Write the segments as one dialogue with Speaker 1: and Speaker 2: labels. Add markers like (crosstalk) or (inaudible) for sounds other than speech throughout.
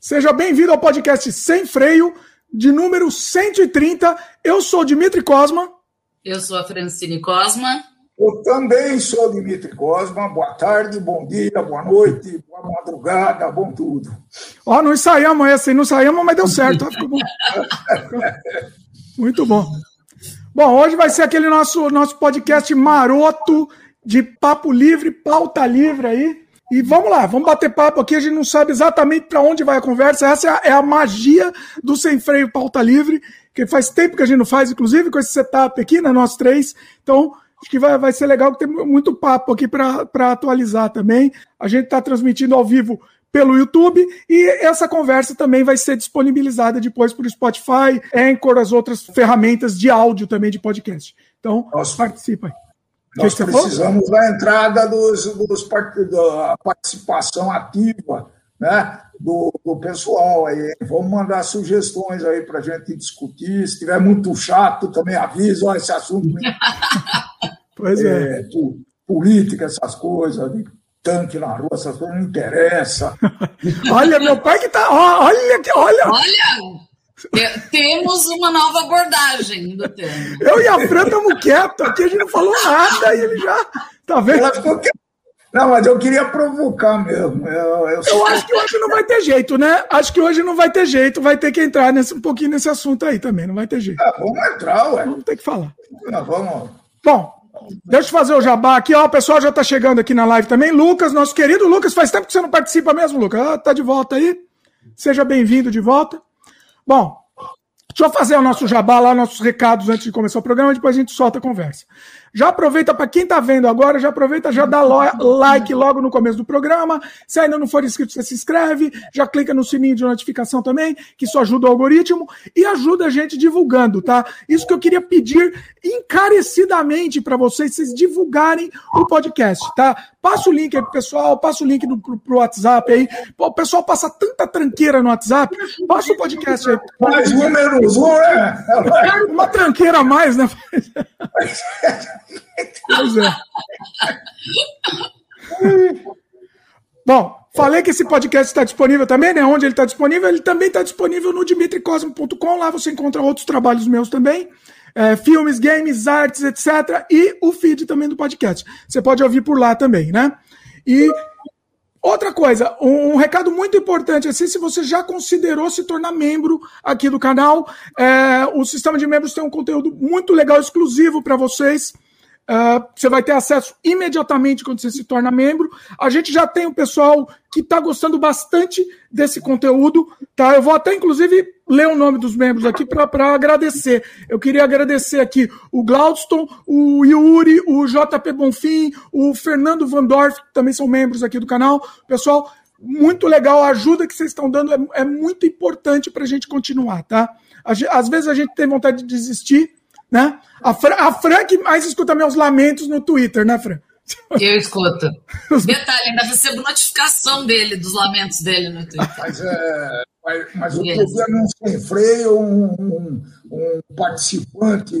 Speaker 1: Seja bem-vindo ao podcast Sem Freio, de número 130. Eu sou Dimitri Cosma.
Speaker 2: Eu sou a Francine Cosma.
Speaker 3: Eu também sou Dimitri Cosma. Boa tarde, bom dia, boa noite, boa madrugada, bom tudo.
Speaker 1: Ó, não ensaiamos essa, não ensaiamos, mas deu certo. Ficou bom. (laughs) Muito bom. Bom, hoje vai ser aquele nosso, nosso podcast maroto de papo livre, pauta livre aí. E vamos lá, vamos bater papo aqui. A gente não sabe exatamente para onde vai a conversa. Essa é a, é magia do Sem Freio Pauta Livre, que faz tempo que a gente não faz, inclusive com esse setup aqui, né, nós três. Então, acho que vai, vai ser legal que tem muito papo aqui para atualizar também. A gente está transmitindo ao vivo pelo YouTube e essa conversa também vai ser disponibilizada depois para o Spotify, Anchor, as outras ferramentas de áudio também de podcast. Então, Nossa. participa aí.
Speaker 3: Nós que precisamos da entrada dos, dos da participação ativa né, do, do pessoal. Aí. Vamos mandar sugestões aí para a gente discutir. Se estiver muito chato, também avisa, ó, esse assunto. (laughs)
Speaker 1: pois é. é.
Speaker 3: Política, essas coisas, de tanque na rua, essas coisas não interessam. (laughs)
Speaker 1: olha, meu pai que tá. Olha, olha.
Speaker 2: Olha! Temos uma nova abordagem do tema.
Speaker 1: Eu e a Fran estamos quietos aqui, a gente não falou nada e ele já. Tá vendo?
Speaker 3: Não, mas eu queria provocar mesmo. Eu,
Speaker 1: eu... eu, acho que hoje não vai ter jeito, né? Acho que hoje não vai ter jeito, vai ter que entrar nesse, um pouquinho nesse assunto aí também, não vai ter jeito.
Speaker 3: É, vamos entrar, ué.
Speaker 1: Vamos ter que falar.
Speaker 3: Não, vamos.
Speaker 1: Bom, deixa eu fazer o jabá aqui, ó. O pessoal já tá chegando aqui na live também. Lucas, nosso querido Lucas, faz tempo que você não participa mesmo, Lucas. Ah, tá de volta aí. Seja bem-vindo de volta. Bom, deixa eu fazer o nosso jabá lá, nossos recados antes de começar o programa, depois a gente solta a conversa. Já aproveita para quem está vendo agora, já aproveita, já dá like logo no começo do programa. Se ainda não for inscrito, você se inscreve, já clica no sininho de notificação também, que isso ajuda o algoritmo e ajuda a gente divulgando, tá? Isso que eu queria pedir encarecidamente para vocês, vocês divulgarem o podcast, tá? Passa o link aí pro pessoal, passa o link no, pro, pro WhatsApp aí. O pessoal passa tanta tranqueira no WhatsApp, passa o podcast aí.
Speaker 3: Mais números, né?
Speaker 1: Uma tranqueira a mais, né? (laughs) Pois é. Bom, falei que esse podcast está disponível também, né? Onde ele está disponível? Ele também está disponível no dimitricosmo.com. Lá você encontra outros trabalhos meus também. É, filmes, games, artes, etc. E o feed também do podcast. Você pode ouvir por lá também, né? E Outra coisa, um, um, recado muito importante, assim, se você já considerou se tornar membro aqui do canal, é, o sistema de membros tem um conteúdo muito legal, exclusivo para vocês. Uh, você vai ter acesso imediatamente quando você se torna membro. A gente já tem o pessoal que está gostando bastante desse conteúdo, tá? Eu vou até, inclusive, ler o nome dos membros aqui para agradecer. Eu queria agradecer aqui o Glaudston, o Yuri, o JP Bonfim, o Fernando Vandorf, que também são membros aqui do canal. Pessoal, muito legal, a ajuda que vocês estão dando é, é muito importante para a gente continuar, tá? Às vezes a gente tem vontade de desistir, né? A, Fran, a Fran que mais escuta meus lamentos no Twitter, né, Fran?
Speaker 2: Eu escuto. (laughs) Detalhe, ainda recebo notificação dele, dos lamentos dele no Twitter.
Speaker 3: Mas, é, mas, mas outro dia, num sem freio, um, um, um, participante,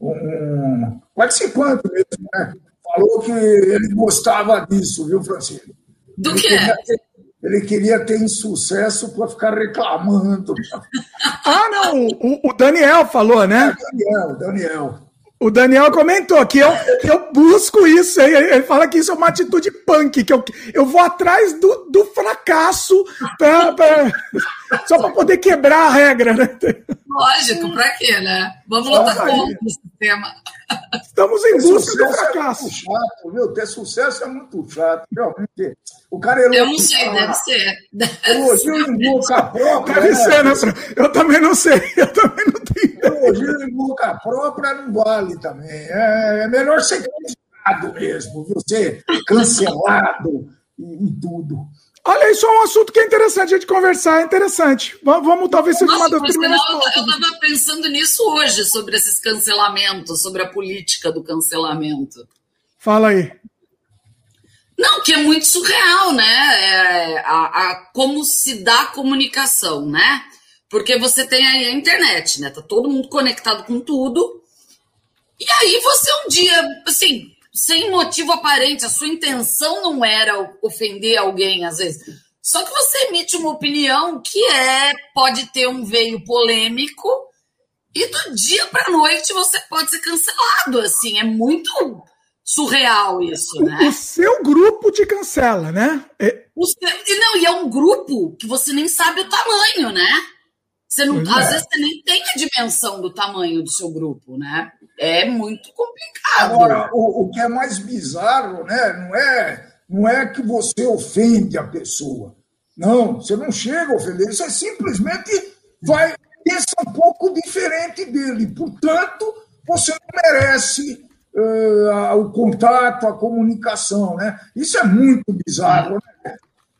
Speaker 3: um participante mesmo, né? Falou que ele gostava disso, viu, Francisco?
Speaker 2: Do quê?
Speaker 3: Ele queria ter insucesso para ficar reclamando. (laughs)
Speaker 1: ah, não, o, o, Daniel falou, né?
Speaker 3: Daniel, Daniel.
Speaker 1: O Daniel comentou que eu, que eu busco isso. Ele fala que isso é uma atitude punk, que eu, eu vou atrás do, do fracasso pra, pra só para poder quebrar a regra, né?
Speaker 2: Lógico, para quê, né? Vamos lutar contra o sistema.
Speaker 1: Estamos em busca do fracasso. É
Speaker 3: chato, viu? Ter sucesso é muito chato, realmente. O cara
Speaker 2: é Eu não sei, deve ser.
Speaker 3: Elogio em boca própria.
Speaker 1: Deve ser, né? Eu também não sei. (laughs) Eu também não tenho.
Speaker 3: Elogio em boca própria não vale também. É, é melhor ser cancelado mesmo, viu? Ser cancelado e, e tudo.
Speaker 1: Olha, isso é um assunto que é interessante a gente conversar, é interessante. Vamos, talvez seja uma das primeiras
Speaker 2: Eu estava pensando nisso hoje, sobre esses cancelamentos, sobre a política do cancelamento.
Speaker 1: Fala aí.
Speaker 2: Não, que é muito surreal, né? É, a, a, como se dá a comunicação, né? Porque você tem aí a internet, né? Tá todo mundo conectado com tudo. E aí você um dia, assim, sem motivo aparente, a sua intenção não era ofender alguém, às vezes. Só que você emite uma opinião que é pode ter um veio polêmico e do dia para noite você pode ser cancelado. Assim, é muito surreal isso, né?
Speaker 1: O seu grupo te cancela, né?
Speaker 2: É... Seu... Não, e é um grupo que você nem sabe o tamanho, né? Você não, às é. vezes você nem tem a dimensão do tamanho do seu grupo, né? É muito complicado.
Speaker 3: Agora, o, o que é mais bizarro, né? Não é, não é que você ofende a pessoa. Não, você não chega a ofender, você simplesmente vai pensa um pouco diferente dele. Portanto, você não merece uh, o contato, a comunicação. Né? Isso é muito bizarro. Né?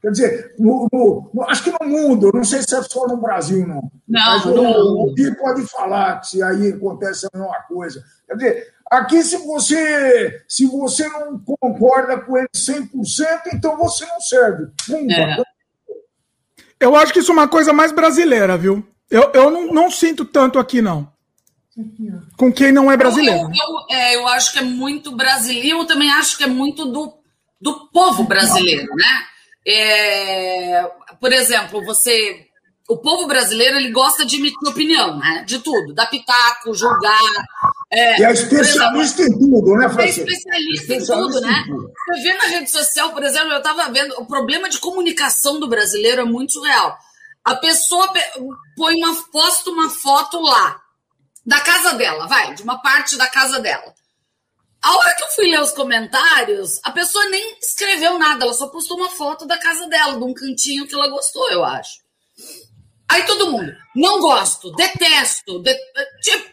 Speaker 3: Quer dizer, no, no, acho que no mundo, não sei se é só no Brasil, não.
Speaker 2: Não,
Speaker 3: Mas o, Gui pode falar se aí acontece a mesma coisa. Quer dizer, aqui se você, se você não concorda com ele 100%, então você não serve. É.
Speaker 1: Eu acho que isso é uma coisa mais brasileira, viu? Eu, eu não, não sinto tanto aqui, não com quem não é brasileiro.
Speaker 2: Eu, eu, é, eu, acho que é muito brasileiro, eu também acho que é muito do, do povo brasileiro, né? É, por exemplo, você. O povo brasileiro ele gosta de emitir opinião, né? De tudo, dar pitaco, julgar.
Speaker 3: É, e é especialista exemplo, em tudo, né,
Speaker 2: Francisco? É especialista, especialista em tudo, né? Tudo. Você vê na rede social, por exemplo, eu estava vendo, o problema de comunicação do brasileiro é muito surreal. A pessoa põe uma, posta uma foto lá, da casa dela, vai, de uma parte da casa dela. A hora que eu fui ler os comentários, a pessoa nem escreveu nada, ela só postou uma foto da casa dela, de um cantinho que ela gostou, eu acho. Aí todo mundo, não gosto, detesto, de... tipo,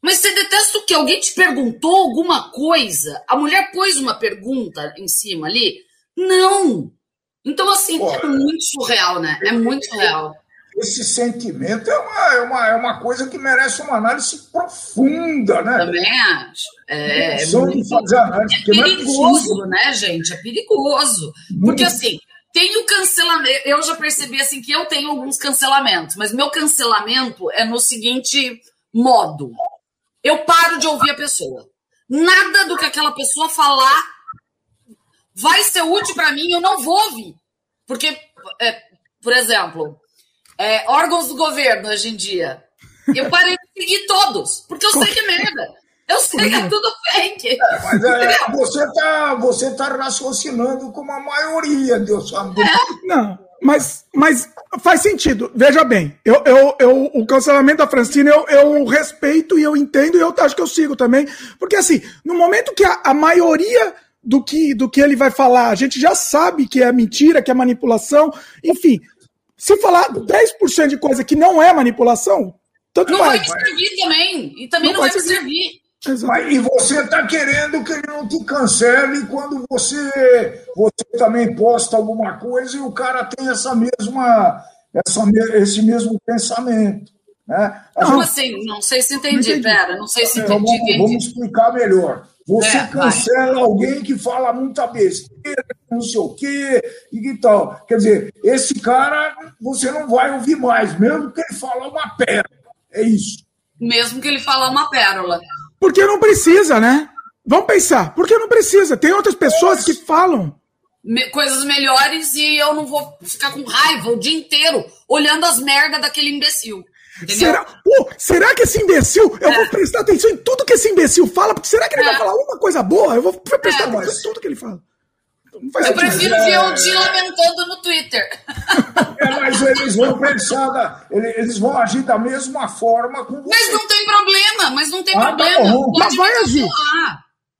Speaker 2: mas você detesta o quê? Alguém te perguntou alguma coisa? A mulher pôs uma pergunta em cima ali? Não! Então, assim, é muito surreal, né? É muito surreal
Speaker 3: esse sentimento é uma, é, uma, é uma coisa que merece uma análise profunda, né?
Speaker 2: Também acho. É,
Speaker 3: é, muito, fazer análise,
Speaker 2: é, perigoso, é né, gente? É perigoso. Muito. Porque, assim, tem o cancelamento. Eu já percebi, assim, que eu tenho alguns cancelamentos, mas meu cancelamento é no seguinte modo. Eu paro de ouvir a pessoa. Nada do que aquela pessoa falar vai ser útil para mim, eu não vou ouvir. Porque, é, por exemplo, é, órgãos do governo hoje em dia. Eu parei de seguir todos, porque eu sei que é merda. Eu sei que é tudo fake.
Speaker 3: É, mas é, você está você tá raciocinando com a maioria, Deus sabe. É.
Speaker 1: Não, mas, mas faz sentido. Veja bem, eu, eu, eu, o cancelamento da Francine eu, eu respeito e eu entendo e eu acho que eu sigo também. Porque assim, no momento que a, a maioria do que, do que ele vai falar, a gente já sabe que é mentira, que é manipulação, enfim, se falar 10% de coisa que não é manipulação, tanto
Speaker 2: não
Speaker 1: faz.
Speaker 2: Não vai servir também. E também não, não vai, vai servir.
Speaker 3: Mas, e você está querendo que ele não te cancele quando você, você também posta alguma coisa e o cara tem essa mesma, essa, esse mesmo pensamento. Né?
Speaker 2: Como gente... assim? Não sei se entendi. entendi. Pera, não sei se
Speaker 3: então,
Speaker 2: entendi.
Speaker 3: Vamos, vamos explicar melhor. Você é, cancela vai. alguém que fala muita besteira, não sei o quê, e tal. Quer dizer, esse cara você não vai ouvir mais, mesmo que ele fale uma pérola. É isso.
Speaker 2: Mesmo que ele fale uma pérola.
Speaker 1: Porque não precisa, né? Vamos pensar, porque não precisa. Tem outras pessoas que falam
Speaker 2: coisas melhores e eu não vou ficar com raiva o dia inteiro olhando as merdas daquele imbecil.
Speaker 1: Será, pô, será que esse imbecil. Eu é. vou prestar atenção em tudo que esse imbecil fala, porque será que ele é. vai falar uma coisa boa? Eu vou prestar é. atenção em tudo que ele fala.
Speaker 2: Eu prefiro ver o Di lamentando no Twitter.
Speaker 3: É, mas eles vão pensar, eles vão agir da mesma forma com você.
Speaker 2: Mas não tem problema, mas não tem ah, tá problema.
Speaker 1: Tá mas vai agir.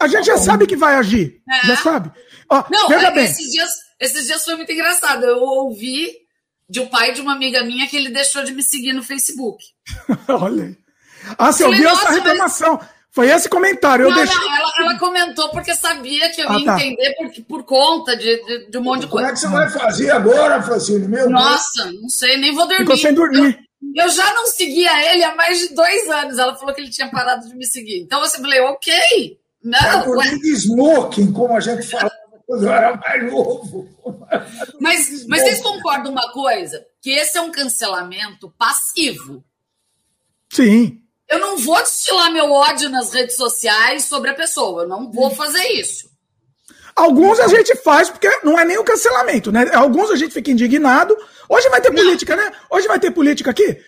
Speaker 1: A gente já sabe que vai agir. É. Já sabe. Ó,
Speaker 2: não, veja bem. Esses dias, esses dias foi muito engraçado. Eu ouvi de um pai de uma amiga minha que ele deixou de me seguir no Facebook. (laughs)
Speaker 1: Olha aí. Ah, você ouviu essa reclamação. Mas... Foi esse comentário. Eu
Speaker 2: não,
Speaker 1: deixei...
Speaker 2: não, ela, ela, comentou porque sabia que eu ah, ia tá. entender por, por conta de, de, de, um monte de coisa.
Speaker 3: Como é que você vai fazer agora, Francine? Meu
Speaker 2: Nossa, Deus. não sei, nem vou dormir.
Speaker 1: Ficou sem dormir.
Speaker 2: Eu, eu, já não seguia ele há mais de dois anos. Ela falou que ele tinha parado de me seguir. Então você falei, ok. Não.
Speaker 3: É de smoking, como a gente fala quando eu era mais novo.
Speaker 2: Mas, mas vocês concordam uma coisa? Que esse é um cancelamento passivo.
Speaker 1: Sim.
Speaker 2: Eu não vou destilar meu ódio nas redes sociais sobre a pessoa. Eu não vou fazer isso.
Speaker 1: Alguns a gente faz porque não é nem o cancelamento, né? Alguns a gente fica indignado. Hoje vai ter política, né? Hoje vai ter política aqui.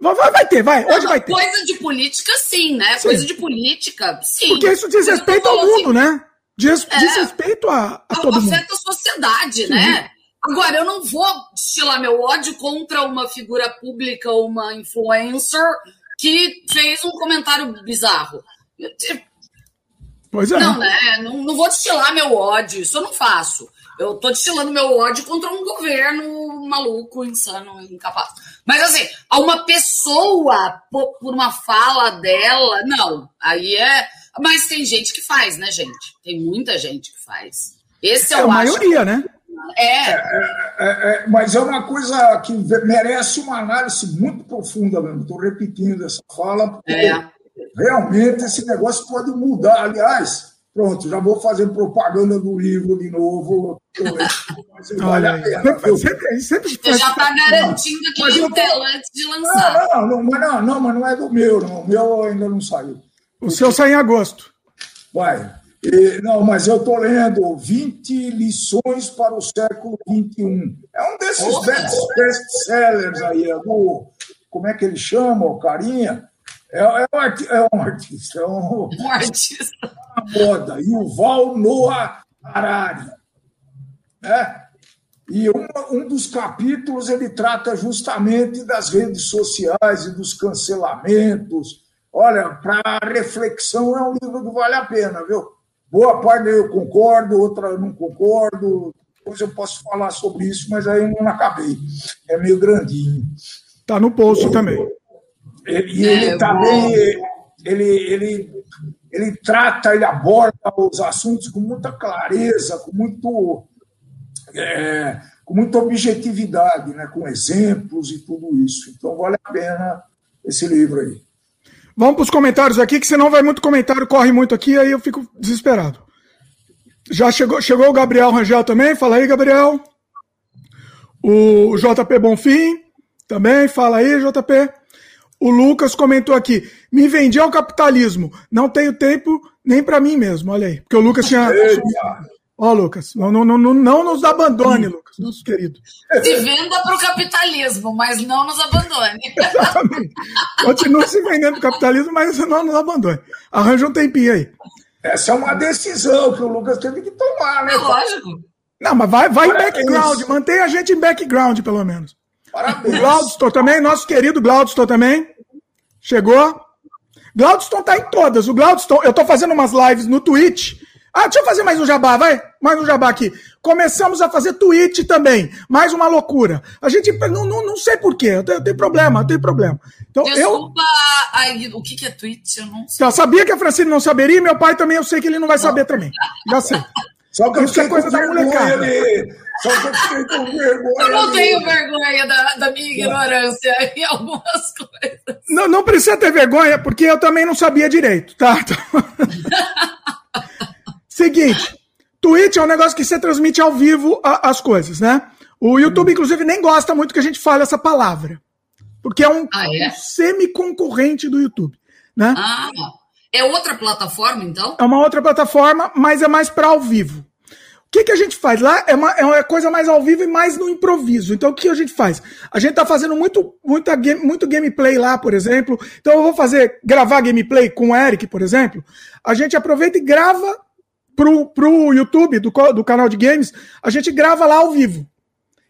Speaker 1: Vai, vai ter, vai. Hoje vai ter.
Speaker 2: Coisa de política, sim, né? Sim. Coisa de política, sim.
Speaker 1: Porque isso diz respeito ao mundo, assim, né? Diz, é, diz respeito a, a todo mundo.
Speaker 2: A sociedade, sim. né? Agora, eu não vou destilar meu ódio contra uma figura pública, uma influencer que fez um comentário bizarro.
Speaker 1: Pois é.
Speaker 2: Não, né? Não, não vou destilar meu ódio, isso eu não faço. Eu tô destilando meu ódio contra um governo maluco, insano, incapaz. Mas assim, a uma pessoa, por, uma fala dela, não. Aí é. Mas tem gente que faz, né, gente? Tem muita gente que faz. Esse é, é
Speaker 1: a maioria, né?
Speaker 3: É. É, é, é. Mas é uma coisa que merece uma análise muito profunda mesmo. Estou repetindo essa fala, porque é. realmente esse negócio pode mudar. Aliás, pronto, já vou fazer propaganda do livro de novo.
Speaker 2: vale a pena. Sempre, sempre Você já está garantindo aqui o tela antes de lançar.
Speaker 3: Não, não, não, não, não, mas não é do meu, não. O meu ainda não saiu.
Speaker 1: O seu sai em agosto.
Speaker 3: Vai. E, não, mas eu estou lendo 20 lições para o século XXI. É um desses best-sellers aí, é do. Como é que ele chama, o carinha? É, é, um, arti é um artista. É um,
Speaker 2: um artista.
Speaker 3: moda. E o Val Noah Harari. Né? E um, um dos capítulos ele trata justamente das redes sociais e dos cancelamentos. Olha, para reflexão é um livro que vale a pena, viu? Boa parte eu concordo, outra eu não concordo. Depois eu posso falar sobre isso, mas aí eu não acabei. É meio grandinho.
Speaker 1: Tá no post também.
Speaker 3: E ele é, também ele, ele, ele trata, ele aborda os assuntos com muita clareza, com muito é, com muita objetividade, né, com exemplos e tudo isso. Então vale a pena esse livro aí.
Speaker 1: Vamos para os comentários aqui, que senão vai muito comentário, corre muito aqui, aí eu fico desesperado. Já chegou, chegou o Gabriel Rangel também, fala aí, Gabriel. O JP Bonfim também, fala aí, JP. O Lucas comentou aqui: me vendi ao capitalismo, não tenho tempo nem para mim mesmo, olha aí. Porque o Lucas tinha. Ó, oh, Lucas, não, não, não, não nos abandone, Lucas, nosso querido.
Speaker 2: Se venda para o capitalismo, mas não nos abandone. (laughs) Exatamente.
Speaker 1: Continua se vendendo para o capitalismo, mas não nos abandone. Arranja um tempinho aí.
Speaker 3: Essa é uma decisão que o Lucas teve que tomar, né? É
Speaker 2: lógico.
Speaker 1: Não, mas vai, vai em background, mantém a gente em background, pelo menos. Parabéns. O Glaudston também, nosso querido Glaudston também. Chegou. Glaudston tá em todas. O Glaudston, eu tô fazendo umas lives no Twitch ah, deixa eu fazer mais um jabá, vai. Mais um jabá aqui. Começamos a fazer tweet também. Mais uma loucura. A gente, não, não, não sei porquê. Eu tenho, eu tenho problema, eu tenho problema.
Speaker 2: Então, Desculpa, eu... aí, o que, que é tweet? Eu não sei.
Speaker 1: Eu sabia que a Francine não saberia, meu pai também, eu sei que ele não vai saber também. Já sei.
Speaker 3: Só que Isso é coisa da molecada. Só que eu fiquei com vergonha.
Speaker 2: Eu não tenho vergonha da, da minha ignorância não. em algumas coisas.
Speaker 1: Não, não precisa ter vergonha, porque eu também não sabia direito, tá? (laughs) Seguinte, Twitch é um negócio que você transmite ao vivo a, as coisas, né? O YouTube, inclusive, nem gosta muito que a gente fale essa palavra. Porque é um, ah, é? um semi-concorrente do YouTube. Né?
Speaker 2: Ah, é outra plataforma, então?
Speaker 1: É uma outra plataforma, mas é mais para ao vivo. O que, que a gente faz? Lá é uma, é uma coisa mais ao vivo e mais no improviso. Então, o que a gente faz? A gente tá fazendo muito, muita game, muito gameplay lá, por exemplo. Então, eu vou fazer, gravar gameplay com o Eric, por exemplo. A gente aproveita e grava pro, pro YouTube do, do canal de games, a gente grava lá ao vivo.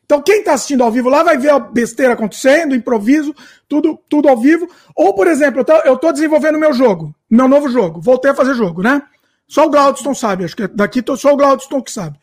Speaker 1: Então, quem está assistindo ao vivo lá vai ver a besteira acontecendo, improviso, tudo, tudo ao vivo. Ou, por exemplo, eu estou desenvolvendo meu jogo, meu novo jogo. Voltei a fazer jogo, né? Só o Glaudston sabe, acho que daqui tô, só o Glaudston que sabe.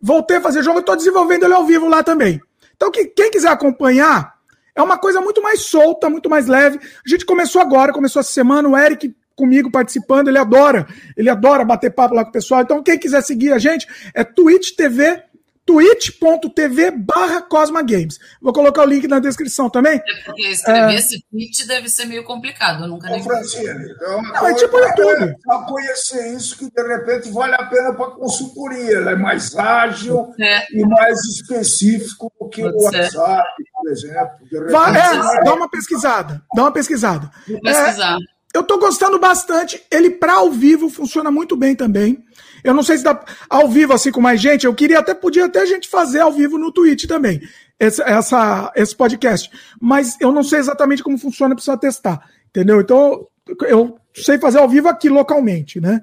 Speaker 1: Voltei a fazer jogo e estou desenvolvendo ele ao vivo lá também. Então, que, quem quiser acompanhar, é uma coisa muito mais solta, muito mais leve. A gente começou agora, começou essa semana, o Eric comigo participando, ele adora, ele adora bater papo lá com o pessoal. Então, quem quiser seguir a gente é Twitch TV, twitch.tv barra Cosma Games. Vou colocar o link na descrição também.
Speaker 2: É porque escrever é... esse tweet deve ser meio complicado, eu nunca nem
Speaker 3: Francine, então, Não, é tipo YouTube. É só conhecer isso que de repente vale a pena para consultoria. Ela é mais ágil é. e mais específico do que Pode o WhatsApp, por exemplo.
Speaker 1: Vai, é, dá uma pesquisada, dá uma pesquisada.
Speaker 2: Vou pesquisar.
Speaker 1: Eu tô gostando bastante. Ele para ao vivo funciona muito bem também. Eu não sei se dá ao vivo assim com mais gente. Eu queria até podia até a gente fazer ao vivo no Twitch também. Essa, essa, esse podcast. Mas eu não sei exatamente como funciona, precisa testar. Entendeu? Então eu sei fazer ao vivo aqui localmente, né?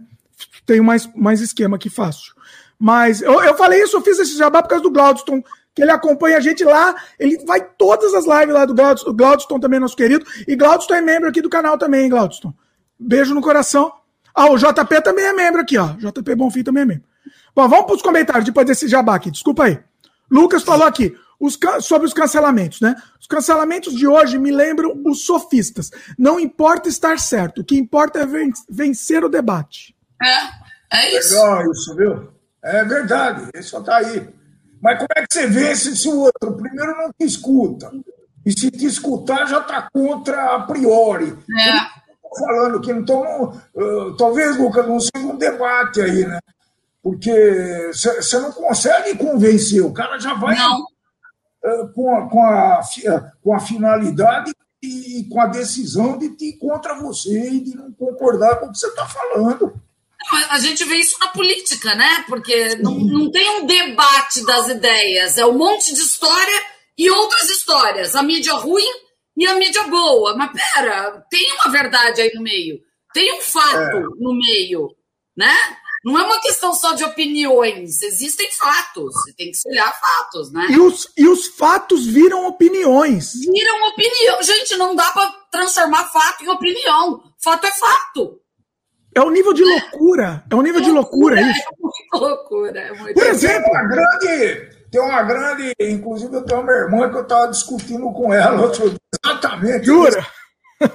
Speaker 1: Tenho mais, mais esquema que fácil. Mas eu, eu falei isso, eu fiz esse jabá por causa do Glaudston, que ele acompanha a gente lá, ele vai todas as lives lá do Glaudston, Glaudston também é nosso querido, e Glaudston é membro aqui do canal também, hein, Glaudston. Beijo no coração. Ah, o JP também é membro aqui, ó. JP Bonfim também é membro. Bom, vamos para os comentários depois desse jabá aqui. Desculpa aí. Lucas falou aqui os, sobre os cancelamentos, né? Os cancelamentos de hoje me lembram os sofistas. Não importa estar certo, o que importa é vencer o debate.
Speaker 2: É, é isso.
Speaker 3: Legal isso, viu? É verdade, ele só está aí. Mas como é que você vence se o outro primeiro não te escuta? E se te escutar, já está contra a priori. É. Falando que então, uh, talvez, Lucas, não seja um debate aí, né? Porque você não consegue convencer, o cara já vai uh, com, a, com, a, com a finalidade e com a decisão de ir contra você e de não concordar com o que você está falando.
Speaker 2: A gente vê isso na política, né? Porque não, não tem um debate das ideias, é um monte de história e outras histórias. A mídia ruim e a mídia boa. Mas pera, tem uma verdade aí no meio. Tem um fato é. no meio, né? Não é uma questão só de opiniões, existem fatos, você tem que olhar fatos, né?
Speaker 1: E os, e os fatos viram opiniões.
Speaker 2: Viram opinião. Gente, não dá para transformar fato em opinião. Fato é fato.
Speaker 1: É um nível de loucura. É um nível de loucura isso.
Speaker 2: É muito loucura. É muito
Speaker 3: Por exemplo, uma grande. Tem uma grande. Inclusive, eu tenho uma irmã que eu estava discutindo com ela outro Exatamente.
Speaker 1: Jura?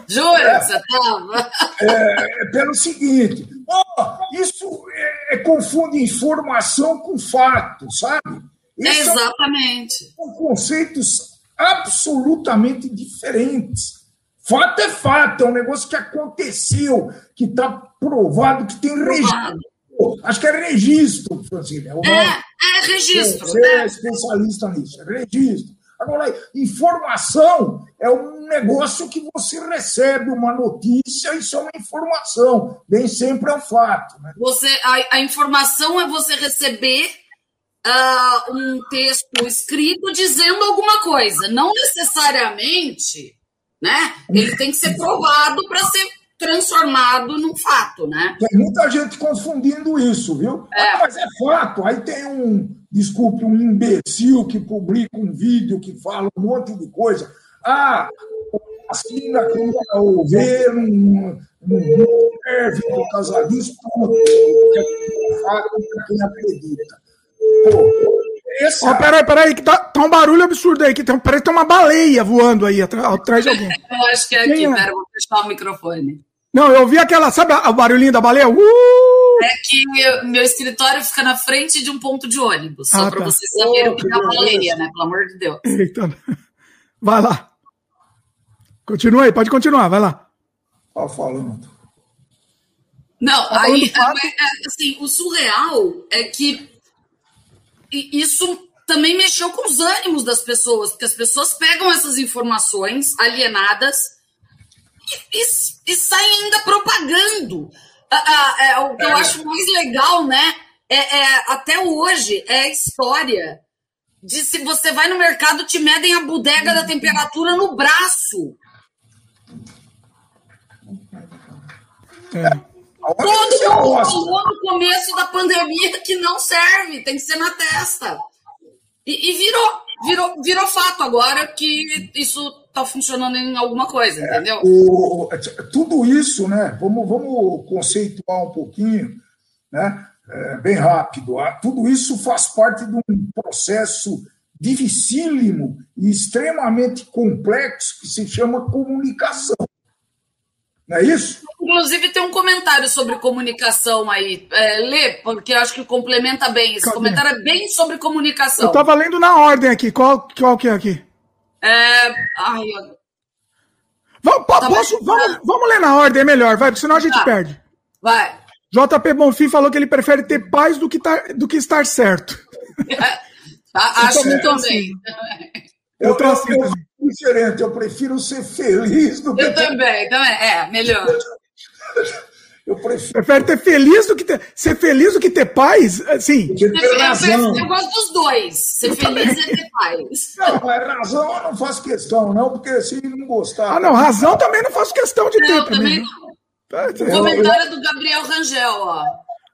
Speaker 2: Jura é, você estava?
Speaker 3: É, é, pelo seguinte: oh, isso é, é, confunde informação com fato, sabe?
Speaker 2: Isso Exatamente.
Speaker 3: São conceitos absolutamente diferentes. Fato é fato, é um negócio que aconteceu, que está provado, que tem registro. Acho que é registro, Francine.
Speaker 2: É, é, é registro.
Speaker 3: Você é né? especialista nisso, é registro. Agora, informação é um negócio que você recebe uma notícia, isso é uma informação, nem sempre é um fato. Né?
Speaker 2: Você, a, a informação é você receber uh, um texto escrito dizendo alguma coisa, não necessariamente né? Ele tem que ser provado para ser transformado num fato, né?
Speaker 3: Tem muita gente confundindo isso, viu? É. Ah, mas é fato. Aí tem um, desculpe, um imbecil que publica um vídeo que fala um monte de coisa. Ah, vacina que não ver, não, serve por causa disso, pronto. É fato para quem acredita. Pô,
Speaker 1: esse... Oh, peraí, peraí, que tá, tá, um barulho absurdo aí. Que tem, parece que tem uma baleia voando aí atrás de alguém. (laughs)
Speaker 2: eu acho que é aqui, é? pera, vou fechar o microfone.
Speaker 1: Não, eu ouvi aquela, sabe o barulhinho da baleia? Uh!
Speaker 2: É que meu, meu, escritório fica na frente de um ponto de ônibus, só ah, para tá. vocês saberem o que é uma baleia, né? Pelo amor de Deus.
Speaker 1: Eita. Vai lá. Continua aí, pode continuar, vai lá.
Speaker 3: Tá falando.
Speaker 2: Não, tá aí, é, assim, o surreal é que isso também mexeu com os ânimos das pessoas, porque as pessoas pegam essas informações alienadas e, e, e saem ainda propagando. Ah, ah, é, o que eu é. acho mais legal, né? É, é, até hoje é a história de se você vai no mercado, te medem a bodega da temperatura no braço. É. Todo mundo falou no começo da pandemia que não serve, tem que ser na testa. E, e virou, virou, virou fato agora que isso está funcionando em alguma coisa, é, entendeu?
Speaker 3: O, tudo isso, né? Vamos, vamos conceituar um pouquinho, né? É, bem rápido. Ah, tudo isso faz parte de um processo dificílimo e extremamente complexo que se chama comunicação. Não é isso?
Speaker 2: Inclusive, tem um comentário sobre comunicação aí. É, lê, porque eu acho que complementa bem. Esse Cadê? comentário é bem sobre comunicação. Eu
Speaker 1: estava lendo na ordem aqui. Qual, qual que é aqui?
Speaker 2: É. Ai, eu...
Speaker 1: Vamos, tá posso, vamos, vamos ler na ordem, é melhor, vai, porque senão a gente tá. perde.
Speaker 2: Vai.
Speaker 1: JP Bonfim falou que ele prefere ter paz do que, tar, do que estar certo.
Speaker 2: acho que também.
Speaker 3: Eu, eu, assim, eu, diferente, eu prefiro ser feliz do que.
Speaker 2: Eu também, também, é, melhor. (laughs)
Speaker 1: Eu prefiro. Prefere ter feliz do que ter. Ser feliz do que ter paz? Sim.
Speaker 2: Eu, eu, eu, gosto dos dois. Ser eu feliz também. é ter paz.
Speaker 3: Não, mas razão eu não faço questão, não, porque se não gostar.
Speaker 1: Ah, não, razão também não faço questão de ter. Eu também
Speaker 2: não. Tá, tá. Comentário do Gabriel Rangel, ó.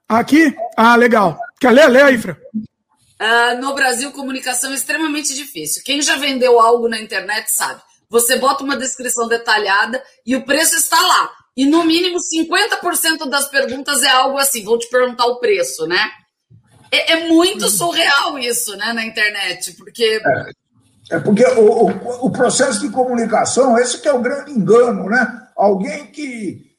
Speaker 1: Aqui? Ah, legal. Quer ler? Lê aí, Fran.
Speaker 2: Uh, no Brasil, comunicação é extremamente difícil. Quem já vendeu algo na internet sabe. Você bota uma descrição detalhada e o preço está lá. E no mínimo 50% das perguntas é algo assim, vou te perguntar o preço, né? É, é muito surreal isso, né, na internet, porque.
Speaker 3: É, é porque o, o, o, processo de comunicação, esse que é o grande engano, né? Alguém que.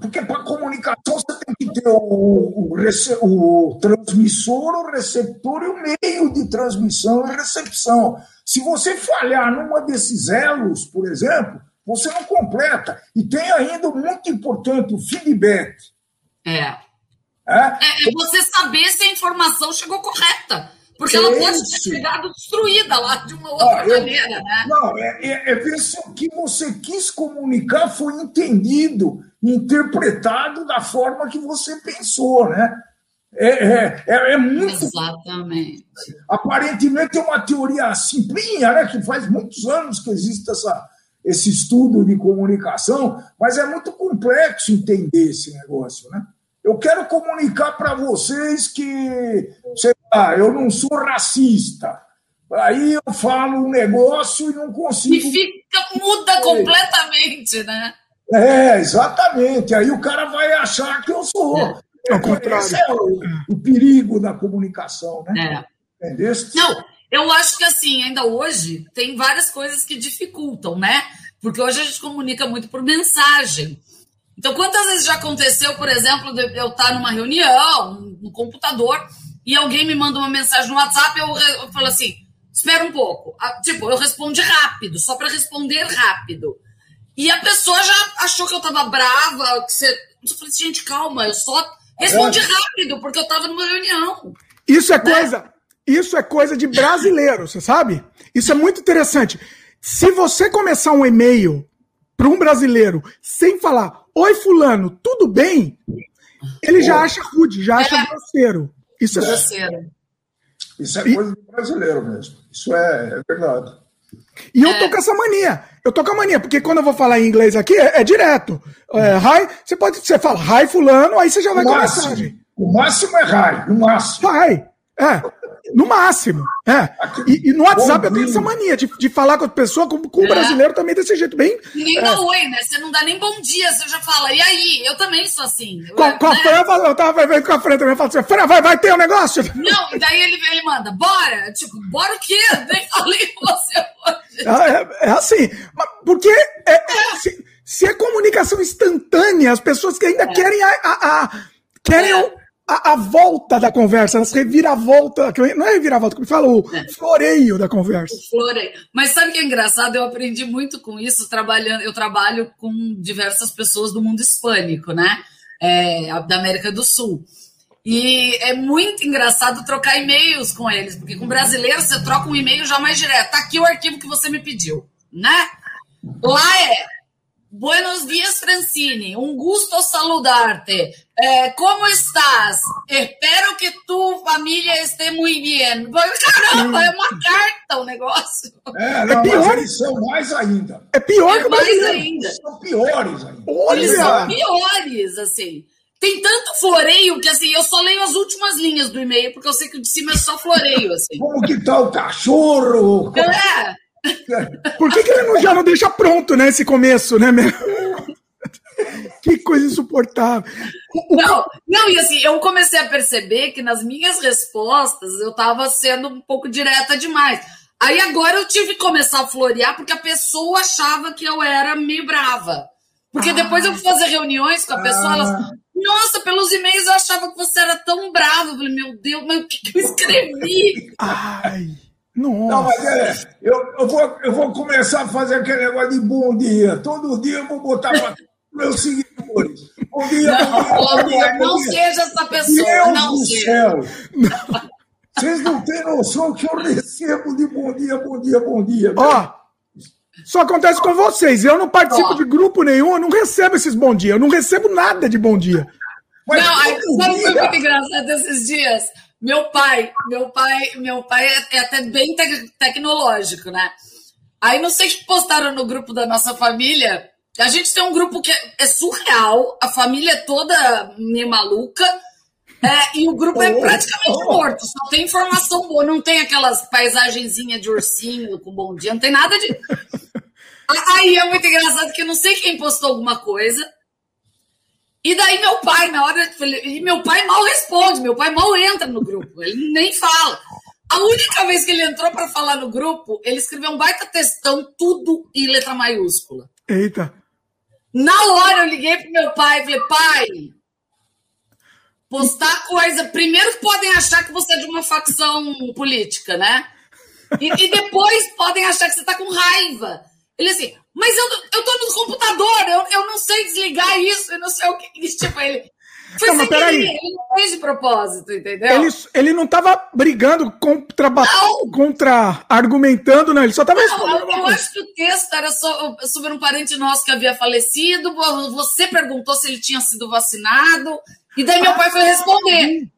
Speaker 3: Porque para comunicação você tem que ter o, o, o transmissor, o receptor e o meio de transmissão e recepção. Se você falhar numa desses elos, por exemplo, você não completa. E tem ainda muito importante o feedback.
Speaker 2: É. É? é, é você saber se a informação chegou correta. Porque ela pode ter chegado destruída lá de uma outra ah, maneira, eu, né?
Speaker 3: Não, é, é, é, ver se o que você quis comunicar foi entendido, interpretado da forma que você pensou, né? É, é, é, é muito.
Speaker 2: Exatamente.
Speaker 3: Aparentemente é uma teoria simplinha, né? Que faz muitos anos que existe essa, esse estudo de comunicação, mas é muito complexo entender esse negócio, né? Eu quero comunicar para vocês que, sei lá, eu não sou racista. Aí eu falo um negócio e não consigo. E
Speaker 2: fica, muda completamente, né?
Speaker 3: É, exatamente. Aí o cara vai achar que eu sou. É.
Speaker 1: É,
Speaker 3: Esse é o, o, perigo da comunicação, né?
Speaker 2: É. Entendeste? Não, eu acho que assim, ainda hoje, tem várias coisas que dificultam, né? Porque hoje a gente comunica muito por mensagem. Então, quantas vezes já aconteceu, por exemplo, de eu estar numa reunião, no computador, e alguém me manda uma mensagem no WhatsApp, eu, eu falo assim: espera um pouco. Ah, tipo, eu respondi rápido, só para responder rápido. E a pessoa já achou que eu estava brava, que você. Eu falei assim, gente, calma, eu só respondi rápido, porque eu estava numa reunião.
Speaker 1: Isso é né? coisa. Isso é coisa de brasileiro, você sabe? Isso é muito interessante. Se você começar um e-mail para um brasileiro sem falar, oi fulano, tudo bem? Ele já acha rude, já acha é. grosseiro. Isso é grosseiro.
Speaker 3: Isso é coisa do brasileiro mesmo. Isso é, é verdade.
Speaker 1: E eu tô é. com essa mania. Eu tô com a mania, porque quando eu vou falar em inglês aqui, é, é direto. É, hi, você pode, você fala hi fulano, aí você já vai com a mensagem.
Speaker 3: O máximo é hi, no máximo.
Speaker 1: Hi. É. No máximo. É. E, e no WhatsApp eu tenho essa mania de, de falar com a pessoa, com, com o é. brasileiro também desse jeito, bem.
Speaker 2: Ninguém é. dá oi, né? Você não dá nem bom dia, você já fala, e aí? Eu também sou assim.
Speaker 1: Com, eu, com a né? Fran, eu tava vendo com a Fran também, eu falo assim, Fran, vai, vai ter um negócio?
Speaker 2: Não, e daí ele, ele manda, bora? Tipo, bora o quê? Nem falei com você hoje.
Speaker 1: É, é assim, porque é, é, se, se, é comunicação instantânea, as pessoas que ainda é. querem a, a, a querem a, a, volta da conversa, elas revira a volta, não é revira a volta, como fala, o é. floreio da conversa. O
Speaker 2: floreio. Mas sabe o que é engraçado? Eu aprendi muito com isso trabalhando, eu trabalho com diversas pessoas do mundo hispânico, né? É, da América do Sul. E é muito engraçado trocar e-mails com eles, porque com brasileiro você troca um e-mail já mais direto. Tá aqui o arquivo que você me pediu, né? Lá é Buenos dias, Francine. Um gusto saludarte. Eh, como estás? Espero que tu família esteja muito bem. Caramba, é uma carta o negócio.
Speaker 3: É, não, é pior. eles são mais ainda.
Speaker 1: É pior é
Speaker 2: que mais ainda.
Speaker 3: Eles são piores ainda.
Speaker 2: Olha. Eles são piores, assim. Tem tanto floreio que, assim, eu só leio as últimas linhas do e-mail, porque eu sei que o de cima é só floreio, assim.
Speaker 3: Como que tá o cachorro?
Speaker 2: É.
Speaker 1: Por que, que ele não, já não deixa pronto, né, esse começo, né? Que coisa insuportável.
Speaker 2: Não, não, e assim, eu comecei a perceber que nas minhas respostas eu estava sendo um pouco direta demais. Aí agora eu tive que começar a florear porque a pessoa achava que eu era meio brava. Porque ah, depois eu fui fazer reuniões com a pessoa, ah, elas, nossa, pelos e-mails eu achava que você era tão bravo. Eu falei, meu Deus, mas o que, que eu escrevi?
Speaker 1: Ai.
Speaker 3: Nossa. Não, mas é, eu, eu, vou, eu vou começar a fazer aquele negócio de bom dia. Todo dia eu vou botar para meus seguidores. Bom dia,
Speaker 2: não, bom dia, bom dia, não seja essa pessoa.
Speaker 3: Deus
Speaker 2: não
Speaker 3: do seja. céu. Vocês não têm noção que eu recebo de bom dia, bom dia, bom dia.
Speaker 1: Ó, Só acontece com vocês. Eu não participo de grupo nenhum, eu não recebo esses bom dia. Eu não recebo nada de bom dia.
Speaker 2: Mas não, aí, sabe o que foi muito engraçado esses dias? Meu pai, meu pai, meu pai é, é até bem te tecnológico, né? Aí não sei que postaram no grupo da nossa família. A gente tem um grupo que é, é surreal, a família é toda meio maluca. É, e o grupo é praticamente morto, só tem informação boa, não tem aquelas paisagenzinhas de ursinho com bom dia, não tem nada de. (laughs) Aí é muito engraçado que eu não sei quem postou alguma coisa. E daí meu pai, na hora. E meu pai mal responde, meu pai mal entra no grupo, ele nem fala. A única vez que ele entrou para falar no grupo, ele escreveu um baita textão, tudo em letra maiúscula.
Speaker 1: Eita.
Speaker 2: Na hora eu liguei pro meu pai e falei, pai, postar coisa. Primeiro podem achar que você é de uma facção política, né? E, e depois podem achar que você tá com raiva. Ele assim, mas eu, eu tô no computador, eu, eu não sei desligar isso, eu não sei o que. Tipo, ele. Foi não, mas peraí. Ele não fez de propósito, entendeu?
Speaker 1: Ele, ele não tava brigando contra, não. contra argumentando, não. Ele só tava
Speaker 2: respondendo. Eu, eu acho que o texto era sobre um parente nosso que havia falecido. Você perguntou se ele tinha sido vacinado. E daí meu pai foi responder.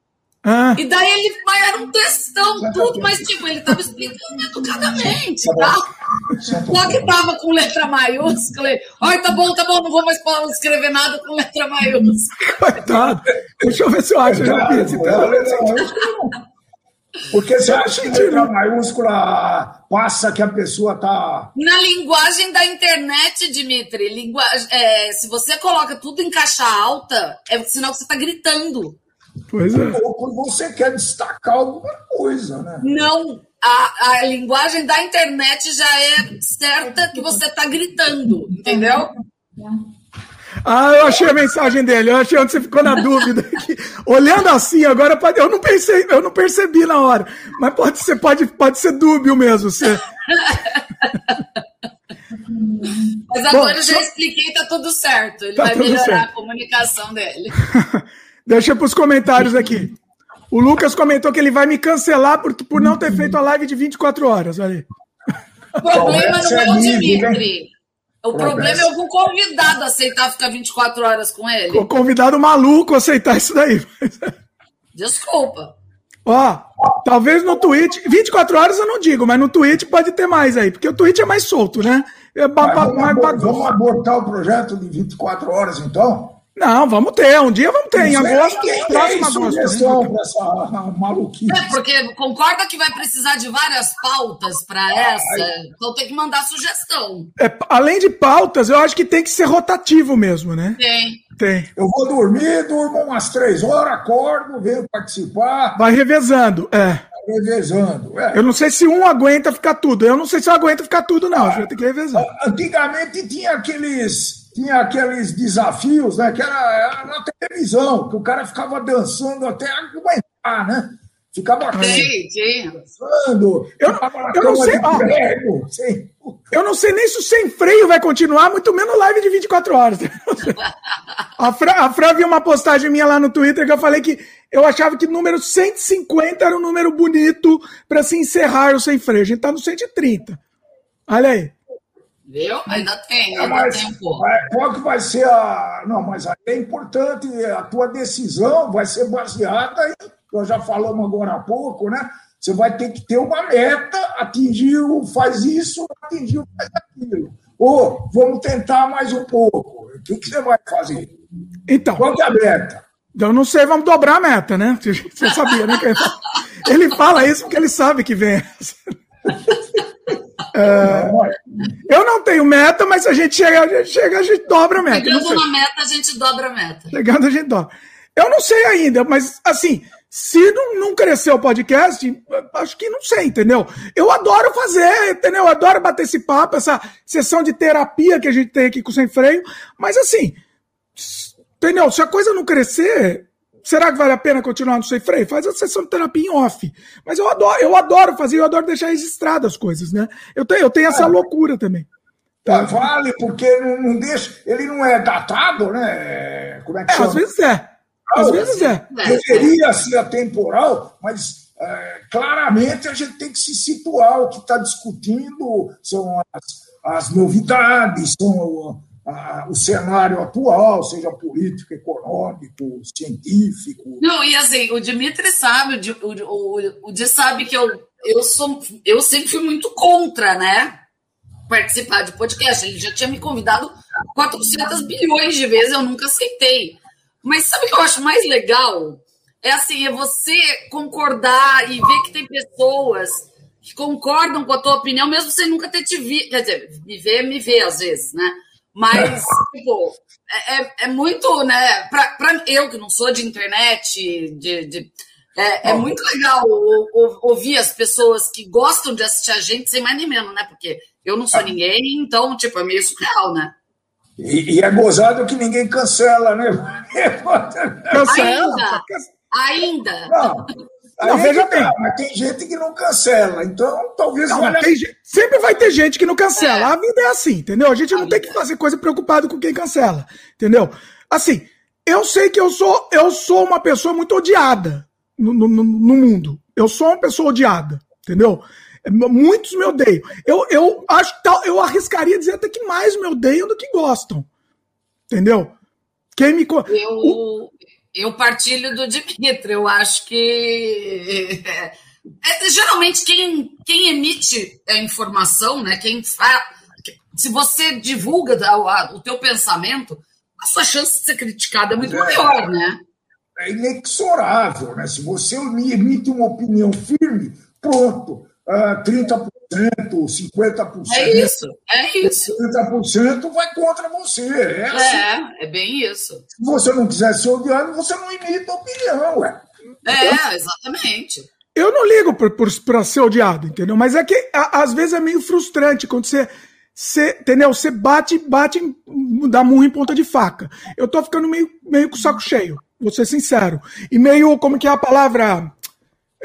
Speaker 2: Ah. E daí ele mas era um textão, tudo, mas tipo, ele tava explicando educadamente, tá? Só que tava com letra maiúscula. Ai, tá bom, tá bom, não vou mais escrever nada com letra maiúscula.
Speaker 1: Coitado. Deixa eu ver se eu acho. Já
Speaker 3: Porque você acha que letra maiúscula passa que a pessoa tá.
Speaker 2: Na linguagem da internet, Dimitri, linguagem, é, se você coloca tudo em caixa alta, é sinal que você tá gritando.
Speaker 1: Pois é.
Speaker 3: Ou quando você quer destacar alguma coisa, né?
Speaker 2: Não, a, a linguagem da internet já é certa que você está gritando, entendeu?
Speaker 1: Ah, eu achei a mensagem dele, eu achei onde você ficou na dúvida. Olhando assim, agora eu não pensei, eu não percebi na hora. Mas pode ser, pode, pode ser dúbio mesmo. Você...
Speaker 2: Mas agora Bom, eu já expliquei, tá tudo certo. Ele tá vai melhorar certo. a comunicação dele. (laughs)
Speaker 1: Deixa para os comentários aqui. O Lucas comentou que ele vai me cancelar por, por não ter feito a live de 24 horas. Olha
Speaker 2: O problema não é o né? Dimitri. O problema é algum convidado aceitar ficar 24 horas com ele.
Speaker 1: O convidado maluco aceitar isso daí.
Speaker 2: Desculpa.
Speaker 1: Ó, talvez no Twitch. 24 horas eu não digo, mas no Twitch pode ter mais aí, porque o Twitch é mais solto, né? É
Speaker 3: vamos, mais vamos abortar o projeto de 24 horas, então?
Speaker 1: Não, vamos ter. Um dia vamos ter. Em agosto, próximo agosto.
Speaker 2: Né? maluquice. É, porque concorda que vai precisar de várias pautas para essa. Então tem que mandar sugestão.
Speaker 1: É, além de pautas, eu acho que tem que ser rotativo mesmo, né?
Speaker 2: Tem.
Speaker 1: Tem.
Speaker 3: Eu vou dormir, durmo umas três horas, acordo, venho participar.
Speaker 1: Vai revezando, é.
Speaker 3: Revezando. É.
Speaker 1: Eu não sei se um aguenta ficar tudo. Eu não sei se eu aguento ficar tudo, não. Ah, vai ter que revezar.
Speaker 3: Antigamente tinha aqueles tinha aqueles desafios, né? Que era, era, na televisão, que o cara ficava dançando até aguentar, né? Ficava
Speaker 2: sim, sim.
Speaker 3: dançando.
Speaker 1: Eu, eu não sei. Prego, (laughs) eu não sei nem se o sem freio vai continuar, muito menos live de 24 horas. (laughs) a, Fra, a Fran viu uma postagem minha lá no Twitter que eu falei que eu achava que o número 150 era um número bonito para se encerrar o sem freio. A gente tá no 130. Olha aí.
Speaker 2: Viu? Ainda tem, ainda mas, tem um pouco.
Speaker 3: Qual que vai ser a. Não, mas aí é importante, a tua decisão vai ser baseada em. Nós já falamos agora há pouco, né? Você vai ter que ter uma meta, atingir o faz isso, atingir o faz aquilo. Ou vamos tentar mais um pouco. O que, que você vai fazer?
Speaker 1: Então.
Speaker 3: Qual que é a meta?
Speaker 1: Eu não sei, vamos dobrar a meta, né? Você sabia, né? (laughs) Ele fala isso porque ele sabe que vem essa. (laughs) É, eu não tenho meta, mas se a gente chega, a gente chega, a gente dobra a meta.
Speaker 2: Chegando na meta, a gente dobra a meta.
Speaker 1: Chegando, a gente dobra. Eu não sei ainda, mas assim, se não, não crescer o podcast, acho que não sei, entendeu? Eu adoro fazer, entendeu? Eu adoro bater esse papo, essa sessão de terapia que a gente tem aqui com o Sem Freio, mas assim, entendeu? Se a coisa não crescer, Será que vale a pena continuar no Sem Freio? Faz a sessão de terapia em off. Mas eu adoro, eu adoro fazer, eu adoro deixar registradas as coisas, né? Eu tenho, eu tenho essa é. loucura também.
Speaker 3: Tá? Vale, porque não, não, deixa. Ele não é datado, né? Como é que é,
Speaker 1: chama? Às vezes é. Às não, vezes é.
Speaker 3: Deveria ser atemporal, mas é, claramente a gente tem que se situar. O que está discutindo são as as novidades, são o cenário atual, seja político, econômico, científico.
Speaker 2: Não, e assim, o Dimitri sabe, o, o, o Di sabe que eu, eu, sou, eu sempre fui muito contra, né? Participar de podcast. Ele já tinha me convidado 400 bilhões de vezes, eu nunca aceitei. Mas sabe o que eu acho mais legal? É assim, é você concordar e ver que tem pessoas que concordam com a tua opinião, mesmo sem nunca ter te visto. Quer dizer, me ver, me ver às vezes, né? Mas, tipo, é, é, é muito, né? Pra, pra eu que não sou de internet, de, de é, é, muito legal ouvir as pessoas que gostam de assistir a gente sem mais nem menos, né? Porque eu não sou ninguém, então, tipo, é meio surreal, né?
Speaker 3: E, e é gozado que ninguém cancela, né? (laughs)
Speaker 2: cancela? Ainda. Ainda.
Speaker 3: Não, não, veja bem. Mas tem gente que não cancela, então talvez não, valha...
Speaker 1: gente, Sempre vai ter gente que não cancela. É. A vida é assim, entendeu? A gente não tem que fazer coisa preocupada com quem cancela, entendeu? Assim, eu sei que eu sou, eu sou uma pessoa muito odiada no, no, no mundo. Eu sou uma pessoa odiada, entendeu? Muitos me odeiam. Eu, eu acho tal, eu arriscaria dizer até que mais me odeiam do que gostam. Entendeu? Quem me.
Speaker 2: Eu, eu partilho do Dimitri. Eu acho que. É, é, geralmente, quem, quem emite a informação, né, quem fala. Se você divulga o teu pensamento, a sua chance de ser criticado é muito é, maior, né?
Speaker 3: É inexorável, né? Se você emite uma opinião firme, pronto, uh, 30%, 50%.
Speaker 2: É isso, é isso.
Speaker 3: 30% vai contra você. É, assim.
Speaker 2: é, é bem isso.
Speaker 3: Se você não quiser ser odiado, você não imita a opinião, ué.
Speaker 2: É, exatamente.
Speaker 1: Eu não ligo para ser odiado, entendeu? Mas é que a, às vezes é meio frustrante quando você, você entendeu? Você bate, bate, dá murro em ponta de faca. Eu tô ficando meio, meio com o saco cheio, vou ser sincero. E meio, como que é a palavra?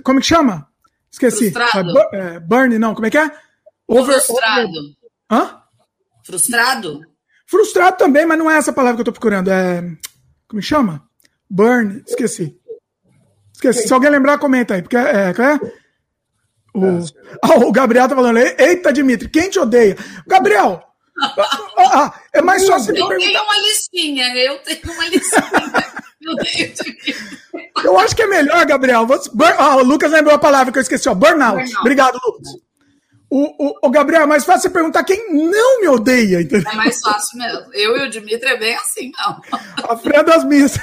Speaker 1: Como que chama? Esqueci.
Speaker 2: Frustrado.
Speaker 1: É, burn, não, como é que é?
Speaker 2: Over, Frustrado. Over...
Speaker 1: Hã?
Speaker 2: Frustrado?
Speaker 1: Frustrado também, mas não é essa palavra que eu tô procurando. É. Como que chama? Burn, esqueci. Esqueci. Se alguém lembrar, comenta aí. Porque é. é o, ah, (laughs) o Gabriel tá falando, eita, Dimitri, quem te odeia? Gabriel, (laughs) ah, é mais fácil
Speaker 2: Eu perguntar. tenho uma listinha, eu tenho uma listinha. (laughs)
Speaker 1: eu acho que é melhor, Gabriel. Você, ah, o Lucas lembrou a palavra que eu esqueci, ó. Burnout. burnout. Obrigado, Lucas. O, o, o, Gabriel, é mais fácil você perguntar quem não me odeia, entendeu?
Speaker 2: É mais fácil mesmo. Eu e o Dimitri é bem assim, não.
Speaker 1: A freia das minhas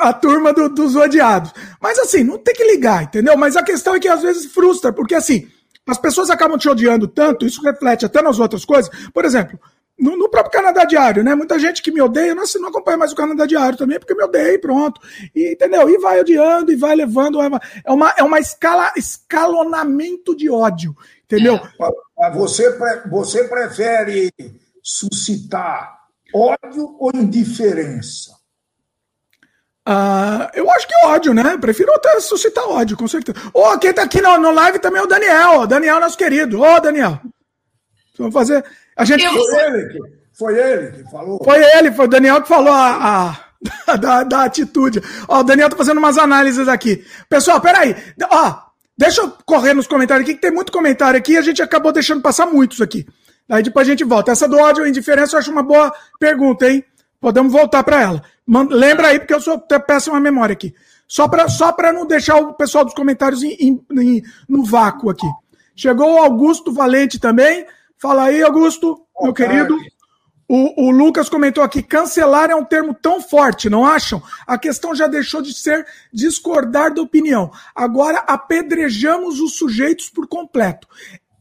Speaker 1: a turma do, dos odiados. Mas assim, não tem que ligar, entendeu? Mas a questão é que às vezes frustra, porque assim, as pessoas acabam te odiando tanto, isso reflete até nas outras coisas. Por exemplo, no, no, próprio Canadá Diário, né? Muita gente que me odeia, não, não acompanha mais o Canadá Diário também, porque me odeia e pronto. E, entendeu? E vai odiando e vai levando. É uma, é uma escala, escalonamento de ódio, entendeu?
Speaker 3: É. Você, você prefere suscitar ódio ou indiferença?
Speaker 1: Uh, eu acho que ódio, né? Prefiro até suscitar ódio, com certeza. Ô, oh, quem tá aqui no, no live também é o Daniel. Daniel, nosso querido. Ô, oh, Daniel. Vamos fazer. A gente...
Speaker 3: Foi ele, que, foi ele que falou.
Speaker 1: Foi ele, foi o Daniel que falou a, a (laughs) da, da, atitude. Ó, o Daniel tá fazendo umas análises aqui. Pessoal, peraí. Ó, deixa eu correr nos comentários aqui, que tem muito comentário aqui e a gente acabou deixando passar muitos aqui. Aí depois a gente volta. Essa do ódio e indiferença eu acho uma boa pergunta, hein? Podemos voltar para ela. Lembra aí, porque eu sou péssima memória aqui. Só para só não deixar o pessoal dos comentários em, em, em, no vácuo aqui. Chegou o Augusto Valente também. Fala aí, Augusto, meu querido. O, o, Lucas comentou aqui: cancelar é um termo tão forte, não acham? A questão já deixou de ser discordar da opinião. Agora apedrejamos os sujeitos por completo.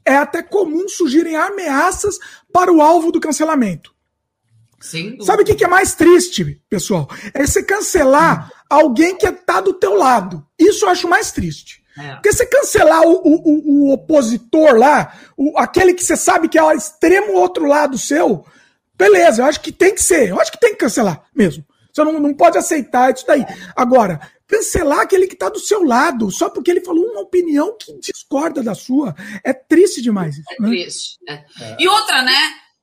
Speaker 1: É até comum surgirem ameaças para o alvo do cancelamento. Sabe o que, é mais triste, pessoal? É você cancelar hum. alguém que está do teu lado. Isso eu acho mais triste. É. Porque você cancelar o, o, o opositor lá, o, aquele que você sabe que é o extremo outro lado seu, beleza, eu acho que tem que ser. Eu acho que tem que cancelar mesmo. Você não, não pode aceitar isso daí. Agora, cancelar aquele que está do seu lado, só porque ele falou uma opinião que discorda da sua, é triste demais.
Speaker 2: É né? triste. É. É. E outra, né?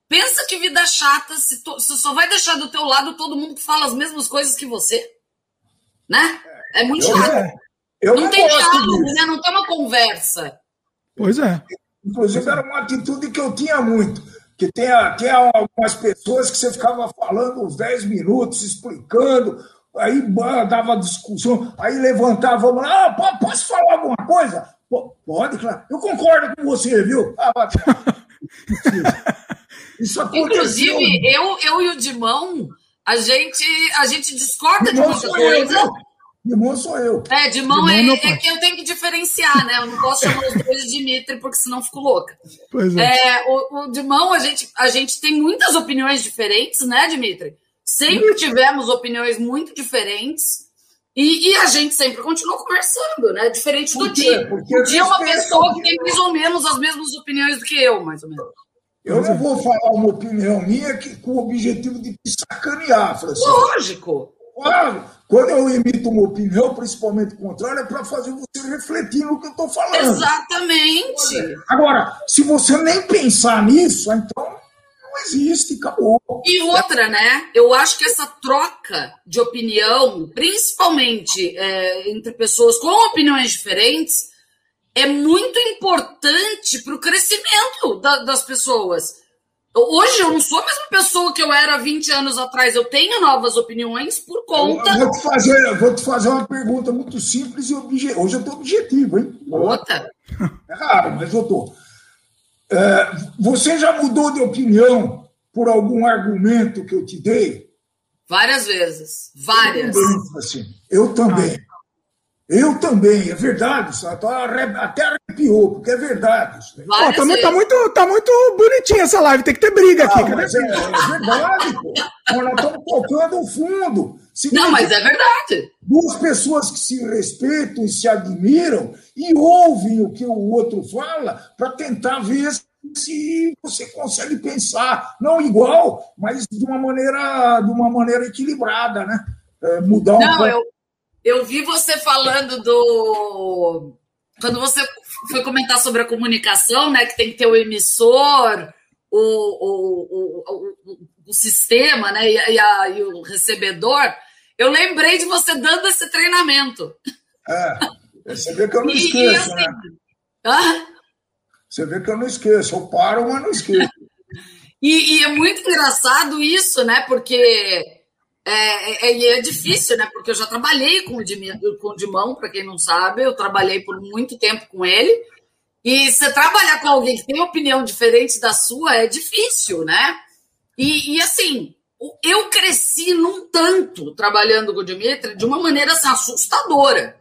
Speaker 2: Pensa que vida chata se, se só vai deixar do teu lado todo mundo que fala as mesmas coisas que você. Né? É, é muito chato. É. não, não tem diálogo, né? Não tem uma conversa.
Speaker 1: Pois é.
Speaker 3: Inclusive, era uma atitude que eu tinha muito. Que tem, tem algumas pessoas que você ficava falando uns 10 minutos, explicando, aí dava discussão, aí levantava, ah, posso falar alguma coisa? Pode, claro. Eu concordo com você, viu? Ah, (laughs)
Speaker 2: Isso Inclusive, eu, eu e o Dimão, a gente, a gente discorda de muita coisa. Eu,
Speaker 3: Dimão sou eu.
Speaker 2: É, Dimão, é, é, é, que eu tenho que diferenciar, né? Eu não posso (laughs) chamar os dois de Dimitri, porque senão fico louca. Pois é. é o, o Dimão, a gente, a gente tem muitas opiniões diferentes, né, Dimitri? Sempre tivemos opiniões muito diferentes. E, e, a gente sempre continua conversando, né? Diferente do dia. o dia é uma pessoa que tem mais ou menos as mesmas opiniões do que eu, mais ou menos.
Speaker 3: Eu não vou falar uma opinião minha que, com o objetivo de sacanear, Francisco.
Speaker 2: Lógico.
Speaker 3: Claro, quando eu emito uma opinião, principalmente contrária, é para fazer você refletir no que eu estou falando.
Speaker 2: Exatamente.
Speaker 3: Agora, se você nem pensar nisso, então não existe, acabou.
Speaker 2: E outra, né? Eu acho que essa troca de opinião, principalmente é, entre pessoas com opiniões diferentes, é muito importante para o crescimento da, das pessoas. Hoje eu não sou a mesma pessoa que eu era 20 anos atrás. Eu tenho novas opiniões por conta.
Speaker 3: Eu vou te fazer, vou te fazer uma pergunta muito simples e objetiva. Hoje eu estou objetivo, hein?
Speaker 2: Outra.
Speaker 3: É raro, mas eu estou. É, você já mudou de opinião por algum argumento que eu te dei?
Speaker 2: Várias vezes. Várias. Eu
Speaker 3: também. Assim, eu também. Eu também, é verdade, até arrepiou, porque é verdade.
Speaker 1: Pô, tá, tá, muito, tá muito bonitinha essa live, tem que ter briga aqui.
Speaker 3: Não, mas é, é, verdade, pô. Nós estamos tocando o fundo.
Speaker 2: não, mas é verdade.
Speaker 3: Duas pessoas que se respeitam e se admiram e ouvem o que o outro fala para tentar ver se você consegue pensar, não igual, mas de uma maneira, de uma maneira equilibrada, né? É, mudar um
Speaker 2: não, pouco. Eu eu vi você falando do. Quando você foi comentar sobre a comunicação, né? Que tem que ter o emissor, o, o, o, o, sistema, né? E, e, a, e, o recebedor. Eu lembrei de você dando esse treinamento.
Speaker 3: É, você vê que eu não esqueço, e, assim, né? Ah? Você vê que eu não esqueço. Eu paro, mas não esqueço. (laughs)
Speaker 2: e, e é muito engraçado isso, né? Porque é, é, é, é difícil, né? Porque eu já trabalhei com o, Dimão, com o Dimão, para quem não sabe, eu trabalhei por muito tempo com ele. E você trabalhar com alguém que tem opinião diferente da sua é difícil, né? E, e assim, eu cresci num tanto trabalhando com o Dimitri de uma maneira assim, assustadora.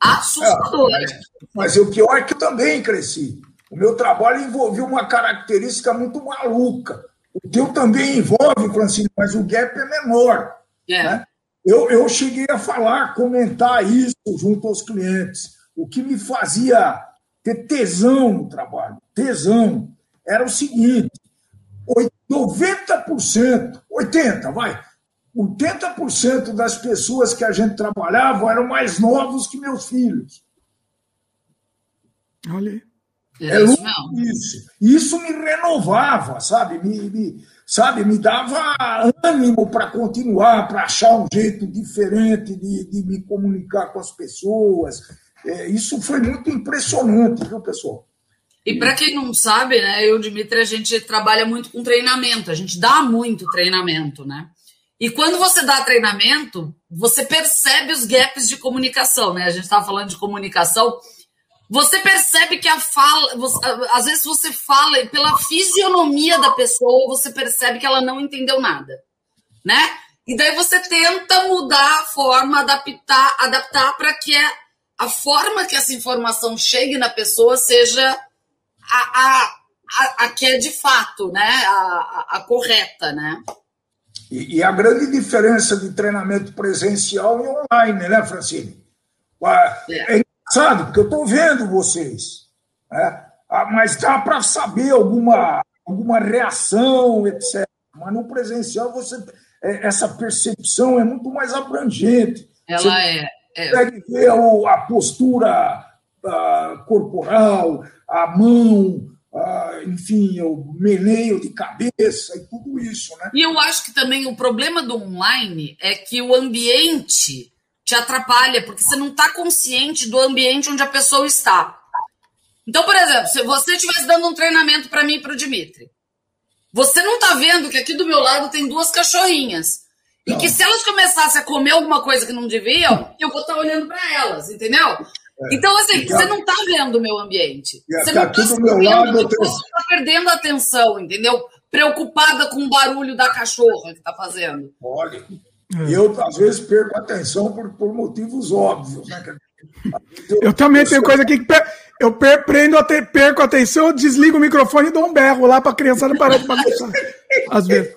Speaker 2: Assustadora. É,
Speaker 3: mas, mas o pior é que eu também cresci. O meu trabalho envolveu uma característica muito maluca. O teu também envolve, Francine, mas o gap é menor. É. Né? Eu, eu cheguei a falar, comentar isso junto aos clientes. O que me fazia ter tesão no trabalho, tesão, era o seguinte: 90%, 80%, vai, 80% das pessoas que a gente trabalhava eram mais novos que meus filhos.
Speaker 1: Olha.
Speaker 3: É, é isso, isso. Isso me renovava, sabe? Me, me, sabe, me dava ânimo para continuar, para achar um jeito diferente de, de me comunicar com as pessoas. É, isso foi muito impressionante, viu, pessoal?
Speaker 2: E para quem não sabe, né, eu e o Dimitri, a gente trabalha muito com treinamento, a gente dá muito treinamento, né? E quando você dá treinamento, você percebe os gaps de comunicação, né? A gente estava falando de comunicação, você percebe que a fala, você, às vezes você fala pela fisionomia da pessoa, você percebe que ela não entendeu nada, né? E daí você tenta mudar a forma, adaptar, adaptar para que a, a, forma que essa informação chegue na pessoa seja a, a, a, a que é de fato, né? A, a, correta, né?
Speaker 3: E, e, a grande diferença de treinamento presencial e online, né, Francine? É, é sabe? Porque eu estou vendo vocês. Né? Ah, mas dá para saber alguma, alguma reação, etc. Mas no presencial, você, é, essa percepção é muito mais abrangente.
Speaker 2: Ela você é.
Speaker 3: é. Consegue ver a postura uh, corporal, a mão, uh, enfim, o meleio de cabeça e tudo isso. Né?
Speaker 2: E eu acho que também o problema do online é que o ambiente te atrapalha, porque você não está consciente do ambiente onde a pessoa está. Então, por exemplo, se você estivesse dando um treinamento para mim e para o Dimitri, você não está vendo que aqui do meu lado tem duas cachorrinhas. E que se elas começassem a comer alguma coisa que não deviam, eu vou estar tá olhando para elas, entendeu? É. Então, assim, você não está vendo o meu ambiente. Você não está que você está perdendo a atenção, entendeu? Preocupada com o barulho da cachorra que está fazendo.
Speaker 3: Olha, eu às vezes perco a atenção por, por motivos óbvios, né?
Speaker 1: Eu, eu também tenho coisa aqui que eu prendo, perco a atenção, eu desligo o microfone e dou um berro lá para a criançada parar de bagunçar. (laughs) Às vezes.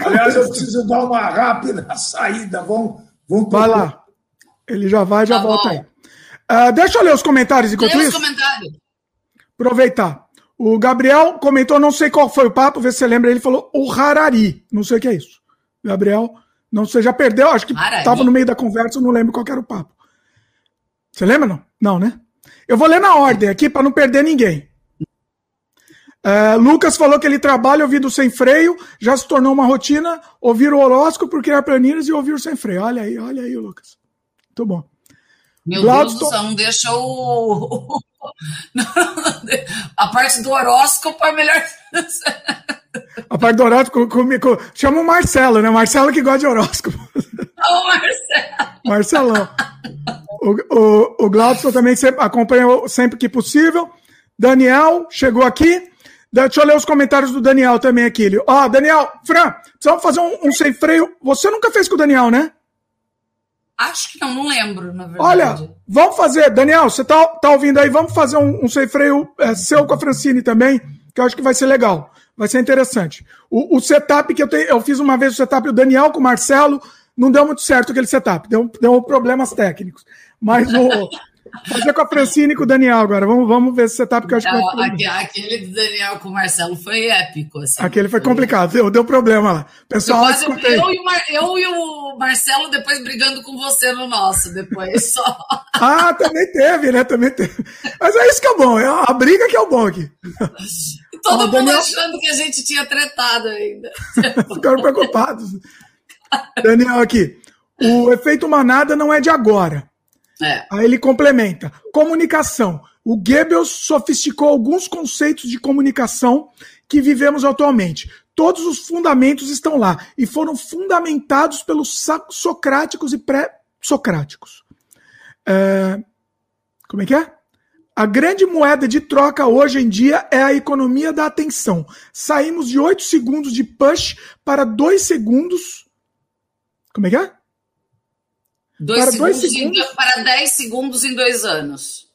Speaker 3: Aliás, eu preciso dar uma rápida saída. Vamos, vamos
Speaker 1: Vai lá. Ele já vai, já tá volta bom. aí. Uh, deixa eu ler os comentários enquanto Lê isso. comentários. Aproveitar. O Gabriel comentou, não sei qual foi o papo, vê se você lembra. Ele falou o Harari. Não sei o que é isso. Gabriel, não sei, já perdeu. Acho que estava no meio da conversa, eu não lembro qual era o papo. Você lembra, não? Não, né? Eu vou ler na ordem aqui para não perder ninguém. Uh, Lucas falou que ele trabalha ouvindo sem freio, já se tornou uma rotina ouvir o horóscopo, criar planilhas e ouvir o sem freio. Olha aí, olha aí, Lucas. Muito bom.
Speaker 2: Meu Deus do céu, não deixa o. (laughs) A parte do horóscopo é melhor. (laughs)
Speaker 1: A parte do horóscopo comigo. Chama o Marcelo, né? Marcelo que gosta de horóscopo. (laughs)
Speaker 2: O Marcelo.
Speaker 1: Marcelão. O, o, o Glaucio também sempre, acompanha sempre que possível. Daniel chegou aqui. Deixa eu ler os comentários do Daniel também aqui. Ó, oh, Daniel, Fran, precisamos fazer um, um, sem freio. Você nunca fez com o Daniel, né?
Speaker 2: Acho que não, não lembro, na verdade.
Speaker 1: Olha, vamos fazer, Daniel, você tá, tá ouvindo aí? Vamos fazer um, um sem freio é, seu com a Francine também, que eu acho que vai ser legal. Vai ser interessante. O, o setup que eu tenho, eu fiz uma vez o setup do Daniel com o Marcelo, não deu muito certo aquele setup, deu, deu problemas técnicos. Mas o, (laughs) Fazer com a Francine e com o Daniel agora. Vamos, vamos ver esse setup que eu acho
Speaker 2: Não, que vai Aquele do Daniel com o Marcelo foi épico. Assim.
Speaker 1: Aquele foi complicado, deu, deu problema lá. Pessoal,
Speaker 2: eu, eu, e Mar, eu, e o Marcelo depois brigando com você no nosso, depois só. (laughs)
Speaker 1: ah, também teve, né? Também teve. Mas é isso que é bom, é a briga que é o bom aqui. (laughs)
Speaker 2: Todo ah, mundo Daniel... achando que a gente tinha tretado ainda. (laughs)
Speaker 1: Ficaram preocupados. Daniel aqui. O efeito manada não é de agora. É. Aí ele complementa: comunicação. O Goebbels sofisticou alguns conceitos de comunicação que vivemos atualmente. Todos os fundamentos estão lá e foram fundamentados pelos socráticos e pré-socráticos. É... Como é que é? A grande moeda de troca hoje em dia é a economia da atenção. Saímos de 8 segundos de push para 2 segundos. Como é que é?
Speaker 2: Dois para, segundos dois segundos... Em, para 10 segundos em dois anos.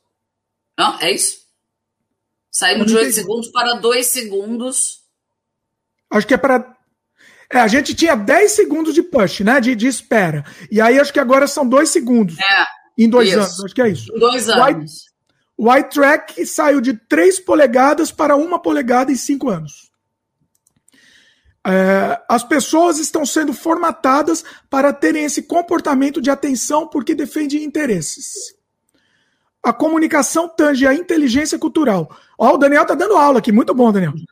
Speaker 2: Não, é isso? Saímos de 8 segundos para 2 segundos.
Speaker 1: Acho que é para. É, a gente tinha 10 segundos de push, né? De, de espera. E aí acho que agora são 2 segundos. É. Em dois isso. anos, acho que é isso.
Speaker 2: Em dois anos.
Speaker 1: O White Track saiu de 3 polegadas para 1 polegada em 5 anos. É, as pessoas estão sendo formatadas para terem esse comportamento de atenção porque defendem interesses. A comunicação tange a inteligência cultural. Ó, o Daniel tá dando aula aqui, muito bom, Daniel. (laughs)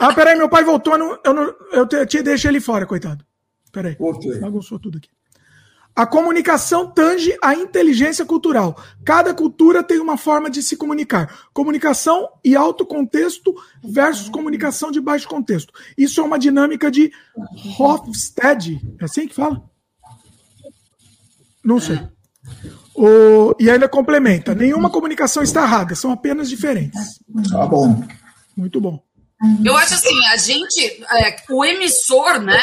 Speaker 1: Ah, peraí, meu pai voltou, eu, não, eu, não, eu te, te deixei ele fora, coitado. Peraí, okay. bagunçou tudo aqui. A comunicação tange a inteligência cultural. Cada cultura tem uma forma de se comunicar. Comunicação e alto contexto versus comunicação de baixo contexto. Isso é uma dinâmica de Hofstede. É assim que fala? Não sei. O, e ainda complementa: nenhuma comunicação está errada, são apenas diferentes.
Speaker 3: Tá bom.
Speaker 1: Muito bom.
Speaker 2: Eu acho assim, a gente, é, o emissor, né?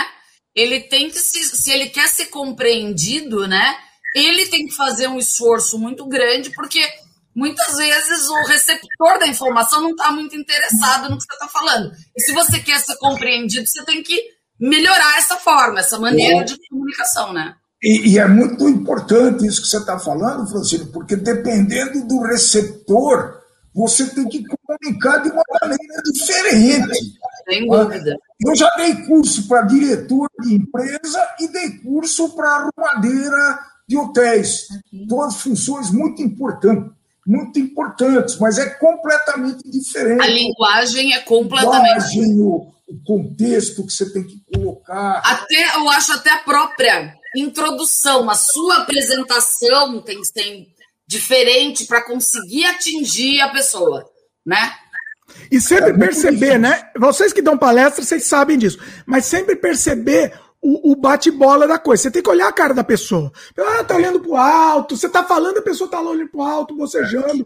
Speaker 2: Ele tem que se, se ele quer ser compreendido, né? Ele tem que fazer um esforço muito grande, porque muitas vezes o receptor da informação não está muito interessado no que você está falando. E se você quer ser compreendido, você tem que melhorar essa forma, essa maneira é. de comunicação, né?
Speaker 3: E, e, é muito importante isso que você está falando, Francisco, porque dependendo do receptor, você tem que comunicar de uma maneira diferente.
Speaker 2: Sem dúvida.
Speaker 3: Eu já dei curso para diretor de empresa e dei curso para arrumadeira de hotéis. Todas funções muito importantes, muito importantes, mas é completamente diferente.
Speaker 2: A linguagem é completamente.
Speaker 3: Linguagem, o, o contexto que você tem que colocar.
Speaker 2: Até, eu acho até a própria introdução, a sua apresentação tem que ser diferente para conseguir atingir a pessoa. né?
Speaker 1: E sempre é perceber, né? Vocês que dão palestra, vocês sabem disso. Mas sempre perceber o, o bate-bola da coisa. Você tem que olhar a cara da pessoa. Ah, tá olhando pro alto. Você tá falando, a pessoa tá olhando pro alto, bocejando.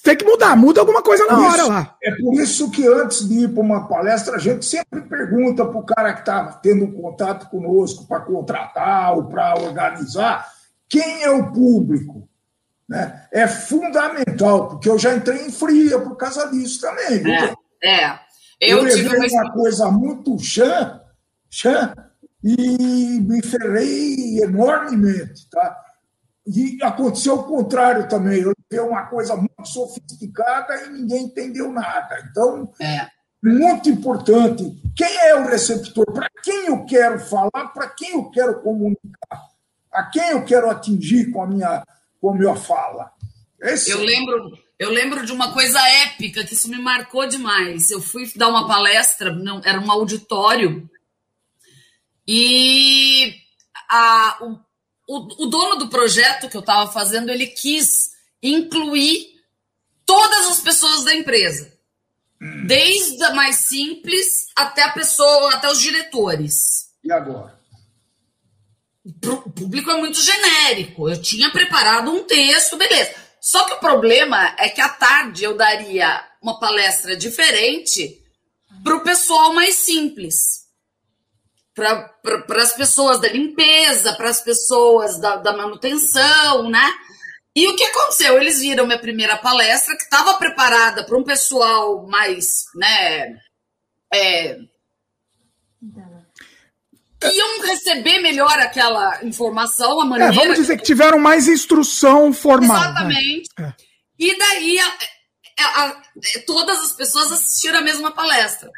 Speaker 1: Tem que mudar, muda alguma coisa na hora lá.
Speaker 3: É por isso que antes de ir para uma palestra, a gente sempre pergunta para o cara que está tendo contato conosco para contratar ou para organizar quem é o público. Né? É fundamental, porque eu já entrei em fria por causa disso também.
Speaker 2: É, é.
Speaker 3: Eu, eu tive uma coisa muito chã, chã e me ferrei enormemente. Tá? E aconteceu o contrário também. Eu levei uma coisa muito sofisticada e ninguém entendeu nada. Então, é. muito importante. Quem é o receptor? Para quem eu quero falar? Para quem eu quero comunicar? A quem eu quero atingir com a minha, com a minha fala?
Speaker 2: Esse... Eu lembro, eu lembro de uma coisa épica que isso me marcou demais. Eu fui dar uma palestra, não, era um auditório, e a, o, o, o dono do projeto que eu estava fazendo, ele quis incluir todas as pessoas da empresa. Hum. Desde a mais simples até a pessoa, até os diretores.
Speaker 3: E agora?
Speaker 2: O público é muito genérico. Eu tinha preparado um texto, beleza. Só que o problema é que à tarde eu daria uma palestra diferente para o pessoal mais simples para as pessoas da limpeza, para as pessoas da, da, manutenção, né? E o que aconteceu? Eles viram minha primeira palestra, que estava preparada para um pessoal mais, né? É, iam receber melhor aquela informação, a maneira.
Speaker 1: É, vamos dizer que tiveram mais instrução formal.
Speaker 2: Né? Exatamente. Né? E daí a, a, a, todas as pessoas assistiram a mesma palestra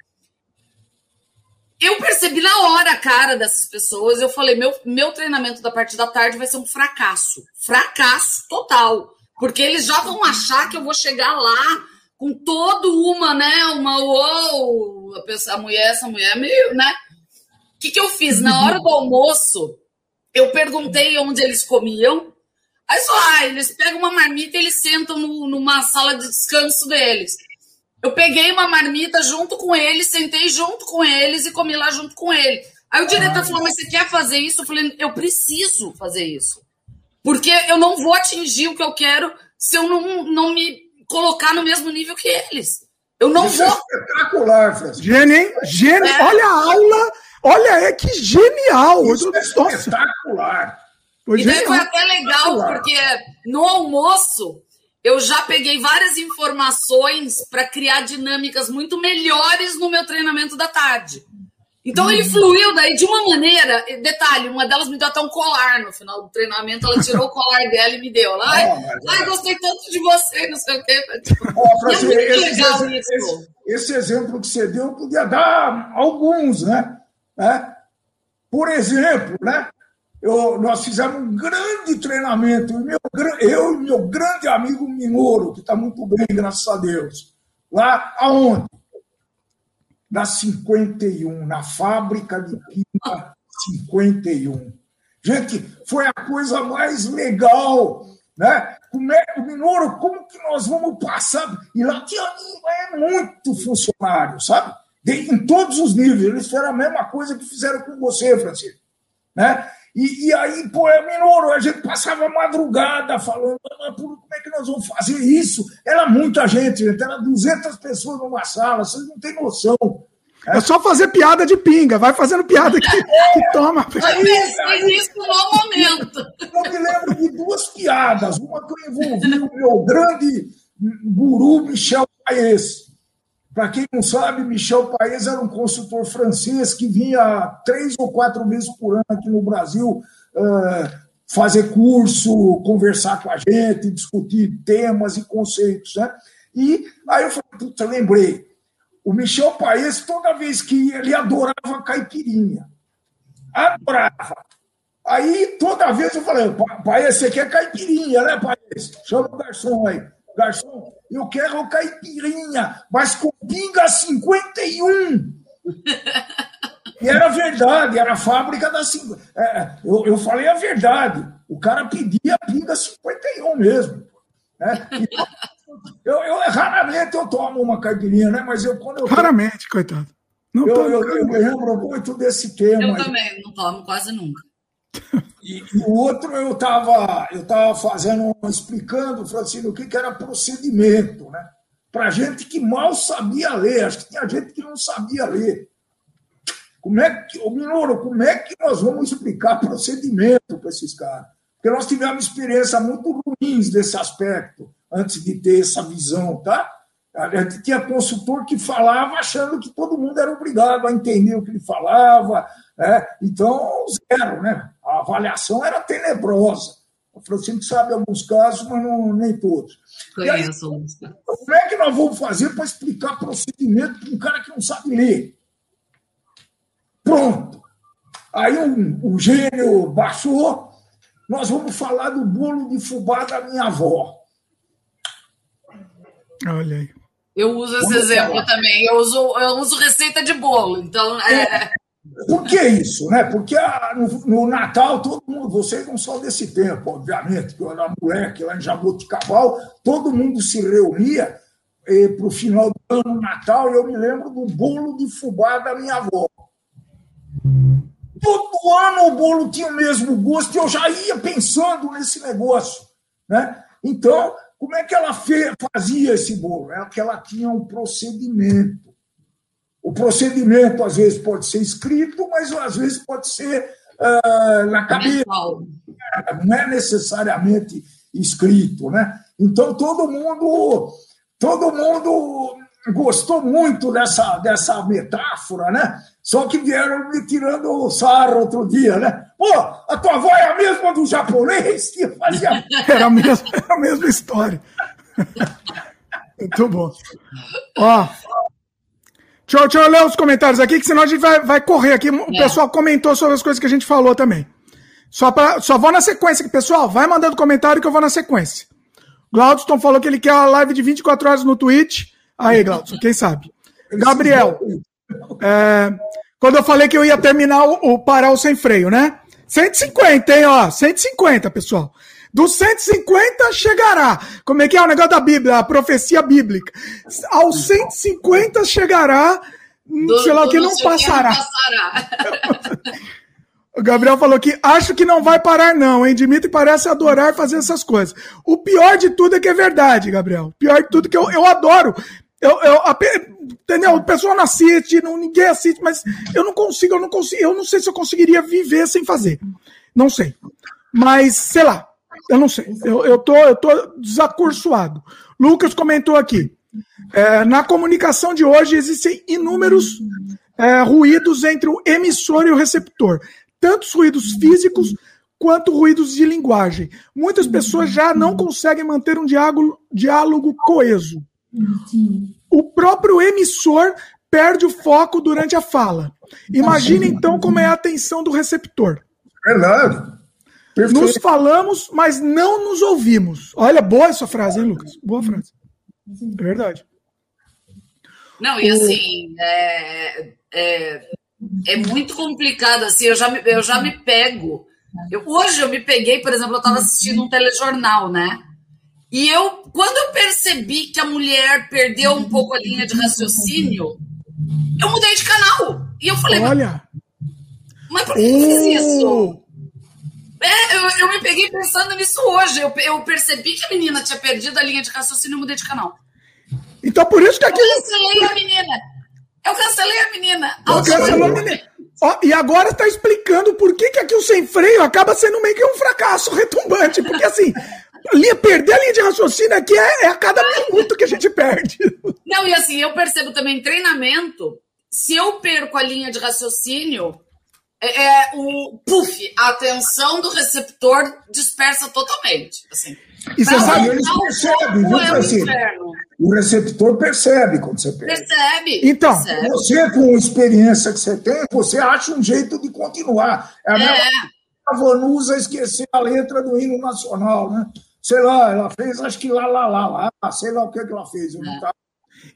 Speaker 2: eu percebi na hora a cara dessas pessoas. Eu falei: meu, meu treinamento da parte da tarde vai ser um fracasso. Fracasso total. Porque eles já vão achar que eu vou chegar lá com todo uma, né? Uma uou, a, pessoa, a mulher, essa mulher é meio, né? O que, que eu fiz? Na hora do almoço, eu perguntei onde eles comiam. Aí só, ah, eles pegam uma marmita e eles sentam no, numa sala de descanso deles. Eu peguei uma marmita junto com eles, sentei junto com eles e comi lá junto com ele. Aí o diretor falou: Mas você quer fazer isso? Eu falei: Eu preciso fazer isso. Porque eu não vou atingir o que eu quero se eu não, não me colocar no mesmo nível que eles. Eu não isso é vou.
Speaker 3: É espetacular, Francisco.
Speaker 1: Gênio, hein? Gênio. É. Olha a aula. Olha, é que genial.
Speaker 3: Isso é espetacular.
Speaker 2: e daí foi até legal, porque no almoço eu já peguei várias informações para criar dinâmicas muito melhores no meu treinamento da tarde. Então ele fluiu daí de uma maneira. Detalhe, uma delas me deu até um colar no final do treinamento. Ela tirou o colar dela e me deu. Ai, ai é. gostei tanto de você, não sei o quê. Tipo,
Speaker 3: oh, é muito esse, legal esse, isso. Esse, esse, exemplo que você deu, podia dar alguns, né? É? Por exemplo, né? eu, nós fizemos um grande treinamento. Meu, eu e meu grande amigo Minoro, que está muito bem, graças a Deus. Lá aonde? Na 51, na fábrica de química 51. Gente, foi a coisa mais legal, né? Como é, Minoro, como que nós vamos passar? E lá tinha é muito funcionário, sabe? De, em todos os níveis. Eles fizeram a mesma coisa que fizeram com você, Francisco. Né? E, e aí, pô, é Minoro, a gente passava a madrugada falando, como é que nós vamos fazer isso? Era muita gente, gente, era 200 pessoas numa sala, vocês não têm noção.
Speaker 1: É só fazer piada de pinga, vai fazendo piada que, (laughs) que toma.
Speaker 2: Eu pensei nisso no momento.
Speaker 3: Eu me lembro de duas piadas. Uma que eu envolvi o meu grande guru Michel Paes. Para quem não sabe, Michel Paes era um consultor francês que vinha três ou quatro vezes por ano aqui no Brasil uh, fazer curso, conversar com a gente, discutir temas e conceitos. Né? E aí eu falei, puta, lembrei. O Michel Paes, toda vez que ia, ele adorava caipirinha. Adorava. Aí, toda vez eu falei, Paes, você quer caipirinha, né, Paes? Chama o garçom aí. Garçom, eu quero caipirinha, mas com pinga 51. E era verdade, era a fábrica da. É, eu, eu falei a verdade. O cara pedia pinga 51 mesmo. Né? Então, Eu, eu, raramente eu tomo uma caipirinha, né? Mas eu quando eu.
Speaker 1: Raramente, coitado.
Speaker 3: Não eu, eu, eu lembro muito desse tema.
Speaker 2: Eu também, não tomo quase nunca.
Speaker 3: E, e o outro eu estava eu tava fazendo, explicando, Francino, o que, que era procedimento, né? Para gente que mal sabia ler, acho que tinha gente que não sabia ler. Como é que, ô Minoro, como é que nós vamos explicar procedimento para esses caras? Porque nós tivemos experiências muito ruins desse aspecto, antes de ter essa visão, tá? A gente tinha consultor que falava achando que todo mundo era obrigado a entender o que ele falava. Né? Então, zero, né? A avaliação era tenebrosa. O Francisco sabe alguns casos, mas não, nem todos.
Speaker 2: Conheço.
Speaker 3: Aí, como é que nós vamos fazer para explicar procedimento para um cara que não sabe ler? Pronto. Aí um, um gênio baixou, nós vamos falar do bolo de fubá da minha avó.
Speaker 1: Olha aí.
Speaker 2: Eu uso esse exemplo falar. também. Eu uso, eu uso receita de bolo. Então, é...
Speaker 3: Por que isso? Né? Porque a, no, Natal, todo mundo, vocês não são desse tempo, obviamente, que eu era moleque lá em Jaboticabal, todo mundo se reunia para o final do ano, Natal, e eu me lembro do bolo de fubá da minha avó. Todo ano o bolo tinha o mesmo gosto e eu já ia pensando nesse negócio. Né? Então, como é que ela fazia esse bolo? É que ela tinha um procedimento. O procedimento, às vezes, pode ser escrito, mas às vezes pode ser uh, na cabeça. Não é necessariamente escrito. Né? Então, todo mundo, todo mundo gostou muito dessa, dessa metáfora, né? Só que vieram me tirando o sarro outro dia, né? Pô, a tua avó é a mesma do japonês que fazia. (laughs)
Speaker 1: era, a mesma, (laughs) era a mesma história. (laughs) Muito bom. Ó. Deixa eu, deixa eu, ler os comentários aqui, que senão a gente vai, vai correr aqui. O é. pessoal comentou sobre as coisas que a gente falou também. Só, pra, só vou na sequência. Pessoal, vai mandando comentário que eu vou na sequência. Glaudston falou que ele quer a live de 24 horas no Twitch. Aí, Glaudston, quem sabe? Gabriel, é, quando eu falei que eu ia terminar o, o parar o sem freio, né? 150, hein, ó. 150, pessoal. Dos 150 chegará. Como é que é o negócio da Bíblia, a profecia bíblica? Aos 150 chegará, do, sei lá o que não passará. Não passará. (laughs) O Gabriel falou que acho que não vai parar, não, hein? Dimitri parece adorar fazer essas coisas. O pior de tudo é que é verdade, Gabriel. O pior de tudo é que eu, eu adoro. Eu, eu, a, entendeu? O pessoal não assiste, não, ninguém assiste, mas eu não consigo, eu não consigo, eu não sei se eu conseguiria viver sem fazer. Não sei. Mas, sei lá, eu não sei. Eu, eu, tô, eu tô desacursoado. Lucas comentou aqui. É, na comunicação de hoje existem inúmeros é, ruídos entre o emissor e o receptor. Tantos ruídos físicos quanto ruídos de linguagem. Muitas pessoas já não conseguem manter um diálogo, diálogo coeso. O próprio emissor perde o foco durante a fala. Imagine então como é a atenção do receptor.
Speaker 3: Verdade.
Speaker 1: Perfeito. Nos falamos, mas não nos ouvimos. Olha, boa essa frase, hein, Lucas? Boa frase. É verdade.
Speaker 2: Não, e assim, é, é, é muito complicado. Assim, eu já me, eu já me pego. Eu, hoje eu me peguei, por exemplo, eu estava assistindo um telejornal, né? E eu, quando eu percebi que a mulher perdeu um pouco a linha de raciocínio, eu mudei de canal. E eu falei,
Speaker 1: olha.
Speaker 2: Mas por que eu fiz isso? É, eu, eu me peguei pensando nisso hoje. Eu, eu percebi que a menina tinha perdido a linha de raciocínio e mudei de canal.
Speaker 1: Então por isso que aqui.
Speaker 2: Eu cancelei a menina. Eu cancelei a menina. Eu
Speaker 1: cancelei a menina. Ó, e agora está explicando por que, que aqui o sem freio acaba sendo meio que um fracasso retumbante. Porque assim, linha, perder a linha de raciocínio aqui é, é a cada minuto que a gente perde.
Speaker 2: Não, e assim, eu percebo também treinamento, se eu perco a linha de raciocínio, é, é o puff, a atenção do receptor dispersa totalmente. Assim.
Speaker 3: E você sabe, eles percebem, viu, Francisco? O receptor percebe quando você perde.
Speaker 2: Percebe.
Speaker 1: Então,
Speaker 2: percebe.
Speaker 3: você com a experiência que você tem, você acha um jeito de continuar. É a mesma é. a Vanusa esquecer a letra do hino nacional, né? sei lá, ela fez, acho que lá, lá, lá, lá, sei lá o que, que ela fez.
Speaker 1: É.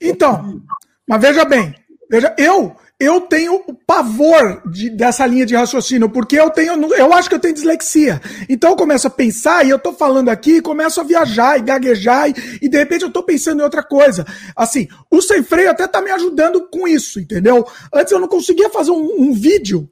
Speaker 1: Então, mas veja bem, veja, eu, eu tenho pavor de, dessa linha de raciocínio, porque eu tenho, eu acho que eu tenho dislexia. Então eu começo a pensar e eu tô falando aqui, começo a viajar e gaguejar e, e de repente eu tô pensando em outra coisa. Assim, o sem freio até tá me ajudando com isso, entendeu? Antes eu não conseguia fazer um, um vídeo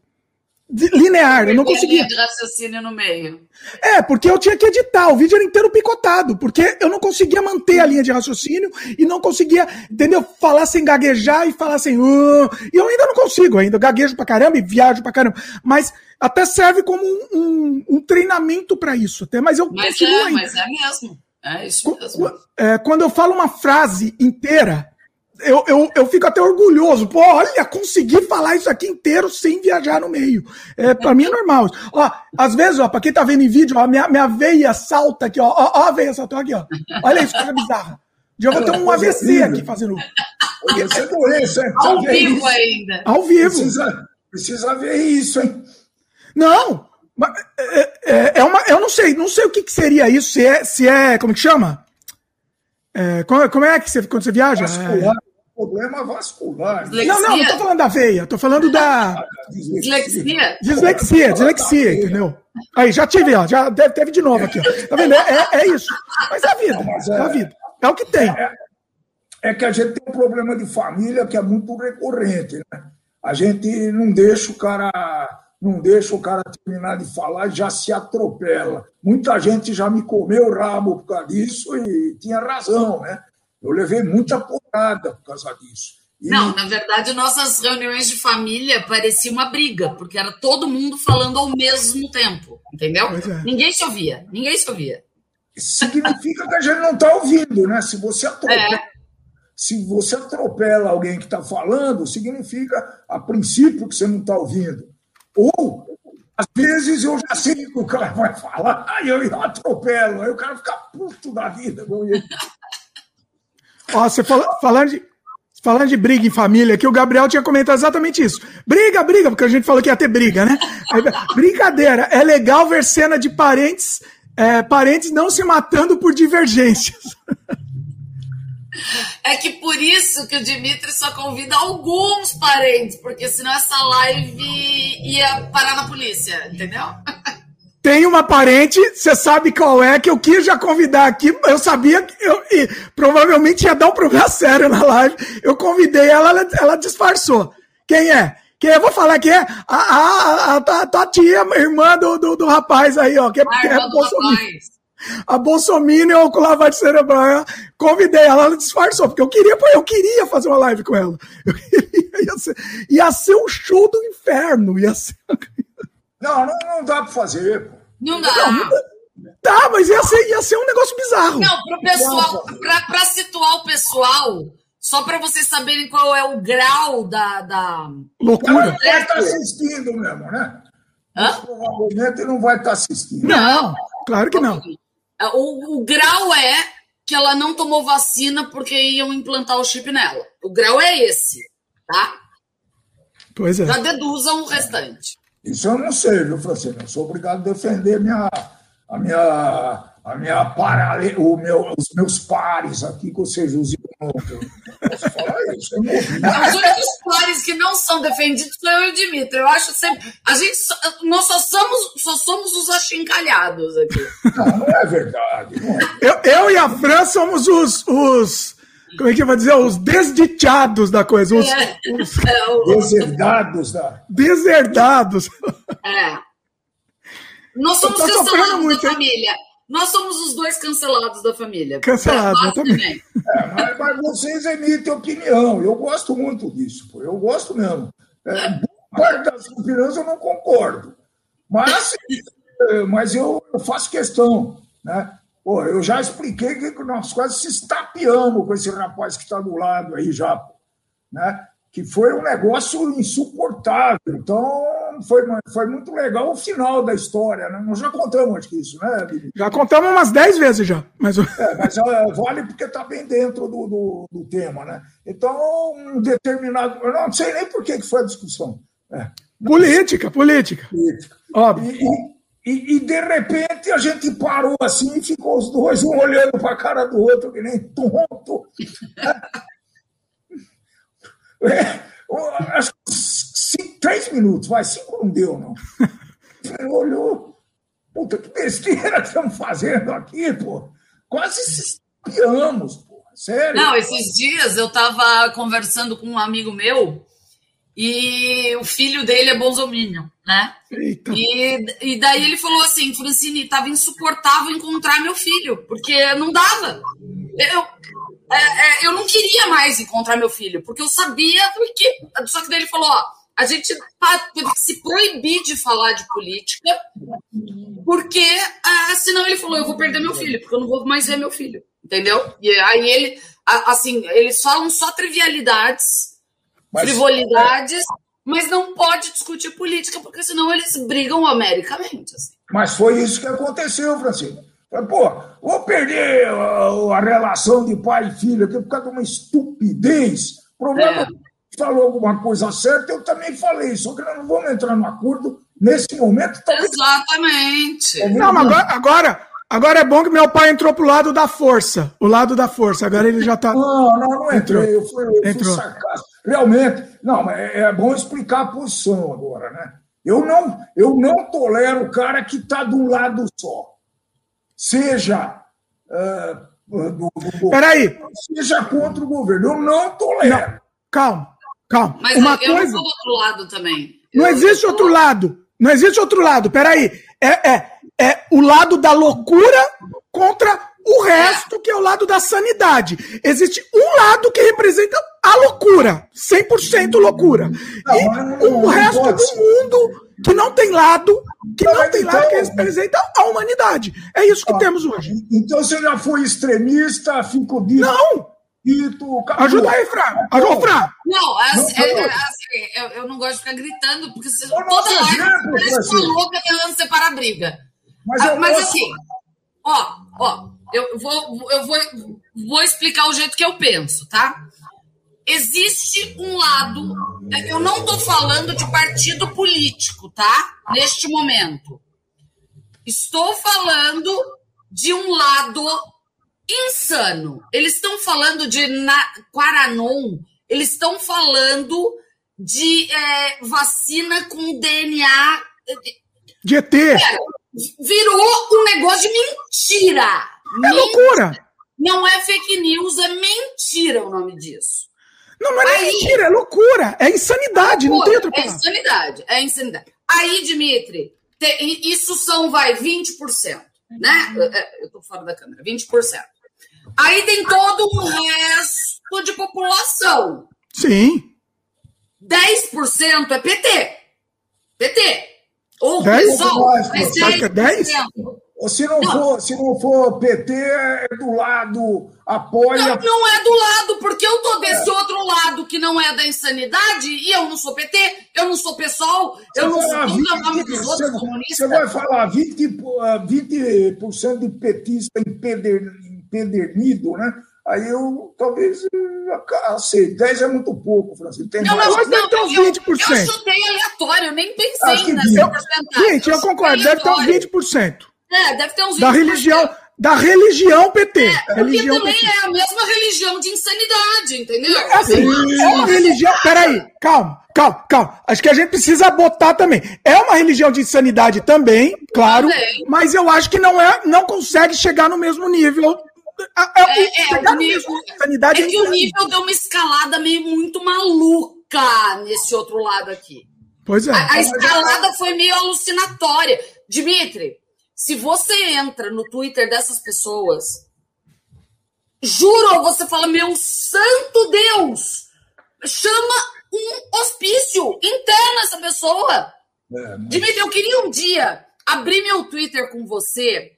Speaker 1: linear, eu não conseguia.
Speaker 2: de raciocínio no meio.
Speaker 1: É, porque eu tinha que editar, o vídeo era inteiro picotado, porque eu não conseguia manter a linha de raciocínio e não conseguia, entendeu? Falar sem gaguejar e falar sem. Uh, e eu ainda não consigo, ainda gaguejo pra caramba e viajo pra caramba. Mas até serve como um, um, um treinamento para isso, até. Mas eu
Speaker 2: mas continuo é, ainda. Mas é mesmo. É isso mesmo.
Speaker 1: É, quando eu falo uma frase inteira, eu, eu, eu fico até orgulhoso. Pô, olha, consegui falar isso aqui inteiro sem viajar no meio. É, pra mim é normal. Ó, às vezes, ó, pra quem tá vendo em vídeo, ó, minha, minha veia salta aqui, ó. Ó, ó a veia saltou aqui, ó. Olha isso, coisa bizarra. Já vou ter um AVC aqui fazendo.
Speaker 3: Você doença, hein?
Speaker 2: Ao vivo ainda.
Speaker 1: Ao vivo.
Speaker 3: Precisa, precisa ver isso, hein?
Speaker 1: Não, é, é, é, uma, eu não sei, não sei o que, que seria isso, se é, se é, como que chama? É, como, como, é que você, quando você viaja?
Speaker 3: Vascular, problema vascular.
Speaker 1: Dislexia. Não, não, não tô falando da veia, tô falando da.
Speaker 2: Dislexia?
Speaker 1: Dislexia, dislexia, entendeu? Aí, já tive, ó, já teve de novo aqui, ó. Tá vendo? É, é, é isso. Mas é a vida, é, é, a vida. É o que tem.
Speaker 3: É, é, que a gente tem um problema de família que é muito recorrente, né? A gente não deixa o cara não deixa o cara terminar de falar e já se atropela. Muita gente já me comeu o rabo por causa disso e tinha razão, né? Eu levei muita porrada por causa disso.
Speaker 2: E... Não, na verdade, nossas reuniões de família parecia uma briga, porque era todo mundo falando ao mesmo tempo, entendeu? É. Ninguém se ouvia, ninguém se ouvia.
Speaker 3: Significa que a gente não está ouvindo, né? Se você atropela, é. se você atropela alguém que está falando, significa, a princípio, que você não está ouvindo. Ou, às vezes, eu já sei o que o cara vai falar, aí (laughs) eu, atropelo, aí o cara fica puto da vida.
Speaker 1: Ó, você fala, falando de. Falando de briga em família, que o Gabriel tinha comentado exatamente isso. Briga, briga, porque a gente falou que ia ter briga, né? Brincadeira, é legal ver cena de parentes, é, parentes não se matando por divergências.
Speaker 2: É que por isso que o Dimitri só convida alguns parentes, porque senão essa live ia parar na polícia, entendeu?
Speaker 1: Tem uma parente, você sabe qual é, que eu quis já convidar aqui. Eu sabia que eu, e, provavelmente ia dar um problema (laughs) sério na live. Eu convidei ela, ela, ela disfarçou. Quem é? Quem eu vou falar que é a, a, a, a, tua tia, irmã do, do, do rapaz aí, ó, que é, que é Bolsonaro a Bolsominion com lavagem cerebral. Convidei ela, ela disfarçou, porque eu queria, eu queria fazer uma live com ela. Eu queria, ia, ser, ia ser um show do inferno. Ia ser...
Speaker 3: Não, não, não dá para fazer.
Speaker 2: Não dá. Não, não dá.
Speaker 1: Tá, mas ia ser, ia ser um negócio bizarro.
Speaker 2: Não, pro pessoal, pra, pra situar o pessoal, só para vocês saberem qual é o grau da. da...
Speaker 1: Loucura.
Speaker 3: Ele vai estar tá assistindo mesmo, né? Hã? Provavelmente ele não vai estar tá assistindo.
Speaker 1: Não, claro que não.
Speaker 2: O, o grau é que ela não tomou vacina porque iam implantar o chip nela. O grau é esse, tá?
Speaker 1: Pois é.
Speaker 2: Já deduzam o restante.
Speaker 3: Isso eu não sei, viu, Francisco? Eu sou obrigado a defender minha, a minha a minha parale... o meu, os meus pares aqui, que seja, os
Speaker 2: Posso falar isso? Eu Os únicos pares que não são defendidos sou eu e o Dimitri. Eu acho sempre. A gente só, nós só somos, só somos os achincalhados aqui.
Speaker 3: Não, não é verdade. Não é.
Speaker 1: Eu, eu e a Fran somos os. os como é que eu vou dizer? Os desdichados da coisa. Os, é,
Speaker 3: os... (laughs) É. Deserdados da.
Speaker 1: Deserdados.
Speaker 2: É. Nós somos cancelados muito, da família. Nós somos os dois cancelados da família.
Speaker 1: Cancelados, eu também.
Speaker 3: É, mas, mas, vocês emitem opinião. Eu gosto muito disso, pô. Eu gosto mesmo. É, parte das opiniões eu não concordo. Mas, é, mas eu, eu, faço questão. Né? Pô, eu já expliquei que nós quase se estapeamos com esse rapaz que está do lado aí já. Né? que foi um negócio insuportável. Então, foi, foi muito legal o final da história. Né? Nós já contamos acho que isso, né,
Speaker 1: Billy? Já contamos umas 10 vezes já. Mas,
Speaker 3: é, mas é, vale porque está bem dentro do, do, do, tema, né? Então, um determinado. Eu não sei nem por que, que foi a discussão. É.
Speaker 1: Política, política. Política.
Speaker 3: Óbvio. E, e, e, de repente a gente parou assim e ficou os dois um olhando para a cara do outro, que nem tonto. É, as 10 minutos, vai, 5 não deu, não. Ele olhou, puta, que besteira que estamos fazendo aqui, pô. Quase se espiamos, pô. Sério.
Speaker 2: Não, esses dias eu estava conversando com um amigo meu e o filho dele é bolsominion, né? E, e daí ele falou assim, Francine, estava insuportável encontrar meu filho, porque não dava. Eu, é, é, eu não queria mais encontrar meu filho, porque eu sabia que. Só que daí ele falou: ó, a gente tá, teve que se proibir de falar de política, porque ah, senão ele falou: eu vou perder meu filho, porque eu não vou mais ver meu filho. Entendeu? E aí ele, assim, eles falam só trivialidades mas, frivolidades, mas não pode discutir política, porque senão eles brigam homericamente. Assim.
Speaker 3: Mas foi isso que aconteceu, Francisco. Pô, vou perder a, a, relação de pai e filho aqui por causa de uma estupidez. O problema é. falou alguma coisa certa, eu também falei, só que nós não vamos entrar no acordo nesse momento.
Speaker 2: Talvez... Exatamente.
Speaker 1: Não, mas agora, agora, agora, é bom que meu pai entrou pro lado da força. O lado da força. Agora ele já tá.
Speaker 3: Não, não, não entrei. Eu fui, eu fui sarcástico. Realmente, não, é, é bom explicar a posição agora, né? Eu não, eu não tolero o cara que está de um lado só. Seja uh, do, do
Speaker 1: Peraí.
Speaker 3: seja contra o governo. Eu não tolero. Não.
Speaker 1: Calma, calma.
Speaker 2: Mas Uma eu coisa... não sou do outro lado também.
Speaker 1: Não eu existe outro lado. Não existe outro lado. Peraí. É, é, é o lado da loucura contra o resto, que é o lado da sanidade. Existe um lado que representa a loucura, 100% loucura. E o resto do mundo que não tem lado, que não tem lado que então- representa a humanidade. É isso que temos hoje.
Speaker 3: Então você já foi extremista, fico.
Speaker 1: Não! Ajuda aí, Fran. Ajuda, Fran.
Speaker 2: Não, assim, é, assim, eu, eu, não gosto de ficar gritando, porque você, toda live parece uma louca tentando separar a briga. Mas, ah, mas assim, ó, ó, eu vou, eu vou, vou explicar o jeito que eu penso, tá? Existe um lado. Eu não estou falando de partido político, tá? Neste momento. Estou falando de um lado insano. Eles estão falando de na, Quaranon, eles estão falando de é, vacina com DNA.
Speaker 1: De ET.
Speaker 2: virou um negócio de mentira.
Speaker 1: É loucura!
Speaker 2: Não é fake news, é mentira o nome disso.
Speaker 1: Não, não é Aí, mentira, é loucura, é insanidade, loucura, não tem outra
Speaker 2: é palavra. É insanidade, é insanidade. Aí, Dimitri, te, isso são, vai, 20%, né? Eu, é, eu tô fora da câmera, 20%. Aí tem todo um resto de população.
Speaker 1: Sim.
Speaker 2: 10% é PT. PT. Ou
Speaker 1: 10? PSOL. Acho que é 10?
Speaker 3: Se não, não, For, se não for PT, é do lado, apoia.
Speaker 2: Não, não é do lado, porque eu tô desse é. outro lado que não é da insanidade e eu não sou PT, eu não sou PSOL, você eu não sou tudo nome dos outros comunistas.
Speaker 3: Você vai falar 20%, 20 ah, de petista empedernido, né? Aí eu talvez aceite. 10 é muito pouco, Francisco. Tem
Speaker 2: não, mais. não, não, deve ter uns 20%. Eu, eu chutei aleatório, eu nem pensei nessa
Speaker 1: porcentagem. Gente, eu concordo, deve ter uns 20%.
Speaker 2: É, deve ter uns
Speaker 1: Da religião, da religião PT. É,
Speaker 2: religião porque também PT. é a mesma religião de insanidade, entendeu?
Speaker 1: É assim, é uma religião. Peraí, calma, calma, calma. Acho que a gente precisa botar também. É uma religião de insanidade também, claro, também. mas eu acho que não é, não consegue chegar no mesmo nível.
Speaker 2: É, é, é o nível, é que o nível deu uma escalada meio muito maluca nesse outro lado aqui.
Speaker 1: Pois é.
Speaker 2: A, a escalada foi meio alucinatória. Dimitri, se você entra no Twitter dessas pessoas, juro, você fala, meu santo Deus, chama um hospício, interna essa pessoa. É, mas... Dimitri, eu queria um dia abrir meu Twitter com você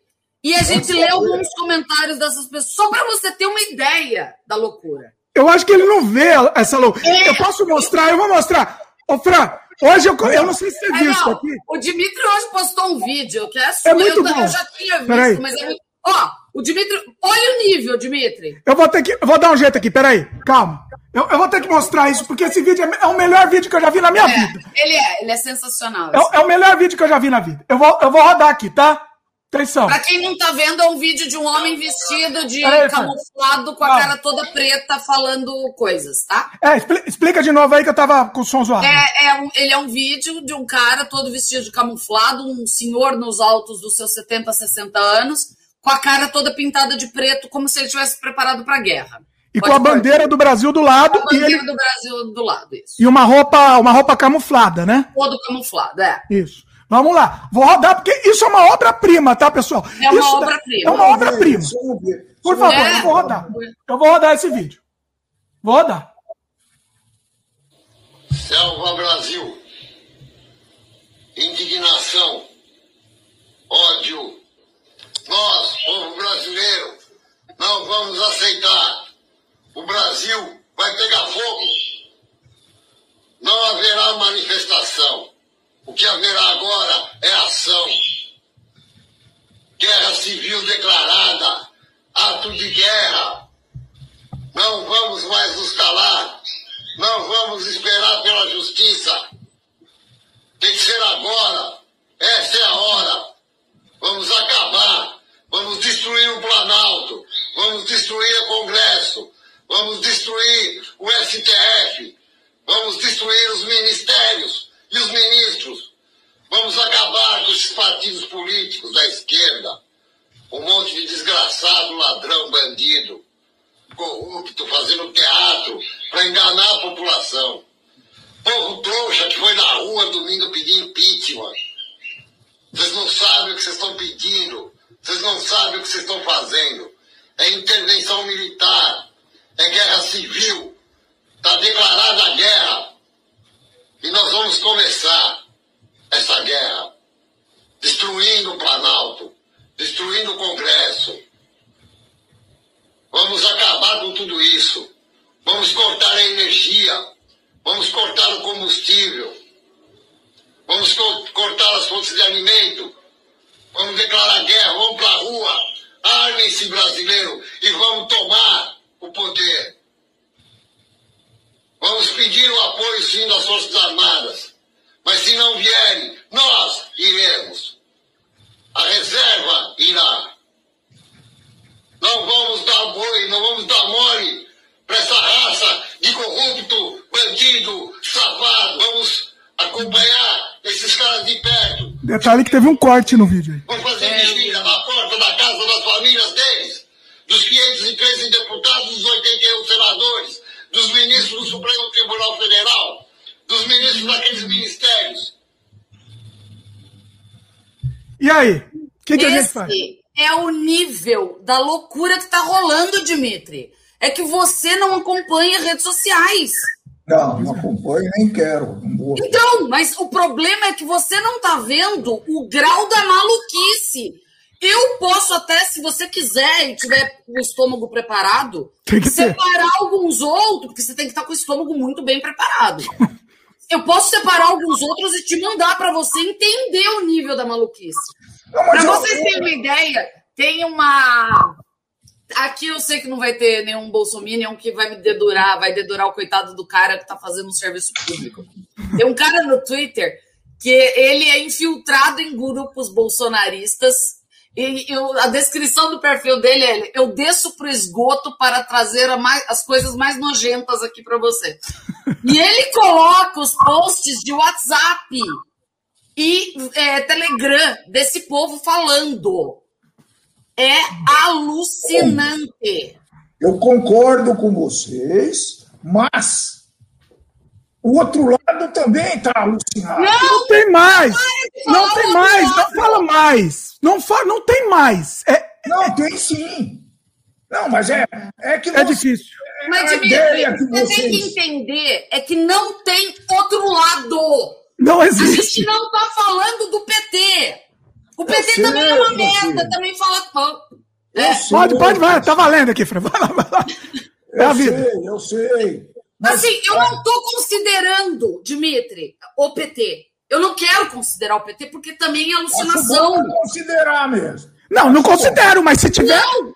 Speaker 2: e a gente ler alguns comentários dessas pessoas, só para você ter uma ideia da loucura.
Speaker 1: Eu acho que ele não vê essa loucura. É. Eu posso mostrar, eu vou mostrar. Ô, Fran, Hoje eu, eu não sei se você viu isso aqui.
Speaker 2: O Dimitri hoje postou um vídeo que é sua. É muito eu, bom. eu já tinha visto, peraí. mas é muito. Ó, o Dimitri. Olha o nível, Dimitri.
Speaker 1: Eu vou ter que. Eu vou dar um jeito aqui, peraí. Calma. Eu, eu vou ter que mostrar isso, porque esse vídeo é, é o melhor vídeo que eu já vi na minha
Speaker 2: é,
Speaker 1: vida.
Speaker 2: Ele é, ele é sensacional.
Speaker 1: É, é, o melhor vídeo que eu já vi na vida. Eu vou, eu vou rodar aqui, tá? Atenção.
Speaker 2: Pra quem não tá vendo, é um vídeo de um homem vestido de camuflado com a cara toda preta falando coisas, tá?
Speaker 1: É, explica de novo aí que eu tava com o som zoado.
Speaker 2: É, é um, ele é um vídeo de um cara todo vestido de camuflado, um senhor nos altos dos seus 70, 60 anos, com a cara toda pintada de preto, como se ele tivesse preparado pra guerra.
Speaker 1: E Pode com a bandeira do Brasil do lado.
Speaker 2: Com a bandeira ele... do Brasil do lado, isso.
Speaker 1: E uma roupa, uma roupa camuflada, né?
Speaker 2: Todo camuflado, é.
Speaker 1: Isso. Vamos lá, vou rodar, porque isso é uma obra-prima, tá, pessoal?
Speaker 2: É uma obra-prima.
Speaker 1: É uma obra-prima. Por favor, é. eu vou rodar. Eu vou rodar esse vídeo. Vou rodar.
Speaker 4: Selva Brasil. Indignação. Ódio. Nós, povo brasileiro, não vamos aceitar. O Brasil vai pegar fogo. Não haverá manifestação o que haverá agora é ação. Guerra civil declarada, ato de guerra. Não vamos mais nos calar. Não vamos esperar pela justiça. Tem que ser agora. Essa é a hora. Vamos acabar. Vamos destruir o Planalto. Vamos destruir o Congresso. Vamos destruir o STF. Vamos destruir os ministérios e os ministros. Vamos acabar com esses partidos políticos da esquerda. Um monte de desgraçado, ladrão, bandido, corrupto, fazendo teatro para enganar a população. Povo trouxa que foi na rua domingo pedir impeachment. Vocês não sabem o que vocês estão pedindo. Vocês não sabem o que vocês estão fazendo. É intervenção militar. É guerra civil. Está declarada a guerra. E nós vamos começar essa guerra destruindo o Planalto, destruindo o Congresso. Vamos acabar com tudo isso. Vamos cortar a energia. Vamos cortar o combustível. Vamos co cortar as fontes de alimento. Vamos declarar guerra. Vamos para a rua. Armem-se, brasileiro, e vamos tomar o poder. Vamos pedir o apoio, sim, das Forças Armadas. Mas se não vierem, nós iremos. A reserva irá. Não vamos dar boi, não vamos dar mole para essa raça de corrupto, bandido, safado. Vamos acompanhar esses caras de perto.
Speaker 1: Detalhe que teve um corte no vídeo aí.
Speaker 4: Vamos fazer vigília na porta da casa das famílias deles, dos 513 deputados, dos 81 senadores dos ministros do Supremo Tribunal Federal, dos ministros daqueles ministérios.
Speaker 1: E aí? O que, que a gente faz?
Speaker 2: É o nível da loucura que está rolando, Dimitri. É que você não acompanha redes sociais.
Speaker 3: Não, não acompanho nem quero.
Speaker 2: Então, mas o problema é que você não está vendo o grau da maluquice eu posso até, se você quiser e tiver o estômago preparado, separar alguns outros, porque você tem que estar com o estômago muito bem preparado. (laughs) Eu posso separar alguns outros e te mandar para você entender o nível da maluquice. Para vocês terem uma ideia, tem uma. Aqui eu sei que não vai ter nenhum bolsominion que vai me dedurar, vai dedurar o coitado do cara que tá fazendo um serviço público. Tem um cara no Twitter que ele é infiltrado em grupos bolsonaristas e eu, a descrição do perfil dele é: eu desço para o esgoto para trazer mais, as coisas mais nojentas aqui para você. e ele coloca os posts de WhatsApp e é, Telegram desse povo falando. É alucinante.
Speaker 3: Eu concordo com vocês, mas o outro lado também está alucinado.
Speaker 1: Não, não, tem mais. Não tem mais. Não fala mais. Não, fala, não tem mais. É,
Speaker 3: não, tem sim. Não, mas é, é que.
Speaker 1: É difícil.
Speaker 2: Mas, Dimitri, você vocês... tem que entender é que não tem outro lado.
Speaker 1: Não existe.
Speaker 2: A gente não está falando do PT. O PT sei, também é uma merda, sei. também fala
Speaker 1: É. Pode, pode, vai. Tá valendo aqui, Fran. Vai lá, vai lá.
Speaker 3: É eu a vida. sei, eu sei.
Speaker 2: Mas, assim, eu não estou considerando, Dimitri, o PT. Eu não quero considerar o PT porque também é alucinação.
Speaker 3: Não considerar mesmo.
Speaker 1: Não, não considero, mas se tiver. Não.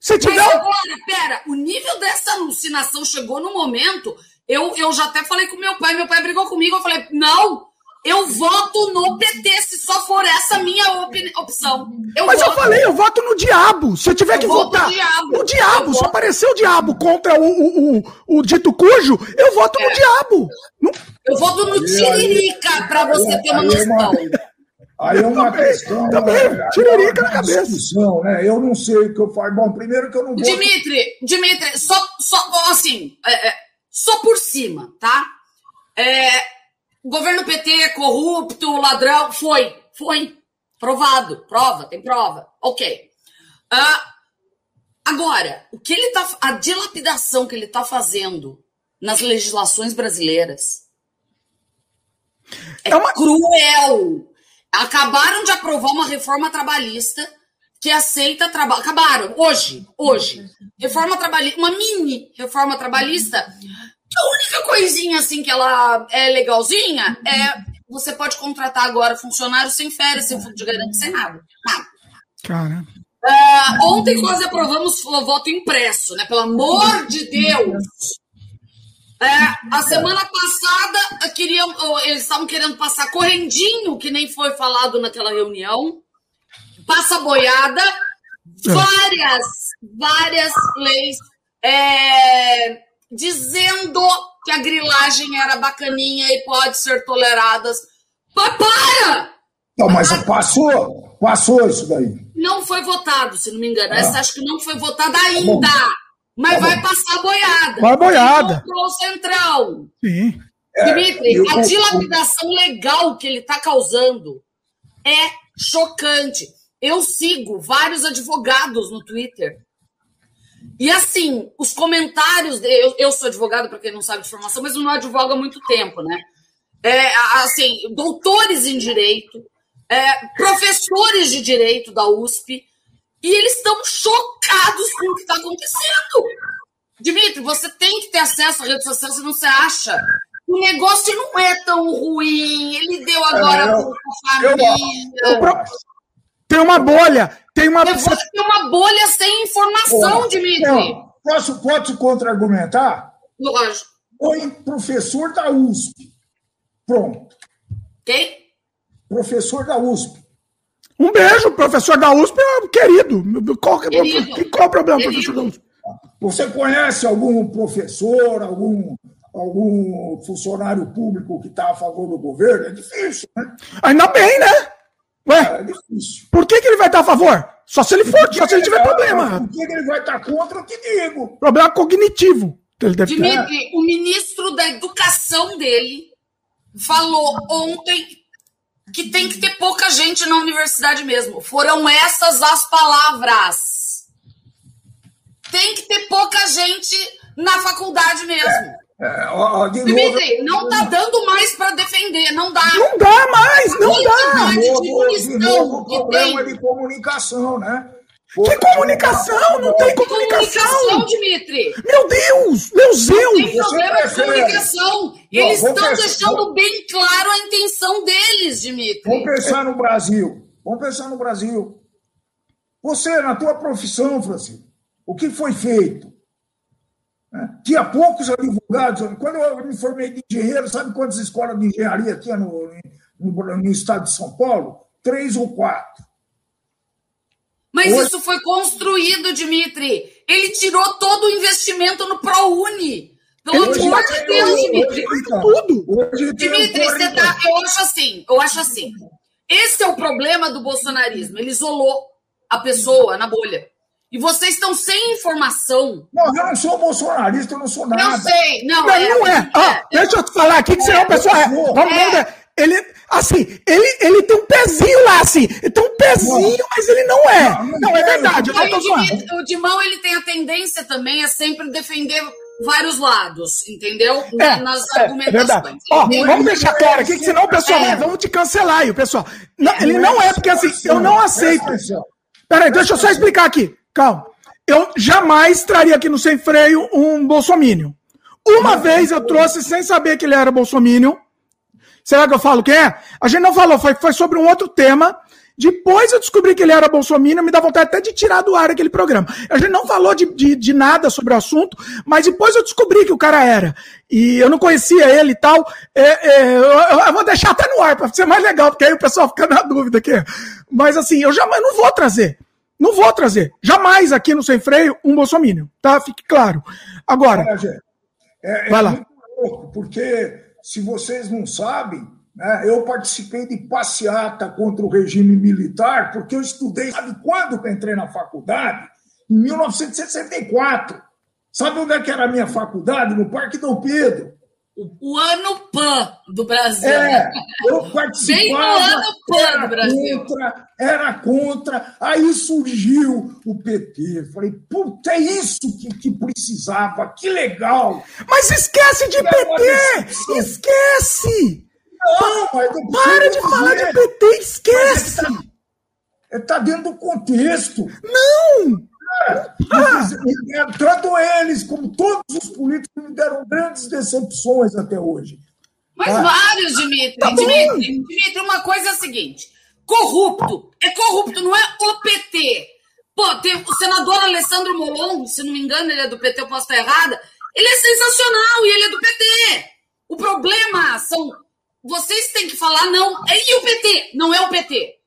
Speaker 1: Se tiver. Mas
Speaker 2: agora, pera, o nível dessa alucinação chegou no momento. Eu, eu já até falei com meu pai, meu pai brigou comigo. Eu falei, não, eu voto no PT se só for essa minha opção.
Speaker 1: Eu Mas voto. eu falei, eu voto no diabo. Se eu tiver eu que votar no diabo, no diabo se aparecer o diabo contra o, o, o, o dito cujo, eu voto é. no diabo.
Speaker 2: Eu voto no Tiririca para você ter uma noção.
Speaker 3: Aí é uma questão.
Speaker 1: Também, né? tiririca na cabeça. Discussão,
Speaker 3: né? Eu não sei o que eu faço. Bom, primeiro que eu não vou.
Speaker 2: Dimitri, Dimitri, só, só assim, é, é, só por cima, tá? É, governo PT é corrupto, ladrão. Foi, foi. Provado. Prova, tem prova. Ok. Uh, agora, o que ele tá. A dilapidação que ele tá fazendo nas legislações brasileiras é, é uma... cruel. Acabaram de aprovar uma reforma trabalhista que aceita trabalho. Acabaram, hoje, hoje. Reforma trabalhista, uma mini reforma trabalhista. A única coisinha assim que ela é legalzinha é você pode contratar agora funcionário sem férias, sem fundo de garantia, sem nada. nada.
Speaker 1: Cara.
Speaker 2: Uh, ontem quase aprovamos o voto impresso, né? Pelo amor de Deus! É, a semana passada queriam, eles estavam querendo passar correndinho, que nem foi falado naquela reunião. Passa boiada, várias, várias leis é, dizendo que a grilagem era bacaninha e pode ser tolerada. Para!
Speaker 3: Não, mas passou, passou isso daí.
Speaker 2: Não foi votado, se não me engano. Ah. Essa acho que não foi votada ainda. Tá mas tá vai passar a boiada.
Speaker 1: Vai boiada.
Speaker 2: O central.
Speaker 1: Sim.
Speaker 2: Dimitri, é, a dilapidação legal que ele está causando é chocante. Eu sigo vários advogados no Twitter. E assim, os comentários. De, eu, eu sou advogado, para quem não sabe de formação, mas não advogo há muito tempo, né? É, assim, doutores em direito, é, professores de direito da USP, e eles estão chocados com o que está acontecendo. Dimitri, você tem que ter acesso à rede social, senão você acha. O negócio não é tão ruim. Ele deu agora é, eu, a família.
Speaker 1: tem uma bolha. Tem uma...
Speaker 2: Tem uma bolha sem informação, Dimitri. Não,
Speaker 3: posso, posso contra-argumentar?
Speaker 2: Lógico.
Speaker 3: Foi professor da USP. Pronto.
Speaker 2: Quem?
Speaker 3: Professor da USP.
Speaker 1: Um beijo, professor da USP, querido. Qual, querido. qual é o problema, querido. professor da USP?
Speaker 3: Você conhece algum professor, algum, algum funcionário público que está a favor do governo? É difícil, né?
Speaker 1: Ainda bem, né? Ué, é, é difícil. Por que, que ele vai estar a favor? Só se ele for, só se ele tiver é, problema.
Speaker 3: Por que ele vai estar contra, eu te digo.
Speaker 1: Problema cognitivo.
Speaker 2: Ele deve Dimitri, ter. o ministro da educação dele falou ontem que tem que ter pouca gente na universidade mesmo. Foram essas as palavras. Tem que ter pouca gente na faculdade mesmo. É, é, ó, Dimitri, não tá dando mais para defender, não dá.
Speaker 1: Não dá mais, não dá.
Speaker 3: De novo, de novo, problema de comunicação, né?
Speaker 1: Que comunicação? Não tem comunicação. comunicação,
Speaker 2: Dimitri.
Speaker 1: Meu Deus, meu Deus. Não
Speaker 2: tem problema de comunicação. Eles estão deixando bem claro a intenção deles, Dimitri.
Speaker 3: Vamos pensar no Brasil. Vamos pensar no Brasil. Você, na tua profissão, Francisco, o que foi feito? Tinha poucos advogados. Quando eu me formei de engenheiro, sabe quantas escolas de engenharia tinha no, no, no estado de São Paulo? Três ou quatro.
Speaker 2: Mas Hoje... isso foi construído, Dimitri. Ele tirou todo o investimento no ProUni. Pelo Hoje, amor de Deus, Dimitri. Tudo. Dimitri, você tá, eu acho assim, eu acho assim. Esse é o problema do bolsonarismo. Ele isolou a pessoa na bolha. E vocês estão sem informação.
Speaker 3: Não, eu não sou bolsonarista, eu não sou nada.
Speaker 2: Eu sei, não,
Speaker 1: não é. Não é. é. Ah, deixa eu te falar aqui que você é uma pessoa. É. Vamos, vamos, ele, assim, ele, ele tem um pezinho lá, assim. Ele tem um pezinho, mas ele não é. Não, não é verdade. Eu tô
Speaker 2: zoando. O Dimão, ele tem a tendência também a sempre defender vários lados, entendeu?
Speaker 1: É, Nas é, argumentações. É Ó, vamos deixar claro aqui, que senão o pessoal é. vamos te cancelar aí, o pessoal. Não, ele não é porque assim, eu não aceito. Peraí, deixa eu só explicar aqui. Calma. Eu jamais traria aqui no Sem Freio um bolsomínio. Uma vez eu trouxe sem saber que ele era bolsomínio Será que eu falo quem é? A gente não falou, foi, foi sobre um outro tema. Depois eu descobri que ele era bolsominion, me dá vontade até de tirar do ar aquele programa. A gente não falou de, de, de, nada sobre o assunto, mas depois eu descobri que o cara era. E eu não conhecia ele e tal. É, é, eu, eu, vou deixar até no ar para ser mais legal, porque aí o pessoal fica na dúvida aqui. Mas assim, eu jamais não vou trazer. Não vou trazer. Jamais aqui no Sem Freio um bolsominion, tá? Fique claro. Agora.
Speaker 3: É, é, vai lá. Louco, porque se vocês não sabem, né, eu participei de passeata contra o regime militar, porque eu estudei, sabe quando que eu entrei na faculdade? Em 1964. Sabe onde é que era a minha faculdade? No Parque Dom Pedro.
Speaker 2: O, ano PAN do Brasil.
Speaker 3: É, eu participava. Bem no ano PAN do Brasil. Contra, era contra, aí surgiu o PT. Falei, puta, é isso que, que precisava, que legal.
Speaker 1: Mas esquece de PT! Esquece! Não, mas Para de falar de PT, esquece!
Speaker 3: Está tá dentro do contexto.
Speaker 1: Não!
Speaker 3: É, tratam eles, como todos os políticos, me deram grandes decepções até hoje.
Speaker 2: Mas tá? vários, Dimitri. Tá Dimitri, Dimitri, uma coisa é a seguinte: corrupto. É corrupto, não é o PT. Pô, tem o senador Alessandro Molon, se não me engano, ele é do PT, eu posso estar errada. Ele é sensacional e ele é do PT. O problema são. Vocês têm que falar, não. E o PT? Não é o PT.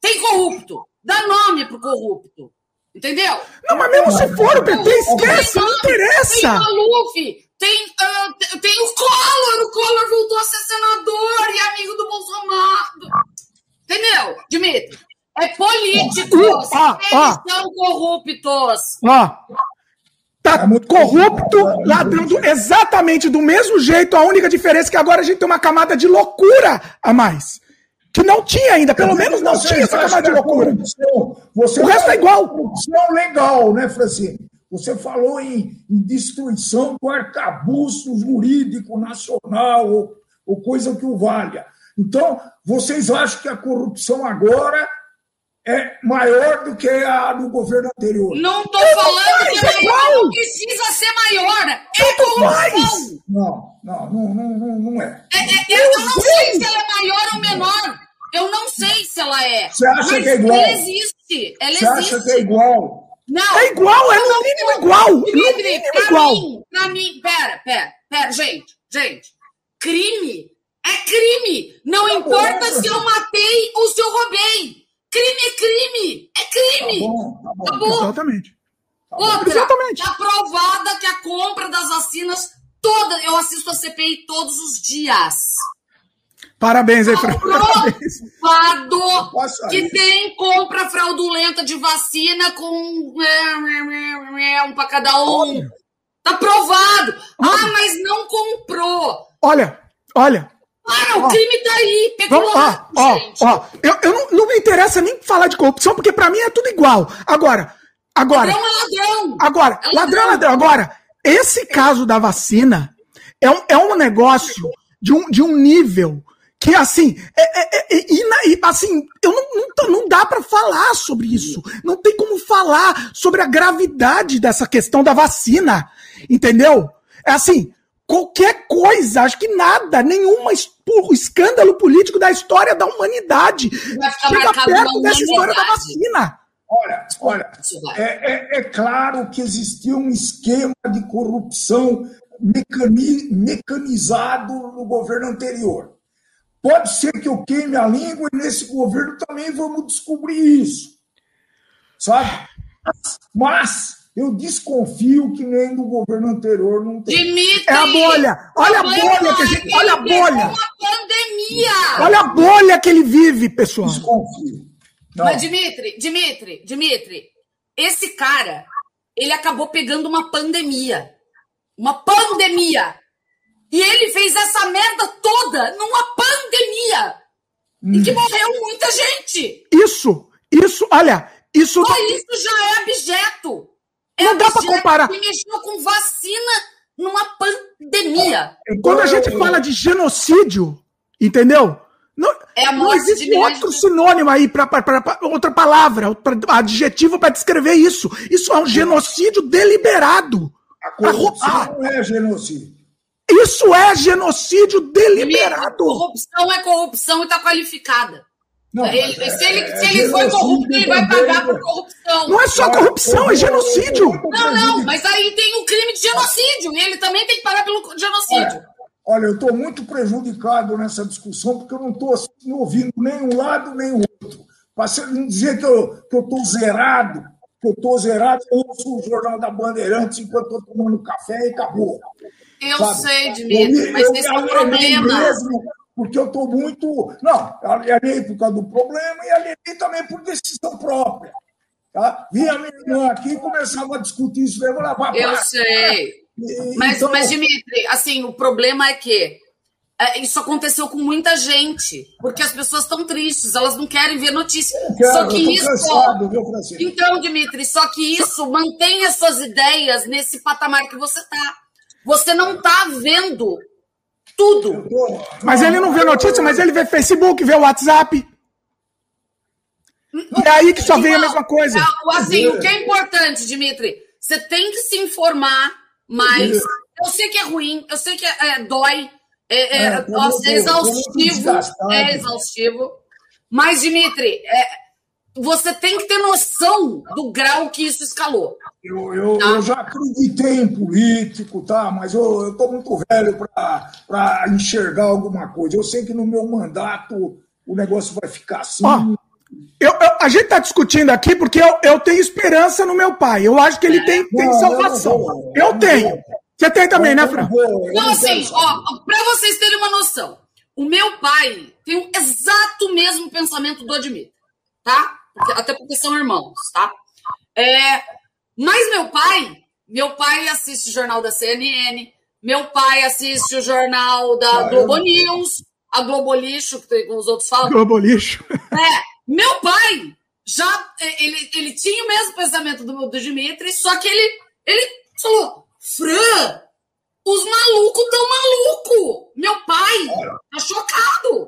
Speaker 2: Tem corrupto. Dá nome pro corrupto. Entendeu?
Speaker 1: Não, mas mesmo se for o PT, esquece, não interessa. Tem
Speaker 2: Maluf, tem, uh, tem o Collor, o Collor voltou a ser senador e amigo do Bolsonaro. Entendeu, Dimitri? É político. Uh, ah, ah, são corruptos.
Speaker 1: Ó. Tá é corrupto, ladrando exatamente do mesmo jeito. A única diferença é que agora a gente tem uma camada de loucura a mais que não tinha ainda, pelo menos não tinha essa camada de loucura.
Speaker 3: Você o resto é igual. Corrupção legal, né, Francine? Você falou em, em destruição do arcabouço jurídico nacional ou, ou coisa que o valha. Então, vocês acham que a corrupção agora é maior do que a do governo anterior.
Speaker 2: Não estou falando que é maior, não precisa ser maior. É corrupção.
Speaker 3: Não, não, não, não, não é.
Speaker 2: é, é eu não sei se ela é maior ou menor. Eu não sei se ela é.
Speaker 3: Você acha que é igual?
Speaker 2: Ela existe. Ela
Speaker 3: Você
Speaker 2: existe.
Speaker 3: acha que é igual?
Speaker 1: Não. É igual, é no mínimo igual.
Speaker 2: Dimitri, pra igual. mim, pra mim, pera, pera, pera, gente, gente. Crime é crime. Não tá importa bom, se eu matei ou se eu roubei. Crime é crime! É crime! Tá bom, tá bom. Tá bom.
Speaker 1: Exatamente.
Speaker 2: Tá Outra, Exatamente. tá provada que a compra das vacinas toda. Eu assisto a CPI todos os dias.
Speaker 1: Parabéns aí,
Speaker 2: Fran. Provado que tem compra fraudulenta de vacina com um para cada um. Tá provado. Ah, mas não comprou.
Speaker 1: Olha, olha,
Speaker 2: ah, o crime tá aí, pegou ó,
Speaker 1: ó, ó, eu, eu não, não, me interessa nem falar de corrupção, porque para mim é tudo igual. Agora, agora.
Speaker 2: Ladrão é ladrão.
Speaker 1: Agora, é ladrão é ladrão. Agora, esse caso da vacina é um, é um negócio de um, de um nível que, assim, é, é, é, e, assim, eu não, não, não dá para falar sobre isso. Não tem como falar sobre a gravidade dessa questão da vacina. Entendeu? É assim, qualquer coisa, acho que nada, nenhum escândalo político da história da humanidade chega perto dessa história da vacina.
Speaker 3: Olha, olha, é, é, é, claro que existia um esquema de corrupção mecani, mecanizado no governo anterior. Pode ser que eu queime a língua e nesse governo também vamos descobrir isso. Sabe? Mas, mas eu desconfio que nem do governo anterior não tem.
Speaker 2: Dimitri,
Speaker 1: é a bolha. Olha a bolha que a gente. Olha a bolha.
Speaker 2: Uma pandemia.
Speaker 1: Olha a bolha que ele vive, pessoal.
Speaker 3: Desconfio.
Speaker 2: Não. Mas, Dimitri, Dimitri, Dimitri, esse cara, ele acabou pegando uma pandemia. Uma pandemia. E ele fez essa merda toda numa pandemia. Hum. Em que morreu muita gente.
Speaker 1: Isso, isso, olha, isso.
Speaker 2: Só isso já é abjeto.
Speaker 1: É não dá para comparar.
Speaker 2: Que mexeu com vacina numa pandemia.
Speaker 1: Quando a gente fala de genocídio, entendeu? Não, é não existe outro de... sinônimo aí para outra palavra, pra, adjetivo para descrever isso. Isso é um genocídio deliberado.
Speaker 3: A corrupção não é genocídio.
Speaker 1: Isso é genocídio deliberado.
Speaker 2: Corrupção é corrupção e está qualificada. Não, ele, é, se ele, é, se ele foi corrupto, ele vai pagar por corrupção.
Speaker 1: Não é só corrupção, é genocídio.
Speaker 2: Não, não, mas aí tem o crime de genocídio. E ele também tem que pagar pelo genocídio.
Speaker 3: É, olha, eu estou muito prejudicado nessa discussão, porque eu não estou assim, ouvindo nem um lado nem o outro. Para não dizer que eu estou zerado, que eu estou zerado, eu ouço o Jornal da Bandeirantes enquanto estou tomando café e acabou.
Speaker 2: Eu sabe? sei, Dmitry, mas eu, esse é o problema. Mesmo,
Speaker 3: porque eu estou muito. Não, alienei por causa do problema e alienei também por decisão própria. Tá? A minha irmã aqui e começava a discutir isso mesmo lá
Speaker 2: Eu sei. E, mas, então... mas, Dimitri, assim, o problema é que é, isso aconteceu com muita gente, porque as pessoas estão tristes, elas não querem ver notícia.
Speaker 3: Quero, só que isso. Cansado, viu,
Speaker 2: então, Dimitri, só que isso mantém as suas ideias nesse patamar que você está. Você não está vendo tudo.
Speaker 1: Mas ele não vê notícia, mas ele vê Facebook, vê WhatsApp. E é aí que só vem a mesma coisa.
Speaker 2: Assim, o que é importante, Dimitri, você tem que se informar mais. Eu sei que é ruim, eu sei que é, é dói, é, é, é, nossa, é exaustivo, é exaustivo. Mas, Dimitri, é, você tem que ter noção do grau que isso escalou.
Speaker 3: Eu, eu, tá? eu já acreditei em político, tá? mas eu estou muito velho para enxergar alguma coisa. Eu sei que no meu mandato o negócio vai ficar assim.
Speaker 1: eu, eu, a gente está discutindo aqui porque eu, eu tenho esperança no meu pai. Eu acho que ele tem, tem não, salvação. Vou, eu tenho. Você tem também, né, Fran?
Speaker 2: Não, assim, ó, para vocês terem uma noção, o meu pai tem o exato mesmo pensamento do Admir, tá? Porque, até porque são irmãos, tá? É, mas meu pai, meu pai assiste o jornal da CNN, meu pai assiste o jornal da Globo News, a Globo Lixo, que os outros falam.
Speaker 1: Globo Lixo. (laughs)
Speaker 2: É, meu pai já, é, ele, ele tinha o mesmo pensamento do, do Dimitri, só que ele, ele falou, Fran, os malucos tão maluco. Meu pai tá chocado.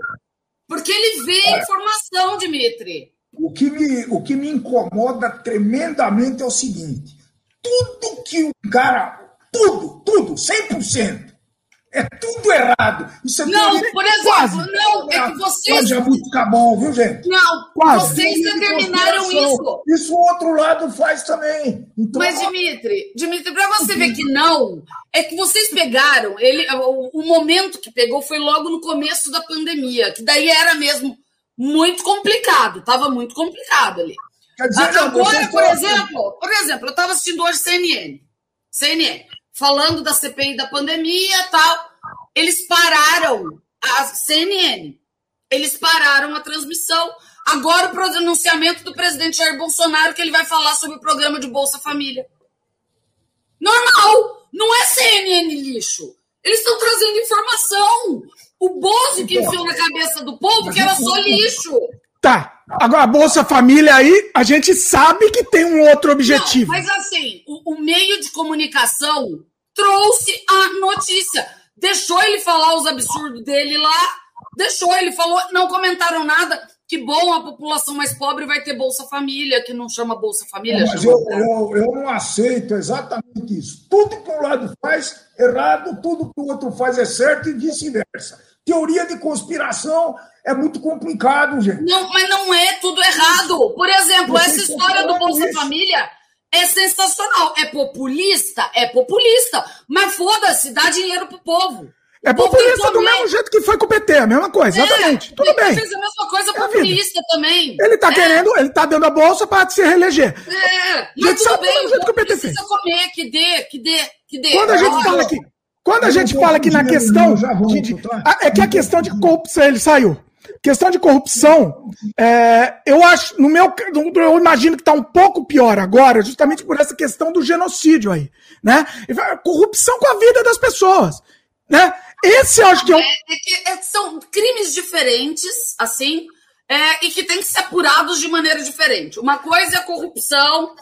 Speaker 2: Porque ele vê a informação, Dimitri.
Speaker 3: O que, me, o que me incomoda tremendamente é o seguinte: tudo que o cara, tudo, tudo, 100%, é tudo errado.
Speaker 2: Isso é não, por exemplo, quase. não, é que vocês.
Speaker 3: Pode muito ficar bom, viu, gente?
Speaker 2: Não, quase. vocês determinaram isso.
Speaker 3: Isso o outro lado faz também.
Speaker 2: Então, Mas, Dimitri, Dimitri, para você ver que não, é que vocês pegaram, ele, o, o momento que pegou foi logo no começo da pandemia, que daí era mesmo muito complicado, estava muito complicado ali. Dizer, Agora, por exemplo, por exemplo, eu estava assistindo hoje CNN, CNN, falando da CPI da pandemia tal. Eles pararam a CNN, eles pararam a transmissão. Agora o pronunciamento do presidente Jair Bolsonaro que ele vai falar sobre o programa de Bolsa Família. Normal, não é CNN lixo. Eles estão trazendo informação. O Bozo que enfiou na cabeça do povo que era só lixo.
Speaker 1: Tá. Agora, a Bolsa Família aí, a gente sabe que tem um outro objetivo.
Speaker 2: Não, mas assim, o, o meio de comunicação trouxe a notícia. Deixou ele falar os absurdos dele lá, deixou, ele falou, não comentaram nada. Que bom, a população mais pobre vai ter Bolsa Família, que não chama Bolsa Família.
Speaker 3: Mas eu, eu, eu, não aceito exatamente isso. Tudo que um lado faz errado, tudo que o outro faz é certo e vice-versa. Teoria de conspiração é muito complicado, gente.
Speaker 2: Não, mas não é tudo errado. Por exemplo, Você essa história do Bolsa isso. Família é sensacional. É populista? É populista. Mas foda-se, dá dinheiro pro povo.
Speaker 1: É populista do mesmo jeito que foi com o PT, a mesma coisa, é, exatamente. Tudo bem.
Speaker 2: fez a mesma coisa é populista também.
Speaker 1: Ele tá é. querendo, ele tá dando a bolsa para se reeleger.
Speaker 2: É, mas tudo bem, jeito que o PT precisa fez. comer, que dê, que dê, que dê.
Speaker 1: Quando a gente fala aqui, quando a gente fala aqui na questão. De, de, tá? é que a questão de corrupção, ele saiu. Questão de corrupção, é, eu acho, no meu, eu imagino que está um pouco pior agora, justamente por essa questão do genocídio aí, né? Corrupção com a vida das pessoas, né? Esse eu acho que é, um... é,
Speaker 2: é que é, são crimes diferentes, assim, é, e que tem que ser apurados de maneira diferente. Uma coisa é a corrupção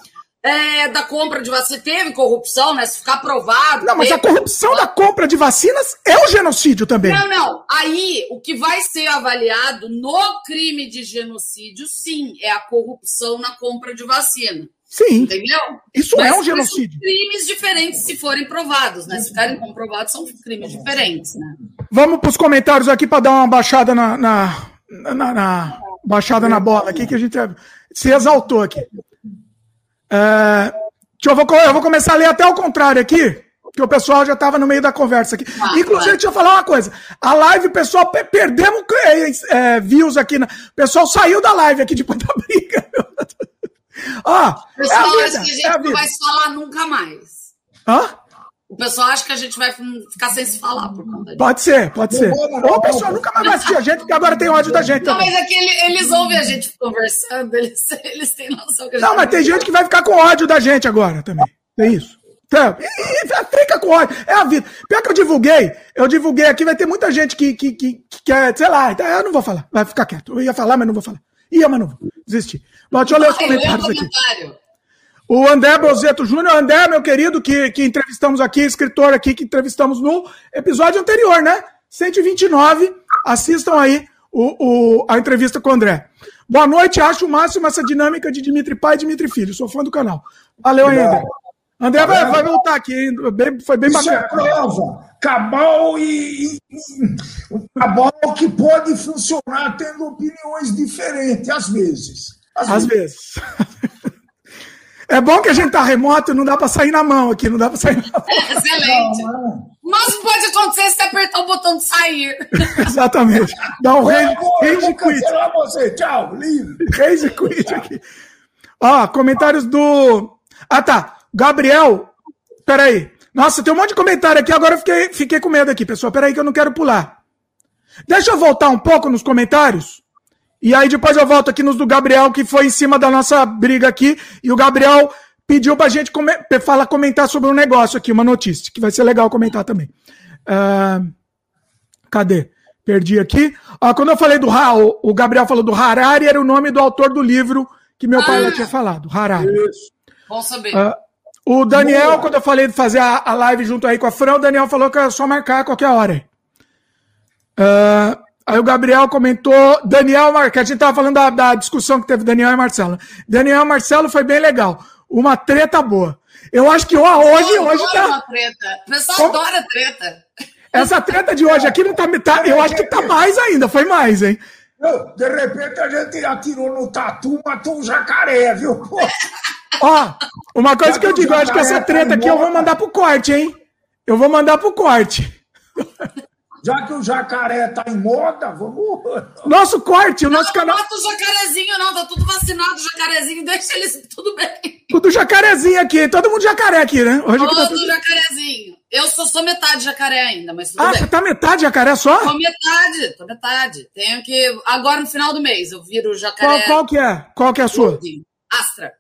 Speaker 2: é, da compra de vacina. Teve corrupção, né? Se ficar provado.
Speaker 1: Não, mas
Speaker 2: teve...
Speaker 1: a corrupção da compra de vacinas é o genocídio também.
Speaker 2: Não, não. Aí, o que vai ser avaliado no crime de genocídio, sim, é a corrupção na compra de vacina.
Speaker 1: Sim.
Speaker 2: Entendeu?
Speaker 1: Isso mas, é um genocídio. São
Speaker 2: crimes diferentes se forem provados, né? Se ficarem comprovados, são crimes diferentes, né?
Speaker 1: Vamos para os comentários aqui para dar uma baixada na, na, na, na baixada na bola aqui que a gente se exaltou aqui. É, eu, vou, eu vou começar a ler até o contrário aqui, que o pessoal já estava no meio da conversa aqui. Ah, Inclusive, deixa eu falar uma coisa. A live, pessoal, perdemos é, views aqui. Na, o pessoal saiu da live aqui depois da briga.
Speaker 2: Ó, pessoal, é vida, acho que a gente é a não vai falar nunca mais.
Speaker 1: Hã?
Speaker 2: O pessoal acha que a gente vai ficar sem se falar por conta disso.
Speaker 1: Pode ser, pode ser. Ou o pessoal nunca mais vai assistir a gente, porque agora tem ódio da gente.
Speaker 2: Não, também. mas é que eles, eles ouvem a gente conversando, eles, eles têm noção que a
Speaker 1: gente. Não, mas tem gente que vai ficar com ódio da gente agora também. Tem isso. Então, e, e, fica com ódio. É a vida. Pior que eu divulguei, eu divulguei aqui, vai ter muita gente que, que, que, que quer, sei lá, então eu não vou falar. Vai ficar quieto. Eu ia falar, mas não vou falar. Ia, mas não vou. Desistir. Bom, deixa eu ler os comentários aqui. O André Bozeto Júnior, André, meu querido, que, que entrevistamos aqui, escritor aqui, que entrevistamos no episódio anterior, né? 129. Assistam aí o, o, a entrevista com o André. Boa noite, acho o máximo essa dinâmica de Dimitri pai e Dimitri filho. Sou fã do canal. Valeu aí, André. André vai, vai voltar aqui, hein? Bem, foi bem
Speaker 3: Isso bacana. é prova. Cabal e, e, cabal que pode funcionar tendo opiniões diferentes, às vezes.
Speaker 1: Às, às vezes. vezes. É bom que a gente tá remoto, não dá para sair na mão aqui, não dá para sair na mão.
Speaker 2: É, (laughs) excelente. Mas pode acontecer se apertar o botão de sair. (laughs)
Speaker 1: Exatamente. Dá um rage,
Speaker 3: rage quit. você. Tchau, livre.
Speaker 1: Rage quit aqui. Ó, comentários do... Ah, tá. Gabriel, peraí. Nossa, tem um monte de comentário aqui, agora eu fiquei, fiquei com medo aqui, pessoal. Peraí que eu não quero pular. Deixa eu voltar um pouco nos comentários. E aí depois eu volto aqui nos do Gabriel, que foi em cima da nossa briga aqui. E o Gabriel pediu pra gente come falar, comentar sobre um negócio aqui, uma notícia, que vai ser legal comentar também. Uh, cadê? Perdi aqui. Ah, quando eu falei do Raul, o Gabriel falou do Harari, era o nome do autor do livro que meu pai ah, tinha falado, Harari. Isso.
Speaker 2: Bom saber. Uh,
Speaker 1: o Daniel, Boa. quando eu falei de fazer a, a, live junto aí com a Fran, o Daniel falou que era só marcar a qualquer hora. Uh, Aí o Gabriel comentou, Daniel, que a gente tava falando da, da, discussão que teve Daniel e Marcelo. Daniel e Marcelo foi bem legal. Uma treta boa. Eu acho que hoje, eu hoje tá.
Speaker 2: Uma treta. O pessoal Como... adora treta.
Speaker 1: Essa treta de hoje aqui não tá, tá. Eu acho que tá mais ainda, foi mais, hein?
Speaker 3: De repente a gente atirou no tatu, matou um jacaré, viu? (laughs)
Speaker 1: Ó, uma coisa que eu digo, eu acho que essa treta aqui eu vou mandar pro corte, hein? Eu vou mandar pro corte. (laughs)
Speaker 3: Já que o jacaré tá em moda, vamos. (laughs)
Speaker 1: Nosso corte, o nosso
Speaker 2: não,
Speaker 1: canal.
Speaker 2: Não mata o jacarezinho, não, tá tudo vacinado, o jacarezinho, deixa eles tudo bem.
Speaker 1: Tudo jacarezinho aqui, todo mundo jacaré aqui, né?
Speaker 2: Hoje todo tá tudo... jacarezinho. Eu sou, sou metade jacaré ainda, mas tudo
Speaker 1: ah,
Speaker 2: bem.
Speaker 1: você tá metade jacaré só?
Speaker 2: Tô metade, tô metade. Tenho que. Agora no final do mês eu viro jacaré.
Speaker 1: Qual, qual que é? Qual que é a sua?
Speaker 2: Astra.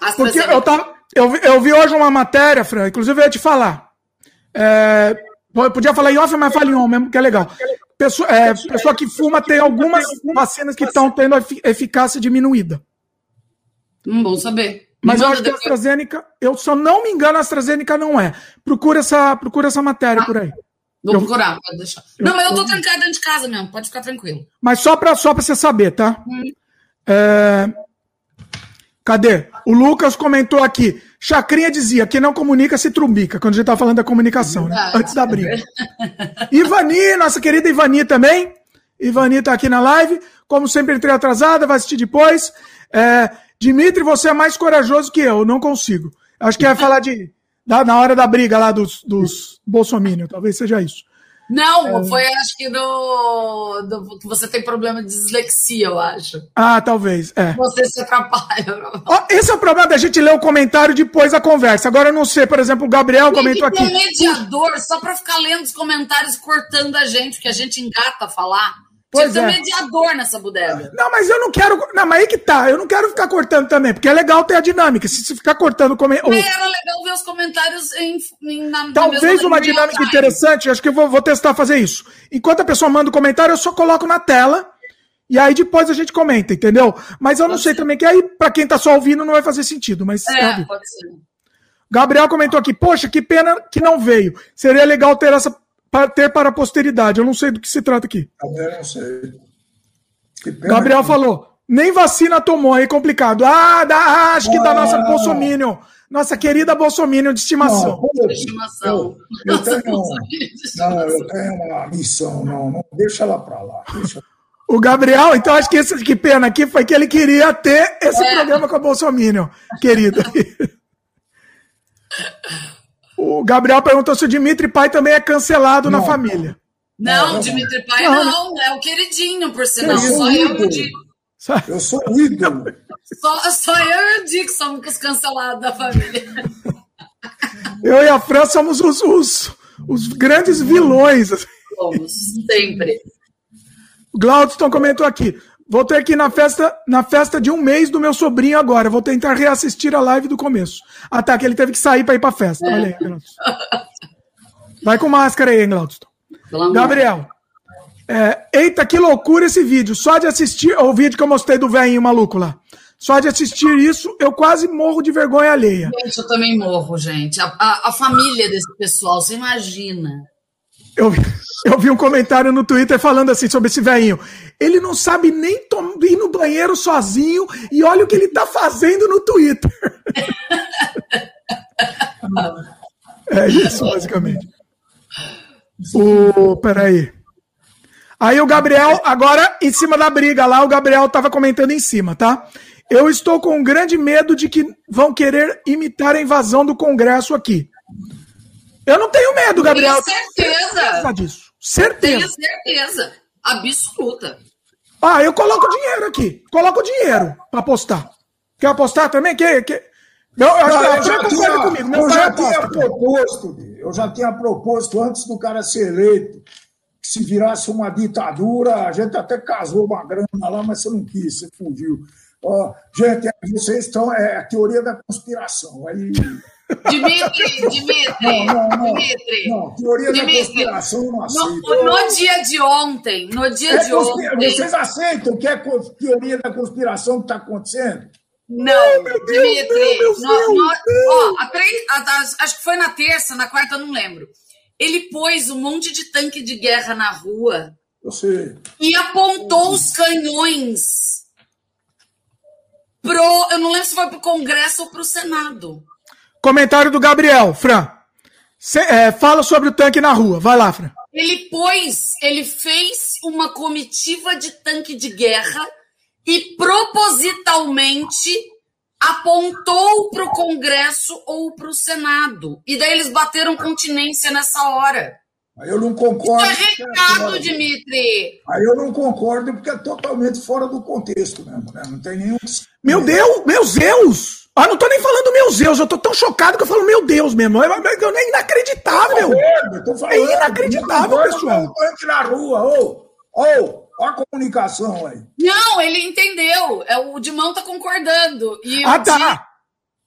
Speaker 1: Astra Porque eu, tava, eu, eu vi hoje uma matéria, Fran, inclusive eu ia te falar. É, Podia falar em off, mas fala em on mesmo, que é legal. Pessoa, é, pessoa que fuma tem algumas vacinas que estão tendo eficácia diminuída.
Speaker 2: Hum, bom saber.
Speaker 1: Mas eu acho que a AstraZeneca, eu só não me engano, a AstraZeneca não é. Procura essa, procura essa matéria ah, por aí.
Speaker 2: Vou eu, procurar, pode deixar. Eu, não, mas eu tô trancado dentro de casa mesmo, pode ficar tranquilo.
Speaker 1: Mas só pra, só pra você saber, tá? Hum. É, cadê? O Lucas comentou aqui. Chacrinha dizia: quem não comunica se trumbica, quando a gente estava falando da comunicação, né? Antes da briga. Ivani, nossa querida Ivani também. Ivani está aqui na live. Como sempre, entrei atrasada, vai assistir depois. É, Dimitri, você é mais corajoso que eu, não consigo. Acho que é falar de. Da, na hora da briga lá dos, dos Bolsonaro, talvez seja isso.
Speaker 2: Não, é... foi acho que do, do, você tem problema de dislexia, eu acho.
Speaker 1: Ah, talvez, é.
Speaker 2: Você se atrapalha.
Speaker 1: esse é o problema da gente ler o comentário depois da conversa. Agora eu não sei, por exemplo, o Gabriel tem comentou
Speaker 2: que
Speaker 1: ter aqui.
Speaker 2: mediador só para ficar lendo os comentários cortando a gente, que a gente engata a falar. Pois Tinha é. mediador nessa bodega.
Speaker 1: Não, mas eu não quero. Não, mas aí que tá. Eu não quero ficar cortando também, porque é legal ter a dinâmica. Se você ficar cortando. Come...
Speaker 2: Era legal ver os comentários em, em
Speaker 1: na, Talvez na uma dinâmica time. interessante, acho que eu vou, vou testar fazer isso. Enquanto a pessoa manda o um comentário, eu só coloco na tela. E aí depois a gente comenta, entendeu? Mas eu não pode sei ser. também, que aí, para quem tá só ouvindo, não vai fazer sentido. Mas
Speaker 2: é, pode ser.
Speaker 1: Gabriel comentou aqui, poxa, que pena que não veio. Seria legal ter essa ter para a posteridade. Eu não sei do que se trata aqui.
Speaker 3: Eu não sei.
Speaker 1: Gabriel falou, nem vacina tomou, aí é complicado. Ah, da, ah, acho que ah, da nossa Bolsominion. Nossa querida Bolsominion de estimação.
Speaker 2: Não, de estimação.
Speaker 3: Eu, eu, tenho, não, eu tenho uma missão, não, não deixa ela para lá. Deixa...
Speaker 1: O Gabriel, então acho que esse que pena aqui foi que ele queria ter esse é. programa com a Bolsonaro, querido. (laughs) o Gabriel perguntou se o Dimitri Pai também é cancelado não. na família.
Speaker 2: Não, não Dimitri Pai não, não, é o queridinho, por sinal. Só eu e o Dico.
Speaker 3: Eu sou o ídolo. (laughs)
Speaker 2: Só, só eu e o Dico somos os cancelados da família. (laughs)
Speaker 1: Eu e a Fran somos os, os, os grandes vilões.
Speaker 2: Somos, sempre.
Speaker 1: Glaudston comentou aqui. Vou ter que ir na festa, na festa de um mês do meu sobrinho agora. Vou tentar reassistir a live do começo. Ah, tá, que ele teve que sair para ir para festa. É. Olha aí, Glaudston. Vai com máscara aí, hein, Glaudston. Gabriel. É, eita, que loucura esse vídeo. Só de assistir o vídeo que eu mostrei do velhinho maluco lá. Só de assistir isso, eu quase morro de vergonha alheia.
Speaker 2: Gente, eu também morro, gente. A, a, a família desse pessoal, você imagina.
Speaker 1: Eu, (laughs) eu vi um comentário no Twitter falando assim sobre esse velhinho. Ele não sabe nem ir no banheiro sozinho e olha o que ele tá fazendo no Twitter. (laughs) é isso, basicamente. O, peraí. Aí o Gabriel, agora em cima da briga lá, o Gabriel tava comentando em cima, tá? Eu estou com um grande medo de que vão querer imitar a invasão do Congresso aqui. Eu não tenho medo, Gabriel.
Speaker 2: Tenho certeza. certeza
Speaker 1: disso. Certeza.
Speaker 2: Tenho certeza. Absoluta.
Speaker 1: Ah, eu coloco dinheiro aqui. Coloco dinheiro para apostar. Quer apostar também? Que, que...
Speaker 3: Eu, eu, não, eu, já tinha, comigo. eu já tinha proposto, eu já tinha proposto antes do cara ser eleito que se virasse uma ditadura, a gente até casou uma grana lá, mas você não quis, você fugiu. Oh, gente, vocês estão. É a teoria da conspiração. Aí
Speaker 2: Dimitri, Dimitri, não, não, Dimitri.
Speaker 3: Não, teoria Dimitri, da conspiração não aceita.
Speaker 2: No, no, dia de ontem, no dia é de ontem.
Speaker 3: Vocês aceitam que é teoria da conspiração que está acontecendo?
Speaker 2: Não, meu Dimitri. Deus, no, Deus, no, ó, a, a, acho que foi na terça, na quarta, eu não lembro. Ele pôs um monte de tanque de guerra na rua.
Speaker 3: Sei.
Speaker 2: E apontou os canhões pro. Eu não lembro se foi pro Congresso ou pro Senado.
Speaker 1: Comentário do Gabriel, Fran. Cê, é, fala sobre o tanque na rua. Vai lá, Fran.
Speaker 2: Ele pôs, ele fez uma comitiva de tanque de guerra e propositalmente apontou para o Congresso ou para o Senado. E daí eles bateram continência nessa hora.
Speaker 3: Aí eu não concordo.
Speaker 2: Isso é recado, é Dimitri.
Speaker 3: Aí eu não concordo porque é totalmente fora do contexto mesmo, né? Não tem nenhum.
Speaker 1: Meu Deus, meu Deus! Ah, não tô nem falando meu Deus, eu tô tão chocado que eu falo meu Deus mesmo. É, é inacreditável.
Speaker 3: Tô falando, tô é
Speaker 1: inacreditável, pessoal.
Speaker 3: Entre na rua, ô, ô, ó a comunicação aí.
Speaker 2: Não, ele entendeu. É, o Dimão tá concordando. E
Speaker 1: ah, tá.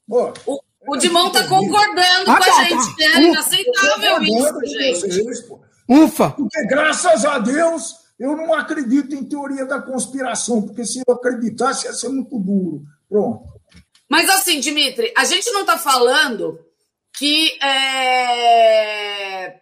Speaker 2: O, o, o Dimão tá concordando ah, com tá, a gente. Tá. É inaceitável isso, gente. Vocês,
Speaker 1: Ufa!
Speaker 3: Porque graças a Deus eu não acredito em teoria da conspiração, porque se eu acreditasse ia ser muito duro. Pronto.
Speaker 2: Mas assim, Dimitri, a gente não está falando que é...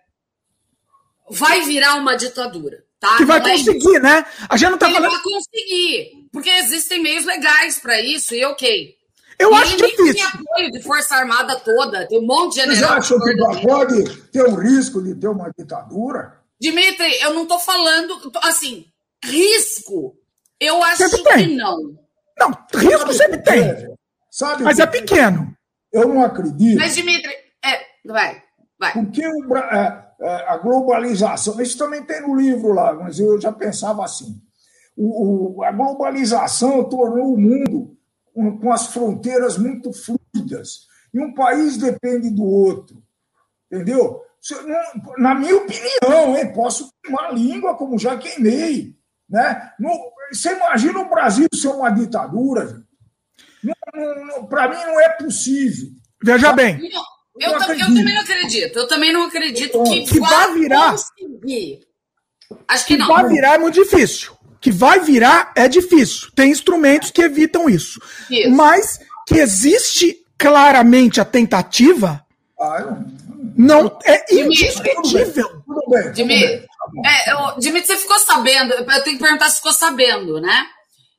Speaker 2: vai virar uma ditadura. Tá?
Speaker 1: Que vai não é conseguir, é né? A gente não está falando.
Speaker 2: Vai conseguir, porque existem meios legais para isso, e ok.
Speaker 1: Eu e acho difícil.
Speaker 2: Tem apoio de Força Armada toda, tem um monte de general.
Speaker 3: Vocês acham que pode ter o risco de ter uma ditadura?
Speaker 2: Dimitri, eu não estou falando. Assim, risco, eu acho que não.
Speaker 1: Não, risco sempre tem. Sabe Mas é pequeno.
Speaker 3: Eu não acredito.
Speaker 2: Mas, Dimitri, é, vai, vai.
Speaker 3: Porque o, é, é, a globalização, isso também tem no livro lá, mas eu já pensava assim. O, o, a globalização tornou o mundo com, com as fronteiras muito fluidas. E um país depende do outro. Entendeu? Na minha opinião, hein, posso queimar a língua, como já queimei. Né? No, você imagina o Brasil ser uma ditadura, gente? Para mim não é possível.
Speaker 1: Veja bem.
Speaker 2: eu, eu, também não acredito. Eu também não acredito que,
Speaker 1: que vai virar.
Speaker 2: Conseguir. Acho que, que não.
Speaker 1: Vai virar é muito difícil. Que vai virar é difícil. Tem instrumentos que evitam isso. isso. Mas que existe claramente a tentativa. Ah, não, é indiscutível.
Speaker 2: Dimitri, é, Dimitri, você ficou sabendo? Eu tenho que perguntar se ficou sabendo, né?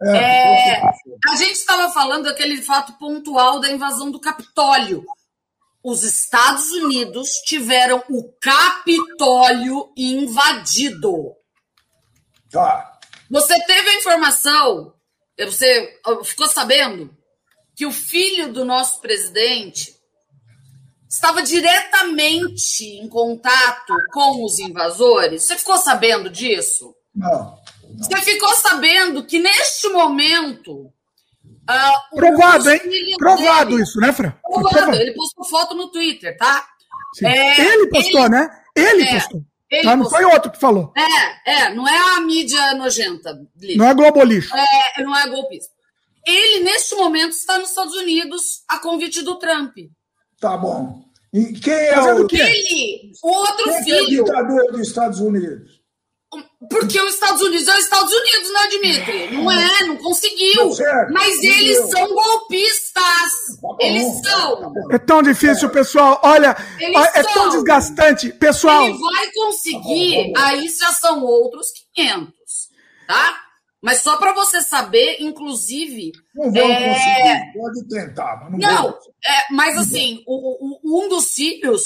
Speaker 2: É, é a gente estava falando daquele fato pontual da invasão do Capitólio. Os Estados Unidos tiveram o Capitólio invadido.
Speaker 3: Tá.
Speaker 2: Você teve a informação, você ficou sabendo que o filho do nosso presidente estava diretamente em contato com os invasores? Você ficou sabendo disso?
Speaker 3: Não.
Speaker 2: Você ficou sabendo que neste momento. Uh,
Speaker 1: Provado, hein? Provado dele, isso, né, Fran?
Speaker 2: Provado. Ele postou foto no Twitter, tá?
Speaker 1: É, ele postou, ele, né? Ele é, postou. Ele tá? Não foi outro que falou.
Speaker 2: É, é, não é a mídia nojenta.
Speaker 1: Lixo. Não é globolixo.
Speaker 2: É, não é golpista. Ele, neste momento, está nos Estados Unidos a convite do Trump.
Speaker 3: Tá bom. E quem é o.
Speaker 2: Ele, o outro
Speaker 3: quem
Speaker 2: filho.
Speaker 3: é o ditador dos Estados Unidos?
Speaker 2: Porque os Estados Unidos é os Estados Unidos, né, Dimitri? Não é, não conseguiu. Mas eles são golpistas. Tá eles são.
Speaker 1: É tão difícil, pessoal. Olha, eles é são. tão desgastante. Pessoal.
Speaker 2: Ele vai conseguir, aí já são outros 500, tá? Mas só para você saber, inclusive.
Speaker 3: Não vão é... conseguir, pode tentar, mas não,
Speaker 2: não é, Mas assim, o, o, um dos filhos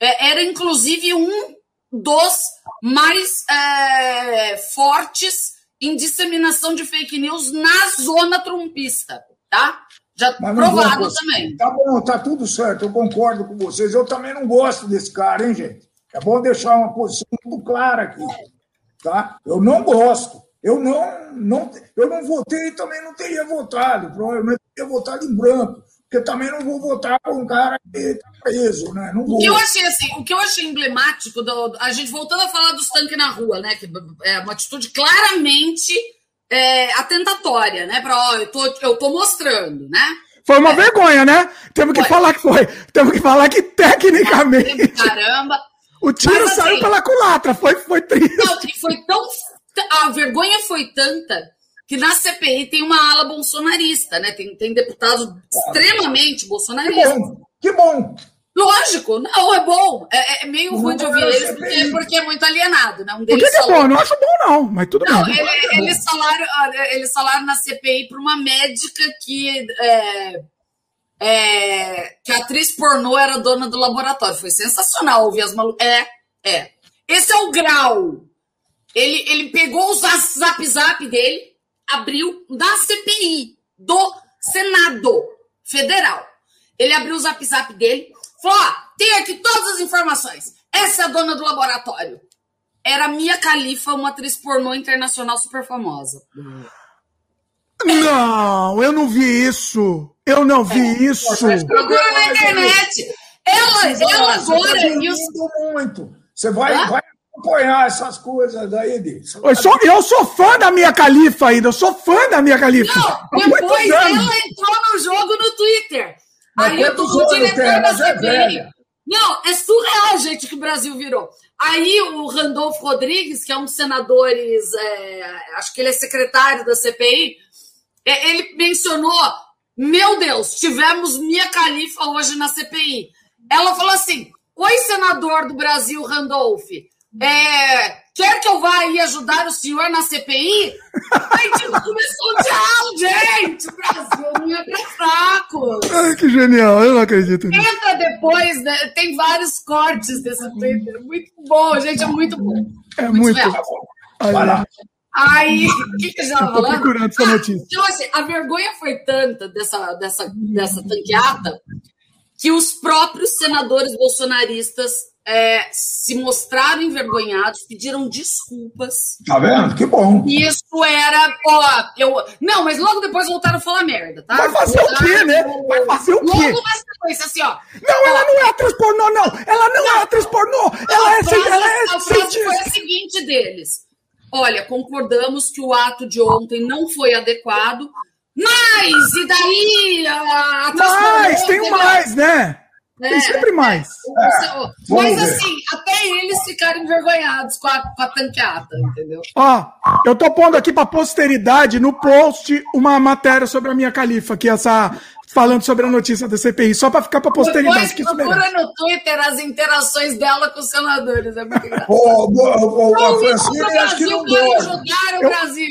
Speaker 2: é, era inclusive um dos mais é, fortes em disseminação de fake news na zona trumpista, tá? Já provado também.
Speaker 3: Tá bom, tá tudo certo, eu concordo com vocês. Eu também não gosto desse cara, hein, gente? É bom deixar uma posição muito clara aqui, tá? Eu não gosto. Eu não, não, eu não votei e também não teria votado. Provavelmente teria votado em branco porque também não vou votar com um cara que está preso, né? Não vou.
Speaker 2: O que eu achei assim, o que eu achei emblemático, do, a gente voltando a falar dos tanques na rua, né? Que é uma atitude claramente é, atentatória, né? Para ó, eu tô, eu tô mostrando, né?
Speaker 1: Foi uma é. vergonha, né? Temos que foi. falar que foi. Temos que falar que tecnicamente.
Speaker 2: Caramba.
Speaker 1: O tiro Mas, saiu assim, pela culatra, foi, foi triste.
Speaker 2: Não, foi tão. A vergonha foi tanta que na CPI tem uma ala bolsonarista, né? Tem, tem deputados extremamente bolsonaristas.
Speaker 3: Que bom! Que bom.
Speaker 2: Lógico, não, é bom. É, é meio ruim de ouvir eles porque, porque, é muito alienado, né? Um
Speaker 1: deles Por que, é bom? Eu não acho bom, não, mas tudo não, bem.
Speaker 2: Ele, eles, falaram, eles falaram na CPI para uma médica que, é, é, que a atriz pornô era dona do laboratório. Foi sensacional ouvir as malucas. É, é. Esse é o grau. Ele, ele pegou o zap zap dele, abriu da CPI do Senado Federal. Ele abriu o zap zap dele, falou: ó, tem aqui todas as informações. Essa é a dona do laboratório. Era Mia Khalifa, uma atriz pornô internacional super famosa.
Speaker 1: Não, eu não vi isso. Eu não vi é, isso.
Speaker 2: Procura na internet. Ela, ela agora.
Speaker 3: Você muito. Você vai, vai acompanhar essas coisas aí.
Speaker 1: Eu sou, eu sou fã da minha califa ainda, eu sou fã da minha califa.
Speaker 2: Não, depois ela entrou no jogo no Twitter. Mas aí o, o diretor da CPI. É não, é surreal, gente, que o Brasil virou. Aí o Randolfo Rodrigues, que é um dos senadores, é, acho que ele é secretário da CPI, é, ele mencionou: Meu Deus, tivemos Mia Khalifa hoje na CPI. Ela falou assim: Oi, senador do Brasil, Randolph. É, quer que eu vá aí ajudar o senhor na CPI? Aí tipo, começou o diálogo, gente! O Brasil não é pra fracos!
Speaker 1: Ai, que genial, eu não acredito
Speaker 2: nisso. Entra depois, né? tem vários cortes desse Twitter. Muito bom, gente, é muito bom.
Speaker 1: É muito, muito bom.
Speaker 2: Vai lá. Aí, o que, que já
Speaker 1: falando? procurando essa notícia.
Speaker 2: Então, assim, a vergonha foi tanta dessa, dessa, dessa tanqueata que os próprios senadores bolsonaristas é, se mostraram envergonhados, pediram desculpas.
Speaker 3: Tá vendo? Que bom.
Speaker 2: Isso era, ó, eu. Não, mas logo depois voltaram a falar merda, tá?
Speaker 1: Vai fazer o quê, né? Vai fazer o quê?
Speaker 2: Logo na sequência, assim, ó.
Speaker 1: Não, ela não é atriz pornô, não! Ela não, é não é atriz pornô! Ela é, frase, ela é
Speaker 2: A frase foi a seguinte deles. Olha, concordamos que o ato de ontem não foi adequado, mas e daí? A,
Speaker 1: mais, tem mais, né? Tem é, sempre mais.
Speaker 2: É, mas assim, até eles ficaram envergonhados com a, com a tanqueata, entendeu?
Speaker 1: Ó, eu tô pondo aqui pra posteridade no post uma matéria sobre a minha califa, que é essa falando sobre a notícia da CPI, só para ficar para posteridade.
Speaker 2: Depois procura no Twitter as interações dela com os senadores. É muito engraçado.
Speaker 3: Oh, a Francine acho que não
Speaker 2: o Brasil.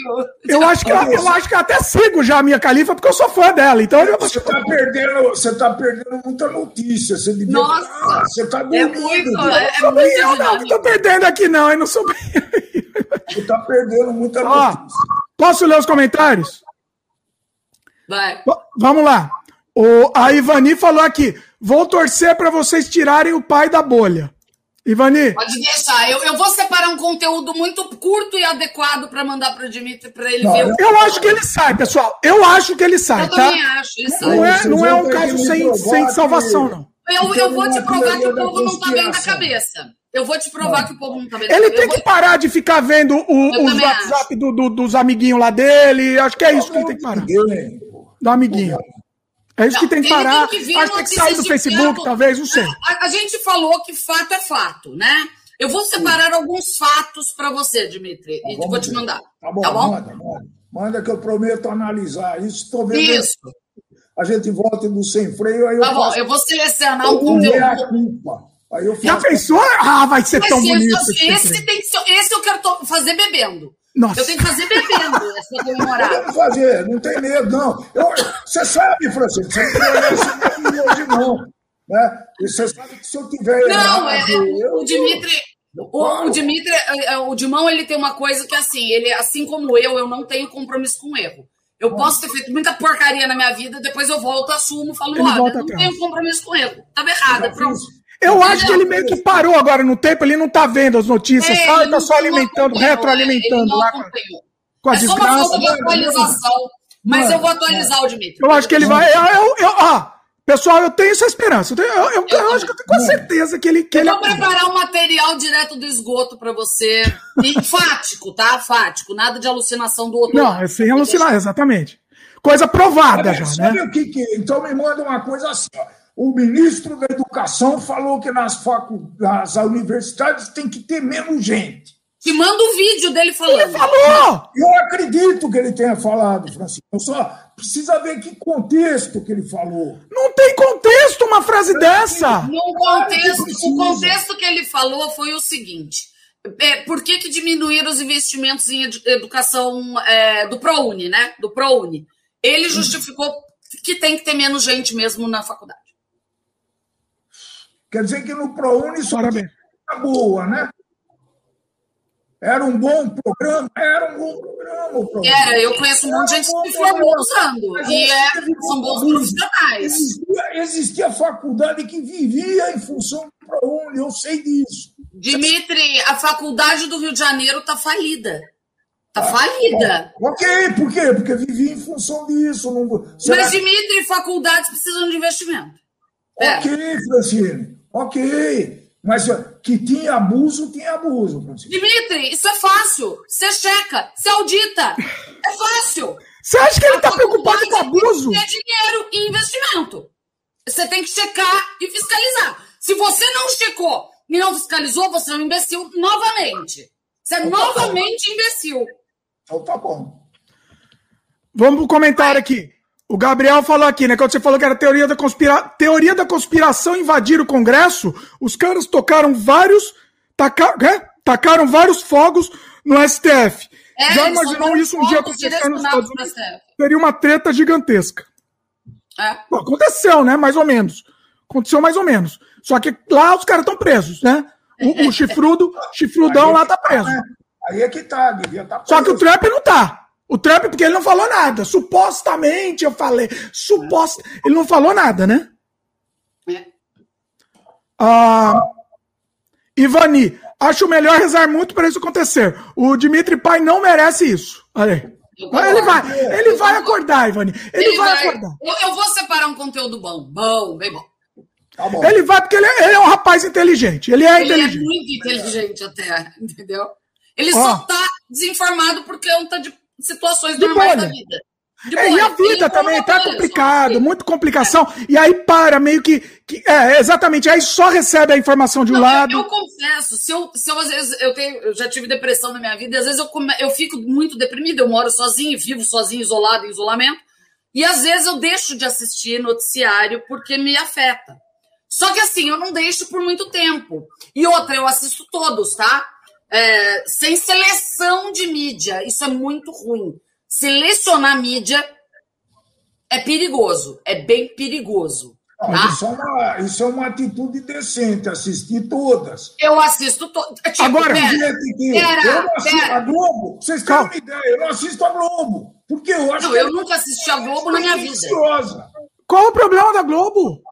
Speaker 1: Eu acho, que, eu acho que até sigo já a minha califa, porque eu sou fã dela. Então eu...
Speaker 3: Você está perdendo, você tá perdendo muita notícia. Você devia...
Speaker 2: Nossa, ah,
Speaker 3: você está
Speaker 2: é muito, é, é muito
Speaker 1: eu não estou perdendo aqui não, eu não sou bem...
Speaker 3: Você está perdendo muita notícia.
Speaker 1: Posso ler os comentários?
Speaker 2: Vai.
Speaker 1: Vamos lá. O, a Ivani falou aqui: vou torcer para vocês tirarem o pai da bolha. Ivani.
Speaker 2: Pode deixar. Eu, eu vou separar um conteúdo muito curto e adequado para mandar para o Dimitri para ele não, ver.
Speaker 1: Eu, eu acho que ele sai, pessoal. Eu acho que ele sai,
Speaker 2: eu
Speaker 1: tá?
Speaker 2: também acho. Ele sai.
Speaker 1: Não é, não é um caso sem, sem salvação, não.
Speaker 2: Eu, eu vou te provar que o povo não tá bem da cabeça. Eu vou te provar que o povo não tá bem
Speaker 1: da Ele tem que parar de ficar vendo o, os WhatsApp do, do, dos amiguinhos lá dele. Acho que é isso que ele tem que parar. Do amiguinho. É isso não, que tem que parar. Tem que Acho que tem que sair do Facebook, tempo. talvez, não sei.
Speaker 2: A, a, gente falou que fato é fato, né? Eu vou separar alguns fatos para você, Dimitri, tá e vou te mandar.
Speaker 3: Tá bom, tá bom? Manda, manda. manda que eu prometo analisar isso. Estou vendo. Isso. A gente volta no sem freio. Aí
Speaker 2: tá
Speaker 3: eu
Speaker 2: bom, faço... eu vou selecionar o conteúdo.
Speaker 3: a. Aí eu
Speaker 1: faço... Já pensou? Ah, vai ser tão bonito.
Speaker 2: Esse, esse, tem que ser, esse eu quero fazer bebendo.
Speaker 1: Nossa.
Speaker 2: Eu tenho que fazer bebendo essa comemorada.
Speaker 3: Podemos fazer, não tem medo, não. Eu, você sabe, Francisco, você não conhece hoje, não. Né? E você sabe que se eu tiver.
Speaker 2: Não, errado, é, eu, o Dimitri. O, o Dimitri, é, é, o Dimão, ele tem uma coisa que, assim, ele, assim como eu, eu não tenho compromisso com erro. Eu posso ter feito muita porcaria na minha vida, depois eu volto, assumo, falo, olha, não tenho compromisso com erro. Tava errada, pronto.
Speaker 1: Eu acho que ele meio que parou agora no tempo, ele não tá vendo as notícias, é, tá, ele tá só alimentando, retroalimentando lá com, com a é desgraça.
Speaker 2: É só uma falta de atualização, mas eu vou atualizar o Dimitri.
Speaker 1: Eu acho que ele vai. Eu, eu, eu, ah, pessoal, eu tenho essa esperança. Eu, tenho, eu, eu, eu acho que eu tenho com certeza que ele. Que
Speaker 2: eu
Speaker 1: ele
Speaker 2: vou preparar um material direto do esgoto para você. E (laughs) fático, tá? Fático. Nada de alucinação do outro.
Speaker 1: Não, lado. é sem alucinar, exatamente. Coisa provada já,
Speaker 3: sabe
Speaker 1: né?
Speaker 3: O que, que Então me manda uma coisa assim, ó o ministro da Educação falou que nas, faculdades, nas universidades tem que ter menos gente.
Speaker 2: Te manda o um vídeo dele falando.
Speaker 1: Ele falou!
Speaker 3: Eu acredito que ele tenha falado, Francisco. Eu só precisa ver que contexto que ele falou.
Speaker 1: Não tem contexto uma frase dessa!
Speaker 2: No contexto, o contexto que ele falou foi o seguinte. É, por que, que diminuíram os investimentos em educação é, do ProUni, né? Do ProUni. Ele justificou que tem que ter menos gente mesmo na faculdade.
Speaker 3: Quer dizer que no ProUni só era boa, né? Era um bom programa? Era um bom programa.
Speaker 2: Era, eu conheço um monte de gente que formou usando. E é, são bons profissionais.
Speaker 3: Existia, existia faculdade que vivia em função do ProUni, eu sei disso.
Speaker 2: Dimitri, a faculdade do Rio de Janeiro está falida. Está ah, falida.
Speaker 3: Ok, por quê? Porque vivia em função disso. Não...
Speaker 2: Mas, Dimitri, faculdades precisam de investimento.
Speaker 3: Ok, Francine. Ok. Mas que tinha abuso, tinha abuso,
Speaker 2: Francisco. Dimitri, isso é fácil. Você checa, você audita. É fácil.
Speaker 1: Você acha que ele está preocupado com abuso?
Speaker 2: É dinheiro e investimento. Você tem que checar e fiscalizar. Se você não checou e não fiscalizou, você é um imbecil novamente. Você é então, tá novamente tá imbecil.
Speaker 3: Então tá bom.
Speaker 1: Vamos pro comentário aqui. O Gabriel falou aqui, né? Quando você falou que era teoria da, conspira... teoria da conspiração invadir o Congresso, os caras tocaram vários. Taca... É? Tacaram vários fogos no STF. É, Já imaginou isso um dia acontecendo nos Estados Unidos? Seria uma treta gigantesca. É. Bom, aconteceu, né? Mais ou menos. Aconteceu mais ou menos. Só que lá os caras estão presos, né? O, o (laughs) chifrudo, chifrudão lá tá, tá preso.
Speaker 3: Né? Aí é que tá, tá
Speaker 1: preso. Só que o Trump não tá. O Trump, porque ele não falou nada. Supostamente, eu falei. Suposta. Ele não falou nada, né? É. Ah, Ivani, acho melhor rezar muito para isso acontecer. O Dimitri Pai não merece isso. Olha aí. Ele vai, ele vai acordar, Ivani. Ele, ele vai, vai, acordar.
Speaker 2: Eu, eu, vou separar um conteúdo bom. Bom, bem bom.
Speaker 1: Tá bom. Ele vai porque ele é, ele é, um rapaz inteligente. Ele é ele é inteligente.
Speaker 2: Ele é muito inteligente até, (laughs) entendeu? Ele oh. só tá desinformado porque é um tá de situações de normais bolha. da vida.
Speaker 1: É, e a vida também tá complicado, muita complicação. É. E aí para, meio que, que. É, exatamente. Aí só recebe a informação de um Não, lado.
Speaker 2: Eu, eu, confesso, se eu, se eu às vezes eu tenho, eu já tive depressão na minha vida, e às vezes eu, eu fico muito deprimida, eu moro sozinho, vivo sozinho, isolado, em isolamento. E às vezes eu deixo de assistir noticiário porque me afeta. Só que assim, eu não deixo por muito tempo. E outra, eu assisto todos, tá? É, sem seleção de mídia. Isso é muito ruim. Selecionar mídia é perigoso, é bem perigoso.
Speaker 3: Tá? Isso, é uma, isso é uma atitude decente, assistir todas.
Speaker 2: Eu assisto todas.
Speaker 1: Tipo, Agora, pera,
Speaker 3: que pera, eu não assisto pera. a Globo. Vocês têm uma ideia, eu não assisto a Globo. Porque eu acho
Speaker 2: não, eu nunca assisti a Globo na minha vida.
Speaker 1: Qual o problema da Globo?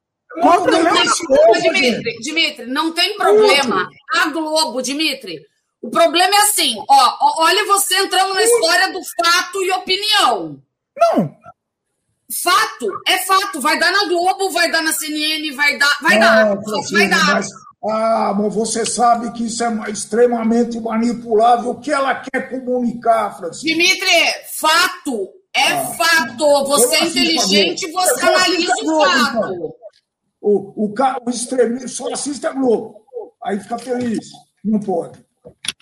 Speaker 1: Qual o problema?
Speaker 2: Não, Dimitri, Dimitri, não tem problema. A Globo, Dimitri. O problema é assim, ó, olha você entrando na história do fato e opinião.
Speaker 1: Não,
Speaker 2: Fato, é fato. Vai dar na Globo, vai dar na CNN, vai dar. Vai dar. vai dar. Mas,
Speaker 3: ah, mas você sabe que isso é extremamente manipulável. O que ela quer comunicar, Francisco?
Speaker 2: Dimitri, fato. É ah, fato. Você é inteligente, você analisa o Globo, fato. Então.
Speaker 3: O, o, o extremista só assiste a Globo. Aí fica feliz. Não pode.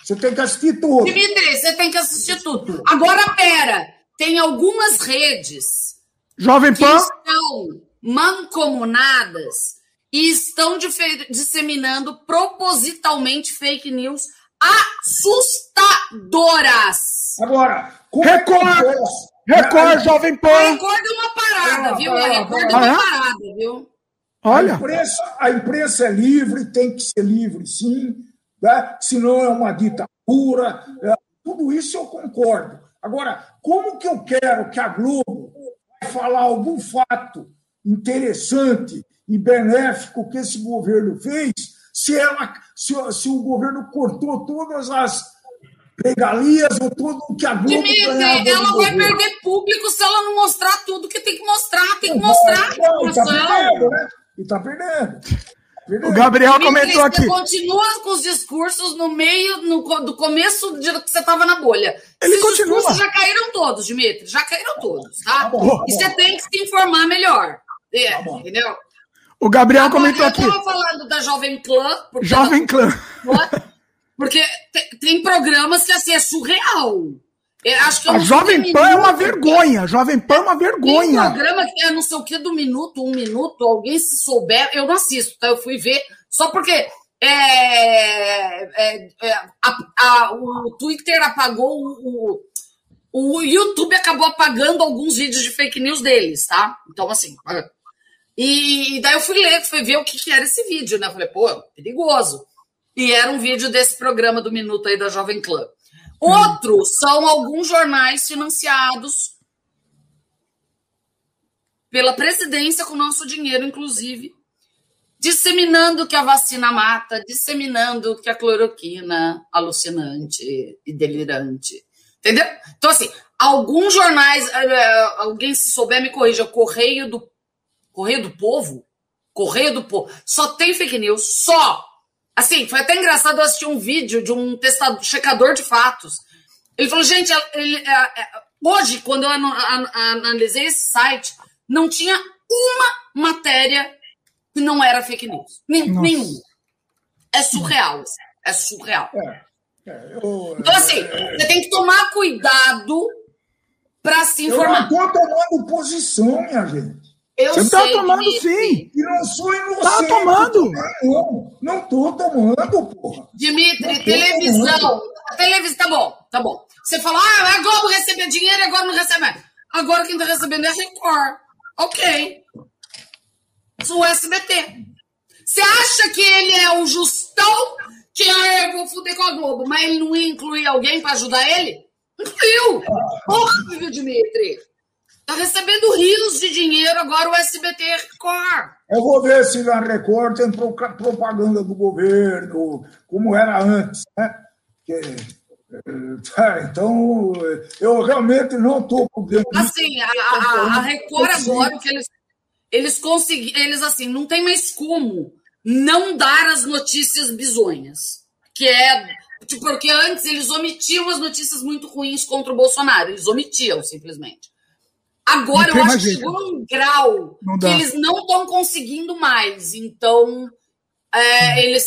Speaker 3: Você tem que assistir tudo.
Speaker 2: Dimitri, você tem que assistir tudo. Agora, pera. Tem algumas redes
Speaker 1: Jovem Pan.
Speaker 2: Que estão mancomunadas e estão disseminando propositalmente fake news assustadoras.
Speaker 3: Agora,
Speaker 1: Record! Record, Jovem Pan!
Speaker 2: Record é uma parada, viu? A Record é uma parada, viu?
Speaker 3: Olha. A imprensa, a imprensa é livre, tem que ser livre, sim. Né? Senão é uma ditadura. É, tudo isso eu concordo. Agora, como que eu quero que a Globo falar algum fato interessante e benéfico que esse governo fez se, ela, se, se o governo cortou todas as regalias ou tudo o que a Globo
Speaker 2: Dimitri, ela vai perder público se ela não mostrar tudo que tem que mostrar. Tem que mostrar.
Speaker 3: Não, está perdendo, né? E está perdendo.
Speaker 1: O Gabriel comentou aqui. Você
Speaker 2: continua com os discursos no meio no, do começo de que você estava na bolha.
Speaker 1: Ele Esses continua. discursos
Speaker 2: já caíram todos, Dimitri. Já caíram todos, tá? tá, bom, tá e você tem que se informar melhor. É, tá entendeu?
Speaker 1: O Gabriel Agora, comentou aqui. Eu
Speaker 2: estava falando da Jovem Clã.
Speaker 1: Jovem Clã.
Speaker 2: Porque tem, tem programas que assim é surreal.
Speaker 1: A Jovem Pan é uma vergonha. Jovem Pan é uma vergonha.
Speaker 2: Tem um programa que é não sei o que do minuto, um minuto, alguém se souber, eu não assisto, tá? Eu fui ver só porque é, é, é, a, a, o Twitter apagou o, o, o, YouTube acabou apagando alguns vídeos de fake news deles, tá? Então, assim. E daí eu fui ler, fui ver o que, que era esse vídeo, né? Eu falei, pô, perigoso. E era um vídeo desse programa do Minuto aí da Jovem Clã. Outro são alguns jornais financiados pela presidência com nosso dinheiro, inclusive, disseminando que a vacina mata, disseminando que a cloroquina alucinante e delirante. Entendeu? Então, assim, alguns jornais, eh, eh, alguém se souber me corrija, Correio do Correio do Povo, Correio do Povo, só tem fake news, só. Assim, foi até engraçado eu assistir um vídeo de um testador, checador de fatos. Ele falou, gente, ele, é, é, hoje, quando eu analisei esse site, não tinha uma matéria que não era fake news. nenhum. É surreal. Assim, é surreal. É, é, eu, então, assim, você tem que tomar cuidado para se informar.
Speaker 3: Eu não estou tomando posição, minha gente.
Speaker 1: Eu Você está tomando que... sim.
Speaker 3: E não sou inocente.
Speaker 1: Está tomando.
Speaker 3: Não, não estou tomando, porra.
Speaker 2: Dimitri, televisão. Televisão, tá bom, tá bom. Você fala, ah, a Globo recebeu dinheiro e agora não recebe mais. Agora quem está recebendo é a Record. Ok. O SBT. Você acha que ele é o justão que ah, eu vou fuder com a Globo, mas ele não ia incluir alguém para ajudar ele? Incluiu. Óbvio, Dimitri. Está recebendo rios de dinheiro agora o SBT Record.
Speaker 3: Eu vou ver se na Record tem propaganda do governo, como era antes, né? Que, é, (laughs) então, eu realmente não estou
Speaker 2: podendo. Assim, a, a, a Record agora, o que eles, eles conseguiram, eles assim, não tem mais como não dar as notícias bizonhas. Que é. Tipo, porque antes eles omitiam as notícias muito ruins contra o Bolsonaro, eles omitiam simplesmente. Agora eu acho que chegou num grau que eles não estão conseguindo mais. Então, é, eles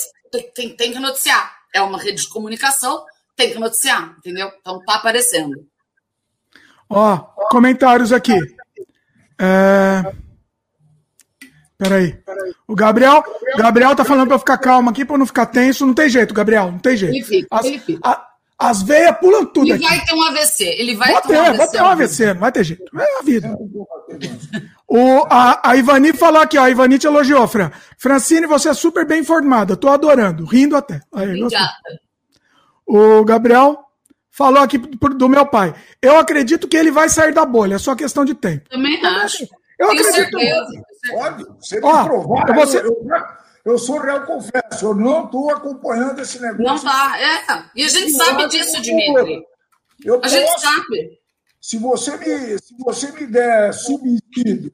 Speaker 2: têm, têm que noticiar. É uma rede de comunicação, tem que noticiar, entendeu? Então tá aparecendo.
Speaker 1: Ó, comentários aqui. É... Peraí. O Gabriel, Gabriel tá falando para ficar calmo aqui, para não ficar tenso. Não tem jeito, Gabriel, não tem jeito.
Speaker 2: Ele fica, ele fica.
Speaker 1: A, as veias pulam tudo
Speaker 2: ele
Speaker 1: aqui.
Speaker 2: vai ter um AVC. Ele vai
Speaker 1: ter, um AVC. Vai ter um AVC, não vai ter jeito. É a vida. O, a, a Ivani falou aqui, ó. A Ivani te elogiou, Fran. Francine, você é super bem informada. Tô adorando, rindo até. Aí, Obrigada. O Gabriel falou aqui do meu pai. Eu acredito que ele vai sair da bolha, é só questão de tempo.
Speaker 2: Também acho.
Speaker 1: Eu Tenho acredito. Certeza.
Speaker 3: Pode, você ó, provar. Você... Eu, eu, eu, sou real, confesso, eu não estou acompanhando esse negócio.
Speaker 2: Não tá, é. E a gente sabe disso, Dimitri. Eu a posso, gente sabe.
Speaker 3: Se você me, se você me der subsídio,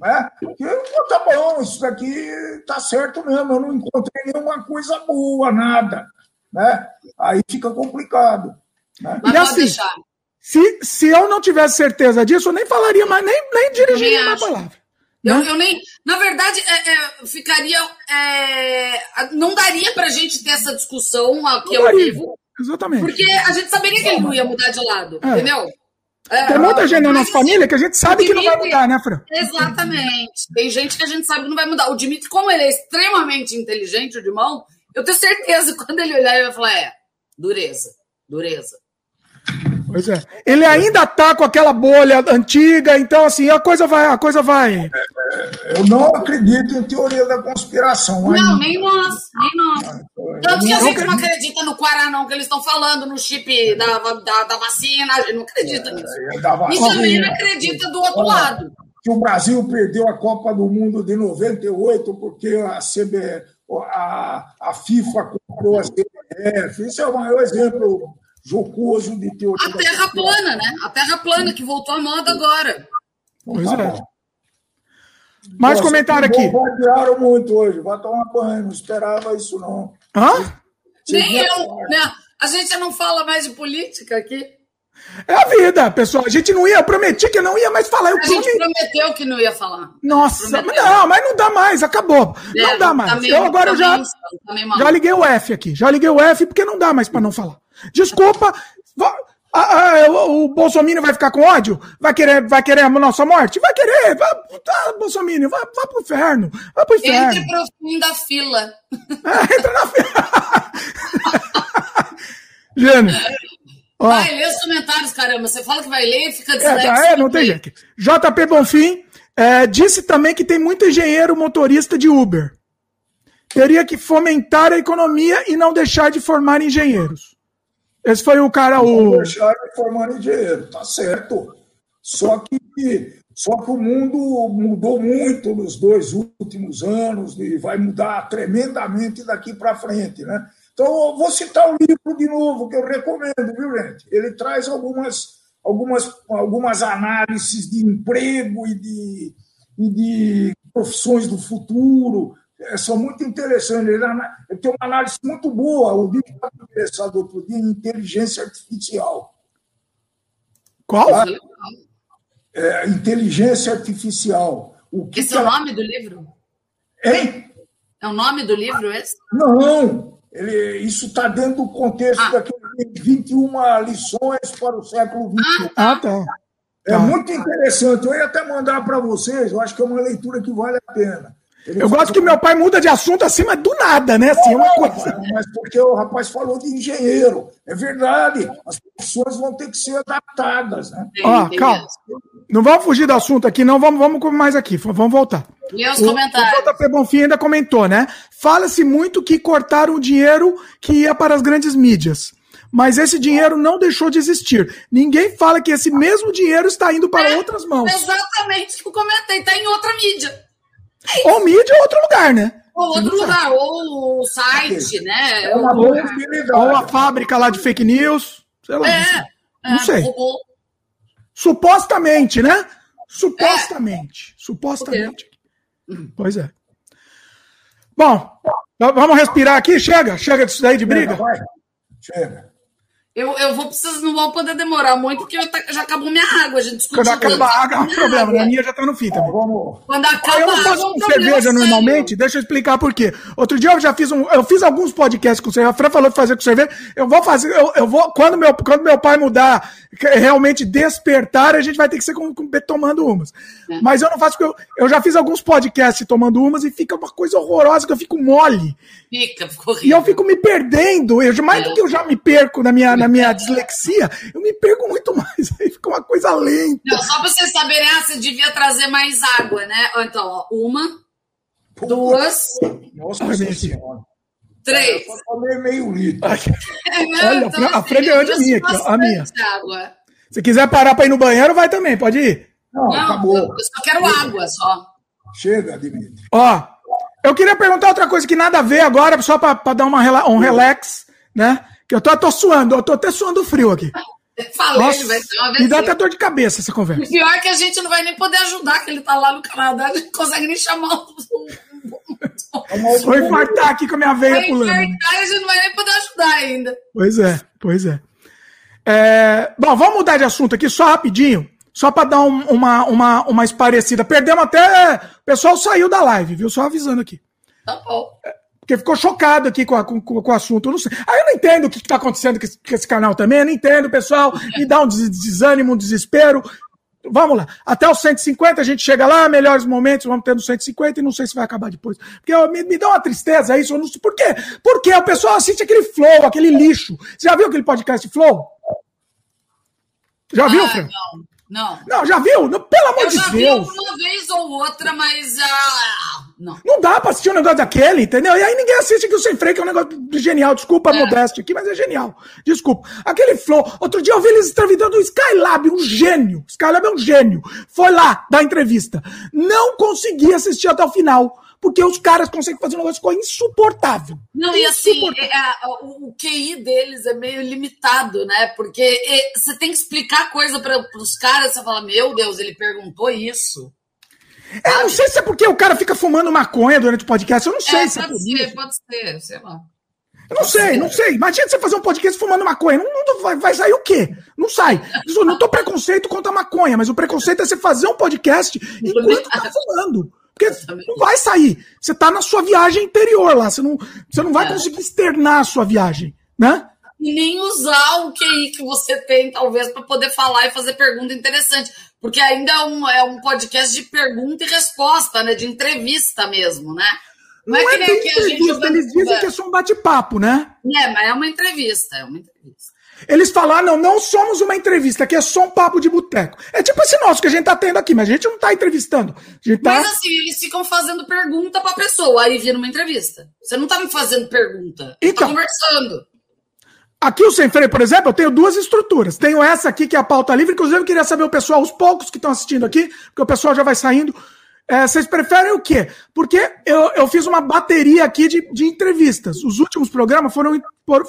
Speaker 3: né? Eu, tá bom, isso daqui tá certo mesmo, eu não encontrei nenhuma coisa boa, nada. Né? Aí fica complicado.
Speaker 2: Né? Mas e assim, deixar.
Speaker 1: Se, se eu não tivesse certeza disso, eu nem falaria mais, nem, nem dirigiria mais a palavra.
Speaker 2: Eu, né? eu, nem. Na verdade, é, é, ficaria. É, não daria para a gente ter essa discussão aqui ao vivo.
Speaker 1: Exatamente.
Speaker 2: Porque a gente saberia que ele não ia mudar de lado, é. entendeu?
Speaker 1: É, Tem muita gente na nossa família que a gente sabe Dimitri, que não vai mudar, né, Fran?
Speaker 2: Exatamente. Tem gente que a gente sabe que não vai mudar. O Dimitri, como ele é extremamente inteligente, o de mão, eu tenho certeza que quando ele olhar, ele vai falar: é, dureza, dureza.
Speaker 1: Pois é. Ele ainda tá com aquela bolha antiga, então assim, a coisa vai, a coisa vai.
Speaker 3: Eu não acredito em teoria da conspiração.
Speaker 2: Não, ainda. nem nós, nem nós. Tanto que a gente não acredita no Quaranão que eles estão falando, no chip da, da, da vacina, a gente não acredita nisso. É, e também não acredita do outro lado.
Speaker 3: Que o Brasil perdeu a Copa do Mundo de 98 porque a CB, a, a FIFA comprou a CBF. Isso é o maior exemplo jocoso de teoria.
Speaker 2: A terra plana, né? A terra plana que voltou à moda agora.
Speaker 1: Pois é. Mais Nossa, comentário aqui.
Speaker 3: Bombardearam muito hoje. Vai tomar banho. Não esperava isso, não.
Speaker 1: Hã?
Speaker 2: Nem eu. Né? A gente não fala mais de política aqui.
Speaker 1: É a vida, pessoal. A gente não ia, eu prometi que não ia mais falar. Eu
Speaker 2: a gente prometeu que não ia falar.
Speaker 1: Nossa, não, mas não dá mais, acabou. É, não dá mais. Tá meio, eu agora tá já, meio, tá já liguei o F aqui. Já liguei o F porque não dá mais para não falar. Desculpa. o Bolsonaro vai ficar com ódio? Vai querer, vai querer a nossa morte? Vai querer. Vai, tá, Bolsonaro, vai, vai pro inferno. Vai pro inferno.
Speaker 2: Entre pro fim da fila.
Speaker 1: É, entra na fila. (laughs) Gênio.
Speaker 2: Vai ler os comentários, caramba. Você fala que vai ler e fica
Speaker 1: disléxico. É, é não tem jeito. JP Bonfim é, disse também que tem muito engenheiro motorista de Uber. Teria que fomentar a economia e não deixar de formar engenheiros. Esse foi o cara. O...
Speaker 3: Formar engenheiro, tá certo. Só que, só que o mundo mudou muito nos dois últimos anos e vai mudar tremendamente daqui para frente, né? Então, vou citar o livro de novo, que eu recomendo, viu, gente? Ele traz algumas, algumas, algumas análises de emprego e de, e de profissões do futuro, são muito interessantes. Ele, tem uma análise muito boa. O livro está interessado outro dia em inteligência artificial.
Speaker 1: Qual? Tá?
Speaker 3: É, inteligência artificial.
Speaker 2: O que esse que é o nome do livro?
Speaker 3: Hein?
Speaker 2: É o nome do livro esse?
Speaker 3: Não, ele, isso está dentro do contexto ah. daqueles 21 lições para o século XXI.
Speaker 1: Ah, tá.
Speaker 3: É tá. muito interessante. Eu ia até mandar para vocês, eu acho que é uma leitura que vale a pena.
Speaker 1: Ele eu gosto que meu pai muda de assunto assim, mas do nada, né? Assim,
Speaker 3: não, uma coisa. Mas porque o rapaz falou de engenheiro. É verdade. As profissões vão ter que ser adaptadas, né?
Speaker 1: Ó, calma. Não vamos fugir do assunto aqui, não. Vamos, vamos mais aqui. Vamos voltar.
Speaker 2: Meus comentários.
Speaker 1: O JP Bonfim ainda comentou, né? Fala-se muito que cortaram o dinheiro que ia para as grandes mídias. Mas esse dinheiro não deixou de existir. Ninguém fala que esse mesmo dinheiro está indo para é, outras mãos.
Speaker 2: Exatamente o que eu comentei, está em outra mídia.
Speaker 1: Ou mídia ou outro lugar, né?
Speaker 2: Ou outro lugar, ou o site, né?
Speaker 1: É uma ou, ou a fábrica lá de fake news. Sei lá. É, não é, sei. Supostamente, né? Supostamente. É. Supostamente. Pois é. Bom, vamos respirar aqui? Chega, chega disso daí de briga? Chega.
Speaker 2: Chega. Eu, eu vou precisar, não vou poder demorar muito, porque tá, já acabou minha água. A gente discutiu.
Speaker 1: Quando acaba a água, é um problema. Né? A minha já tá no fim também.
Speaker 2: Quando acaba
Speaker 1: eu não faço
Speaker 2: água,
Speaker 1: com cerveja normalmente, deixa eu explicar por quê. Outro dia eu já fiz um. Eu fiz alguns podcasts com cerveja. A Fran falou de fazer com cerveja. Eu vou fazer. Eu, eu vou. Quando meu, quando meu pai mudar, realmente despertar, a gente vai ter que ser com, com tomando umas. É. Mas eu não faço porque eu, eu já fiz alguns podcasts tomando umas e fica uma coisa horrorosa que eu fico mole.
Speaker 2: Fica, ficou
Speaker 1: horrível. E eu fico me perdendo. Eu, mais é. do que eu já me perco na minha, na a minha dislexia, eu me perco muito mais. (laughs) Aí fica uma coisa lenta.
Speaker 2: Não, só para vocês saberem, ah, você devia trazer mais água, né? Então, ó, uma, duas,
Speaker 3: Nossa senhora.
Speaker 2: três.
Speaker 3: Eu tomei meio litro. (laughs)
Speaker 1: Olha, a Fran- a Fran ganhou de mim aqui, ó, a minha.
Speaker 2: Água.
Speaker 1: Se quiser parar para ir no banheiro, vai também, pode ir.
Speaker 3: Não,
Speaker 2: Não,
Speaker 3: acabou.
Speaker 2: eu só quero água, só.
Speaker 3: Chega, Dimitri.
Speaker 1: Ó, eu queria perguntar outra coisa que nada a ver agora, só para dar uma, um relax, né? Que eu tô, tô suando, eu tô até suando frio aqui. (laughs)
Speaker 2: Falei,
Speaker 1: Nossa,
Speaker 2: vai ser uma
Speaker 1: me dá
Speaker 2: vez.
Speaker 1: até dor de cabeça essa
Speaker 2: O
Speaker 1: conversa. (laughs)
Speaker 2: pior é que a gente não vai nem poder ajudar, que ele tá lá no Canadá, a gente não consegue nem chamar o. (laughs)
Speaker 1: Vou infartar aqui com a minha veia
Speaker 2: Vai
Speaker 1: pulando.
Speaker 2: infartar e a gente não vai nem poder ajudar ainda.
Speaker 1: Pois é, pois é. É, Bom, vamos mudar de assunto aqui só rapidinho, só para dar um- uma, uma, uma esparecida. Perdemos até. O pessoal saiu da live, viu? Só avisando aqui.
Speaker 2: Tá bom.
Speaker 1: Porque ficou chocado aqui com, a- com- com- o assunto. Eu não sei. Aí eu não entendo o que está acontecendo com esse, com esse canal também. Eu não entendo, pessoal. Me dá um des- desânimo, um desespero. Vamos lá. Até os 150 a gente chega lá, melhores momentos, vamos ter no 150 e não sei se vai acabar depois. Porque ó, me, me dá uma tristeza isso. Eu não sei por quê. Porque o pessoal assiste aquele flow, aquele lixo. Você já viu aquele podcast Flow? Já viu,
Speaker 2: Ah,
Speaker 1: Fran?
Speaker 2: não, não.
Speaker 1: Não, já viu? Não, pelo amor
Speaker 2: Eu
Speaker 1: de
Speaker 2: já vi
Speaker 1: Deus.
Speaker 2: uma vez ou outra, mas. Ah, não.
Speaker 1: Não dá pra assistir um negócio daquele, entendeu? E aí ninguém assiste aqui o Sem Freio, que é um negócio genial. Desculpa a
Speaker 2: É.
Speaker 1: modéstia aqui, mas é genial. Desculpa. Aquele flow. Outro dia eu vi eles entrevistando o Skylab, um gênio. Skylab é um gênio. Foi lá dar entrevista. Não consegui assistir até o final. Porque os caras conseguem fazer um negócio que ficou insuportável.
Speaker 2: Não, e assim, é, é, o, o QI deles é meio limitado, né? Porque é, você tem que explicar coisa para os caras, você fala, meu Deus, ele perguntou isso.
Speaker 1: É, Eu não sei se é porque o cara fica fumando maconha durante o podcast. Eu não sei
Speaker 2: É,
Speaker 1: se é
Speaker 2: pode
Speaker 1: por
Speaker 2: ser,
Speaker 1: isso.
Speaker 2: pode ser, sei lá.
Speaker 1: Eu não sei, não sei. Imagina você fazer um podcast fumando maconha. Não, não- vai, vai sair o quê? Não sai. Isso, não tô preconceito contra a maconha, mas o preconceito é você fazer um podcast (laughs) enquanto tá fumando. Porque não vai sair. Você tá na sua viagem interior lá. Você não, você não vai
Speaker 2: É.
Speaker 1: conseguir externar a sua viagem, né?
Speaker 2: E nem usar o QI que você tem, talvez, para poder falar e fazer pergunta interessante. Porque ainda é um, é um podcast de pergunta e resposta, né? De entrevista mesmo, né?
Speaker 1: Não, é bem entrevista.
Speaker 2: jogando
Speaker 1: Eles dizem que é só um bate-papo, né?
Speaker 2: É, mas é uma entrevista, é uma entrevista.
Speaker 1: Eles falaram, não, não somos uma entrevista, aqui é só um papo de boteco. É tipo esse nosso que a gente tá tendo aqui, mas a gente não tá entrevistando. Tá...
Speaker 2: Mas assim, eles ficam fazendo pergunta pra pessoa, aí vira uma entrevista. Você não tá me fazendo pergunta,
Speaker 1: Então.
Speaker 2: tá conversando.
Speaker 1: Aqui o Sem Freio, por exemplo, eu tenho duas estruturas. Tenho essa aqui, que é a pauta livre. Inclusive, eu queria saber o pessoal, os poucos que estão assistindo aqui, porque o pessoal já vai saindo. É, vocês preferem o quê? Porque eu, eu fiz uma bateria aqui de, de entrevistas. Os últimos programas foram,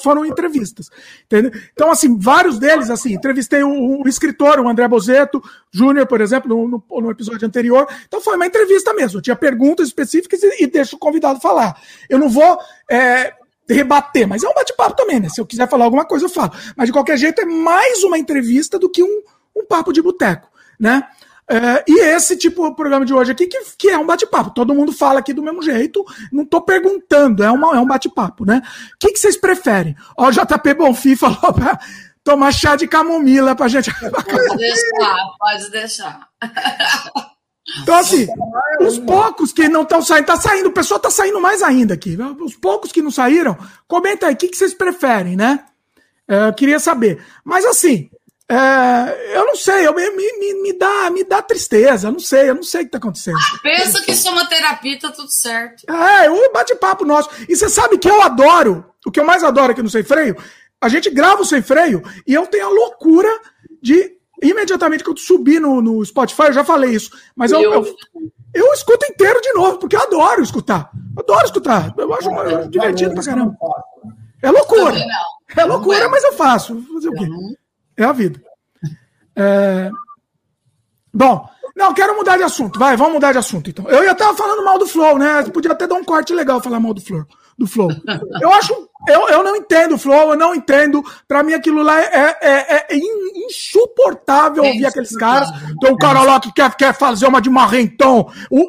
Speaker 1: foram entrevistas. Entendeu? Então, assim, vários deles, assim, entrevistei o, o escritor, o André Bozeto Júnior, por exemplo, no, no, no, episódio anterior. Então, foi uma entrevista mesmo. Eu tinha perguntas específicas e, e deixo o convidado falar. Eu não vou. É, rebater, mas é um bate-papo também, né? Se eu quiser falar alguma coisa, eu falo. Mas de qualquer jeito, é mais uma entrevista do que um, um papo de boteco, né? É, e esse tipo de programa de hoje aqui, que, que é um bate-papo. Todo mundo fala aqui do mesmo jeito, não tô perguntando, é, uma, é um bate-papo, né? O que, que vocês preferem? Ó, o JP Bonfim falou pra tomar chá de camomila pra gente.
Speaker 2: Pode deixar, pode deixar.
Speaker 1: Então, assim, os poucos que não estão saindo, tá saindo, o pessoal tá saindo mais ainda aqui. Os poucos que não saíram, comenta aí, o que, que vocês preferem, né? É, eu queria saber. Mas assim, é, eu não sei, eu, me, me, me, dá, me dá tristeza, eu não sei, eu não sei o que tá acontecendo.
Speaker 2: Pensa que isso é uma terapia, tá tudo certo.
Speaker 1: É, o bate-papo nosso. E você sabe que eu adoro, o que eu mais adoro aqui no Sem Freio, a gente grava o Sem Freio e eu tenho a loucura de imediatamente que eu subi no, no Spotify, eu já falei isso, mas eu, eu, eu, escuto inteiro de novo, porque eu adoro escutar. Adoro escutar. Eu acho é, divertido pra caramba. É loucura. É loucura, mas eu faço. Fazer o quê? É a vida. É... Bom, não, quero mudar de assunto. Vai, vamos mudar de assunto, então. Eu ia estar falando mal do Flow, né? Podia até dar um corte legal falar mal do Flow. Do Flow. (laughs) Eu acho. Eu, eu não entendo o Flow, eu não entendo. Pra mim, aquilo lá é, é, é insuportável ouvir aqueles caras. Tem um cara lá que quer, quer fazer uma de marrentão. Um,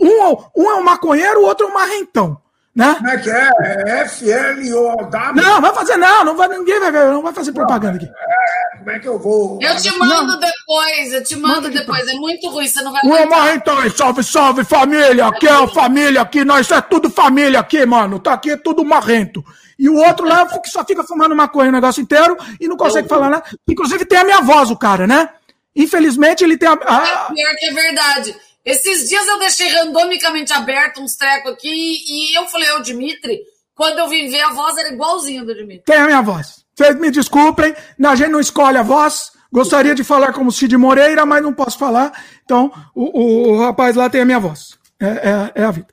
Speaker 1: um é um maconheiro, o outro é um marrentão. Né?
Speaker 3: Como é que é? É FLOW?
Speaker 1: Não, vai fazer, não, não vai, ninguém vai ver, não vai fazer propaganda aqui.
Speaker 3: É, como é que eu vou.
Speaker 2: Eu te mando não. depois, eu te mando Manda depois. É muito ruim, você não vai
Speaker 1: Ô, Marrentão, salve, salve, família. Aqui é a família, aqui, nós é tudo família aqui, mano. Tá aqui é tudo marrento. E o outro lá que só fica fumando maconha o negócio inteiro e não consegue eu... falar nada. Inclusive tem a minha voz, o cara, né? Infelizmente ele tem a. a...
Speaker 2: É pior que é verdade. Esses dias eu deixei randomicamente aberto uns trecos aqui e eu falei, ô Dimitri, quando eu vim ver a voz era igualzinho do Dimitri.
Speaker 1: Tem a minha voz. Vocês me desculpem, a gente não escolhe a voz. Gostaria de falar como Cid Moreira, mas não posso falar. Então, o, o, o rapaz lá tem a minha voz. É, é, é a vida.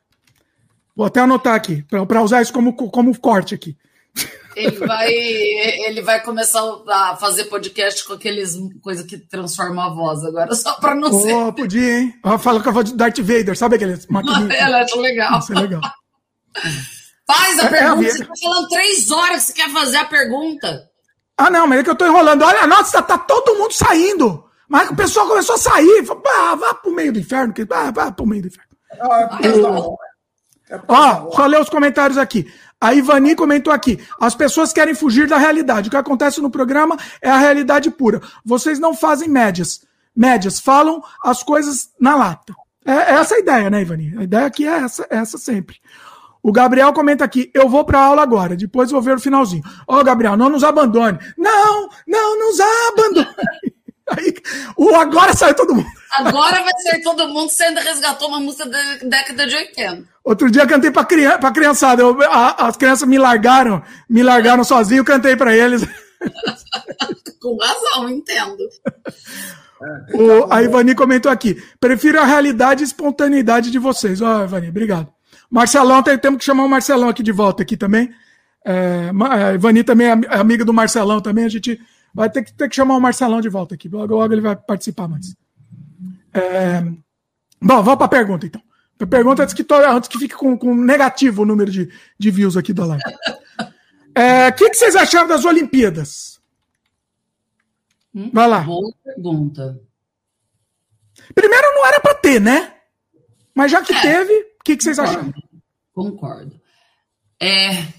Speaker 1: Vou até anotar aqui, para usar isso como, como corte aqui.
Speaker 2: Ele vai, ele vai começar a fazer podcast com aqueles coisa que transforma a voz agora, só para não oh, ser.
Speaker 1: podia, hein? Fala com a voz de Darth Vader, sabe aqueles
Speaker 2: maquininhos? É, acho legal. Isso é legal. Faz a é, pergunta. É a você tá falando três horas que você quer fazer a pergunta.
Speaker 1: Ah, não, mas é que eu tô enrolando. Olha, nossa, tá todo mundo saindo. Mas o pessoal começou a sair. Vá, vá pro meio do inferno. Vá, vá pro meio do inferno. Ah, é Ó, só ler os comentários aqui. A Ivani comentou aqui: as pessoas querem fugir da realidade. O que acontece no programa é a realidade pura. Vocês não fazem médias. Médias, falam as coisas na lata. É, é essa a ideia, né, Ivani? A ideia aqui é essa, é essa sempre. O Gabriel comenta aqui: eu vou para aula agora, depois vou ver o finalzinho. Ó, oh, Gabriel, não nos abandone. Não, não nos abandone. Aí, o agora sai todo mundo.
Speaker 2: Agora vai sair todo mundo sendo resgatou uma música da década de 80.
Speaker 1: Outro dia eu cantei pra, criança, pra criançada. Eu, a, as crianças me largaram, me largaram sozinho, cantei pra eles. (laughs)
Speaker 2: Com razão, entendo.
Speaker 1: O, a Ivani comentou aqui: prefiro a realidade e espontaneidade de vocês. Ó, oh, Ivani, obrigado. Marcelão, tem, temos que chamar o Marcelão aqui de volta aqui também. É, a Ivani também é amiga do Marcelão também. A gente vai ter que, ter que chamar o Marcelão de volta aqui. Logo, logo ele vai participar mais. É, bom, vamos para a pergunta então. A pergunta antes que, antes que fique com, com negativo o número de, de views aqui da live. O é, que, que vocês acharam das Olimpíadas?
Speaker 2: Hum, vai lá. Boa pergunta.
Speaker 1: Primeiro, não era para ter, né? Mas já que é. teve, que, que vocês acham?
Speaker 2: Concordo. É...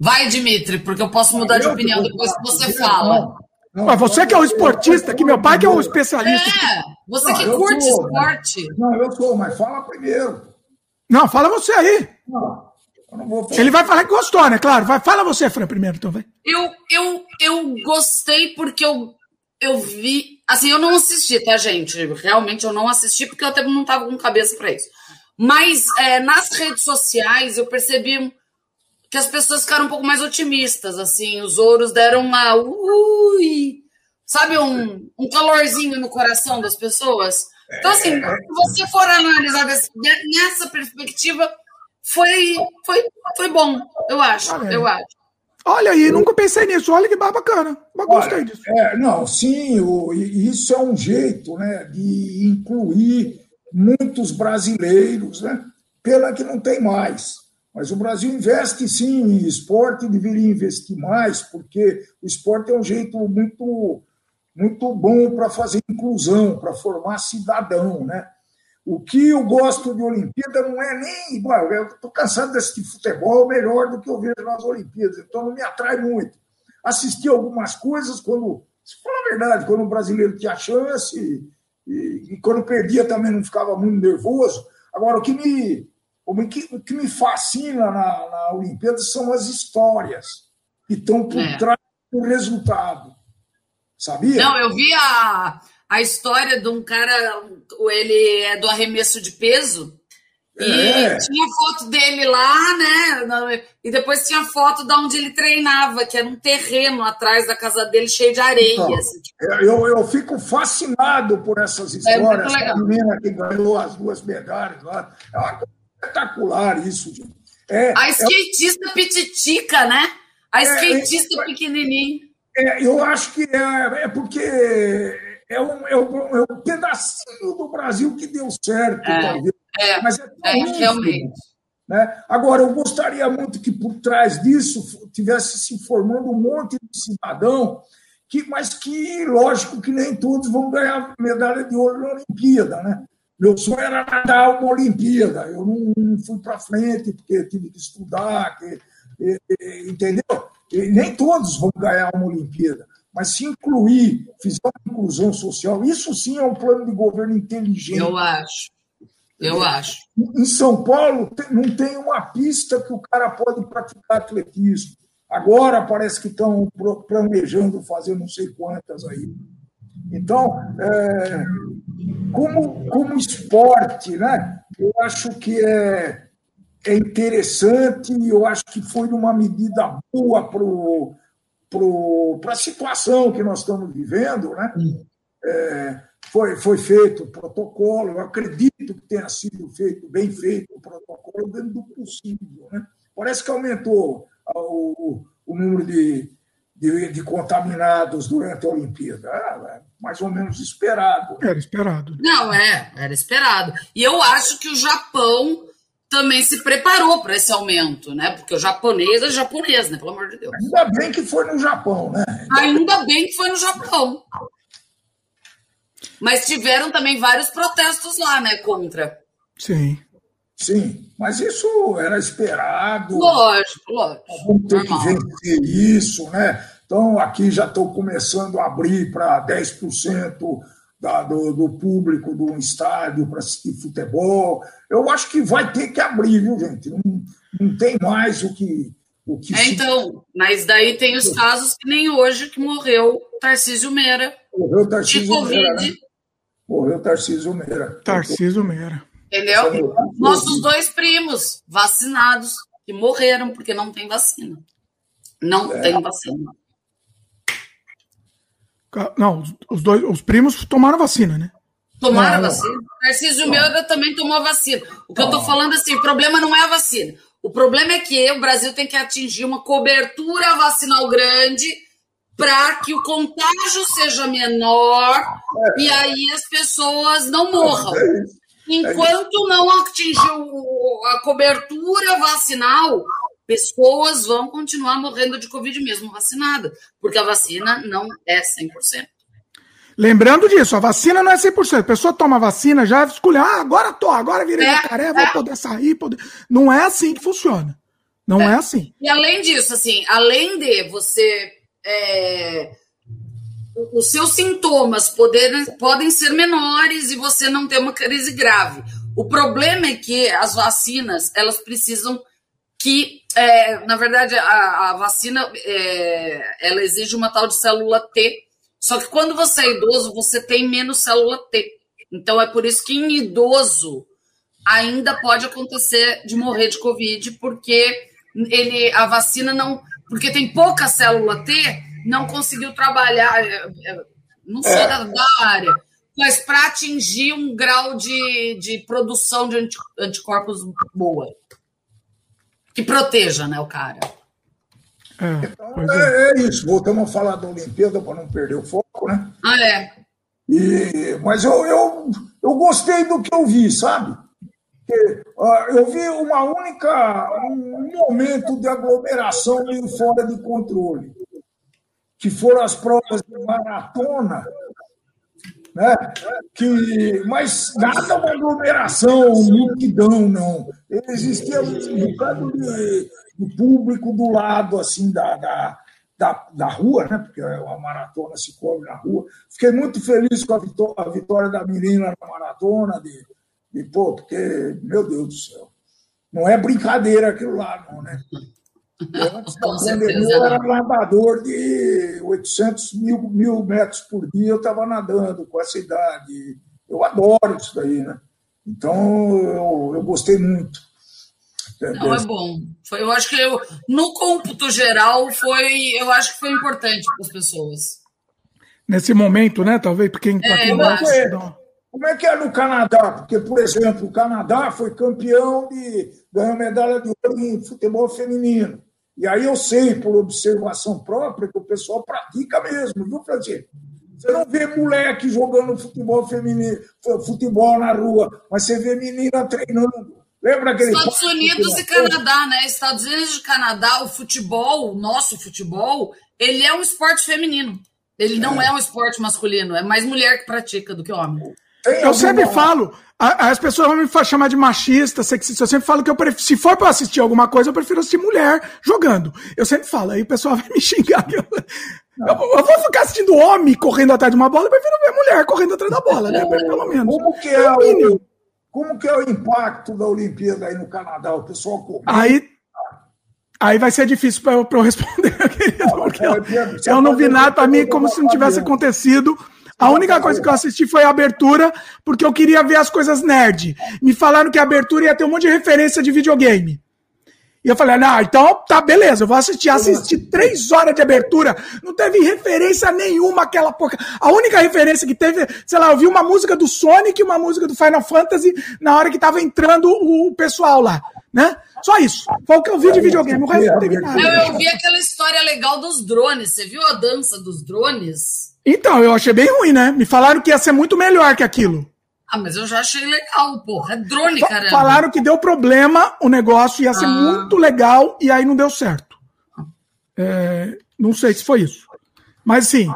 Speaker 2: Vai, Dimitri, porque eu posso mudar de opinião depois que você fala.
Speaker 1: Não, mas você que é o esportista, que meu pai que é o especialista.
Speaker 2: É, você que curte sou, esporte.
Speaker 3: Não, eu sou, mas fala primeiro.
Speaker 1: Não, fala você aí. Não, Ele vai falar que gostou, né? Claro. Vai, fala você, Fran, primeiro, então, vai.
Speaker 2: Eu, eu, eu gostei porque eu, eu vi. Assim, eu não assisti, tá, gente? Realmente eu não assisti porque eu até não tava com cabeça para isso. Mas é, nas redes sociais eu percebi que as pessoas ficaram um pouco mais otimistas, assim, os ouros deram uma ui, sabe, um, um calorzinho no coração das pessoas. Então, assim, se você for analisar desse, nessa perspectiva, foi, foi, foi bom, eu acho, eu acho.
Speaker 1: Olha aí, nunca pensei nisso. Olha que bacana. Mas gostei disso.
Speaker 3: É, não, sim, o, isso é um jeito né, de incluir muitos brasileiros, né? pena que não tem mais. Mas o Brasil investe sim em esporte, deveria investir mais, porque o esporte é um jeito muito, muito bom para fazer inclusão, para formar cidadão. Né? O que eu gosto de Olimpíada não é nem. Bom, eu estou cansado desse futebol melhor do que eu vejo nas Olimpíadas, então não me atrai muito. Assisti algumas coisas quando, se for a verdade, quando o brasileiro tinha chance e, e, quando perdia também não ficava muito nervoso. Agora, o que me, o que, o que me fascina na, na Olimpíada são as histórias que estão por é. trás do resultado. Sabia?
Speaker 2: Não, eu vi a, a história de um cara, ele é do arremesso de peso, e é. tinha foto dele lá, né? E depois tinha foto de onde ele treinava, que era um terreno atrás da casa dele cheio de areia. Então, assim,
Speaker 3: tipo. eu, eu fico fascinado por essas é histórias. É a menina que ganhou as duas medalhas lá. É uma coisa espetacular isso, gente.
Speaker 2: É, a é skatista é... pititica, né? A é, skatista é, pequenininha.
Speaker 3: eu acho que é, é porque é um, é, um, é um pedacinho do Brasil que deu certo, talvez.
Speaker 2: É, mas é, é realmente.
Speaker 3: Né? Agora, eu gostaria muito que por trás disso tivesse se formando um monte de cidadão, que, mas que, lógico, que nem todos vão ganhar medalha de ouro na Olimpíada. Né? Meu sonho era nadar uma Olimpíada. Eu não, não fui para frente, porque tive que estudar, que, entendeu? E nem todos vão ganhar uma Olimpíada. Mas se incluir, fizer uma inclusão social, isso sim é um plano de governo inteligente.
Speaker 2: Eu acho. Eu acho.
Speaker 3: Em São Paulo, não tem uma pista que o cara pode praticar atletismo. Agora parece que estão planejando fazer não sei quantas aí. Então, é, como, como esporte, né, eu acho que é, é interessante eu acho que foi uma medida boa para pro, a situação que nós estamos vivendo. Né? É, foi, foi feito o protocolo, eu acredito que tenha sido feito, bem feito o protocolo dentro do possível. Né? Parece que aumentou o, o número de, de, de, contaminados durante a Olimpíada. Ah, mais ou menos esperado.
Speaker 1: Era esperado.
Speaker 2: Não, é, era esperado. E eu acho que o Japão também se preparou para esse aumento, né? Porque o japonês é japonês, né? Pelo amor de Deus.
Speaker 3: Ainda bem que foi no Japão, né?
Speaker 2: Ainda bem que foi no Japão. Mas tiveram também vários protestos lá, né, contra.
Speaker 1: Sim.
Speaker 3: Sim, mas isso era esperado.
Speaker 2: Lógico, lógico.
Speaker 3: Vamos ter Normal. que vencer isso, né? Então, aqui já estão começando a abrir para 10% da, do, do público do estádio para assistir futebol. Eu acho que vai ter que abrir, viu, gente? Não, não tem mais o que. O que
Speaker 2: é, se... Então, mas daí tem os casos que nem hoje que morreu Tarcísio Meira.
Speaker 3: Morreu Tarcísio Meira. Né? Morreu Tarcísio Meira.
Speaker 1: Tarcísio Meira.
Speaker 2: Entendeu? Nossos dois primos vacinados que morreram porque não tem vacina. Não é. tem vacina.
Speaker 1: Não, os dois, os primos tomaram vacina, né?
Speaker 2: Tomaram a vacina. Narciso Meira também tomou a vacina. O que eu tô falando assim, o problema não é a vacina. O problema é que o Brasil tem que atingir uma cobertura vacinal grande para que o contágio seja menor é. e aí as pessoas não morram. É Enquanto não atingiu a cobertura vacinal, pessoas vão continuar morrendo de Covid mesmo vacinada, porque a vacina não é 100%.
Speaker 1: Lembrando disso, a vacina não é 100%. A pessoa toma a vacina, já escolhe, ah, agora tô, agora virei é, jacaré, vou é. poder sair. Poder... Não é assim que funciona. Não é, é assim.
Speaker 2: E além disso, assim, além de você é, os seus sintomas poderem, podem ser menores e você não ter uma crise grave. O problema é que as vacinas, elas precisam que, é, na verdade, a, a vacina, é, ela exige uma tal de célula T, só que quando você é idoso, você tem menos célula T. Então, é por isso que em idoso ainda pode acontecer de morrer de Covid, porque ele, a vacina não... Porque tem pouca célula T, não conseguiu trabalhar, é, é, não sei é. da, da, área, mas para atingir um grau de, de produção de anticorpos boa. Que proteja, né, o cara.
Speaker 3: É, então, é, é, isso. Voltamos a falar da Olimpíada para não perder o foco, né?
Speaker 2: Ah, é.
Speaker 3: E, mas eu, eu, eu gostei do que eu vi, sabe? Porque, uh, eu vi uma única, um momento de aglomeração meio fora de controle que foram as provas de maratona, né? que, mas nada uma aglomeração, multidão, não. Existia um bocado de, de público do lado assim da, da, da, da, rua, né? porque a maratona se cobre na rua. Fiquei muito feliz com a vitória, a vitória da menina na maratona, de, de, pô, porque, meu Deus do céu, não é brincadeira aquilo lá, não, né? Antes da pandemia, eu era nadador de 800 mil, mil metros por dia, eu estava nadando com essa idade. Eu adoro isso daí, né? Então, eu, eu gostei muito.
Speaker 2: Não, é bom. Foi, eu acho que eu, no cômputo geral, foi, eu acho que foi importante para as pessoas.
Speaker 1: Nesse momento, né? Talvez para quem está
Speaker 3: é, aqui Como é que é no Canadá? Porque, por exemplo, o Canadá foi campeão de ganhou medalha de ouro em futebol feminino. E aí eu sei, por observação própria, que o pessoal pratica mesmo, viu, Francisco? Você não vê moleque jogando futebol feminino, futebol na rua, mas você vê menina treinando. Lembra aquele.
Speaker 2: Estados Unidos e Canadá, né? Estados Unidos e Canadá, o futebol, o nosso futebol, ele é um esporte feminino. Ele não é, é um esporte masculino, é mais mulher que pratica do que homem.
Speaker 1: Tem eu sempre falo, as pessoas vão me chamar de machista, sexista. Eu sempre falo que eu prefiro, se for para assistir alguma coisa, eu prefiro assistir mulher jogando. Eu sempre falo, aí o pessoal (laughs) vai me xingar. Eu, eu, eu vou ficar assistindo homem correndo atrás de uma bola, eu prefiro ver mulher correndo atrás da bola, né? Pelo menos.
Speaker 3: Como que é o, como que é o impacto da Olimpíada aí no Canadá? O pessoal
Speaker 1: Aí, aí vai ser difícil para eu, eu, (laughs) responder, querido, porque eu, eu não vi nada para mim como se não tivesse acontecido. A única coisa que eu assisti foi a abertura, porque eu queria ver as coisas nerd. Me falaram que a abertura ia ter um monte de referência de videogame. E eu falei, não, então tá beleza, eu vou assistir. Assisti três horas de abertura, não teve referência nenhuma aquela porca. A única referência que teve, sei lá, eu vi uma música do Sonic e uma música do Final Fantasy na hora que tava entrando o pessoal lá, né? Só isso. Foi o que eu vi de videogame, o resto não teve nada.
Speaker 2: Eu, eu vi aquela história legal dos drones. Você viu a dança dos drones?
Speaker 1: Então, eu achei bem ruim, né? Me falaram que ia ser muito melhor que aquilo.
Speaker 2: Ah, mas eu já achei legal, porra. É drone, caramba.
Speaker 1: Falaram que deu problema, o negócio ia ser ah. muito legal e aí não deu certo. É, não sei se foi isso. Mas sim,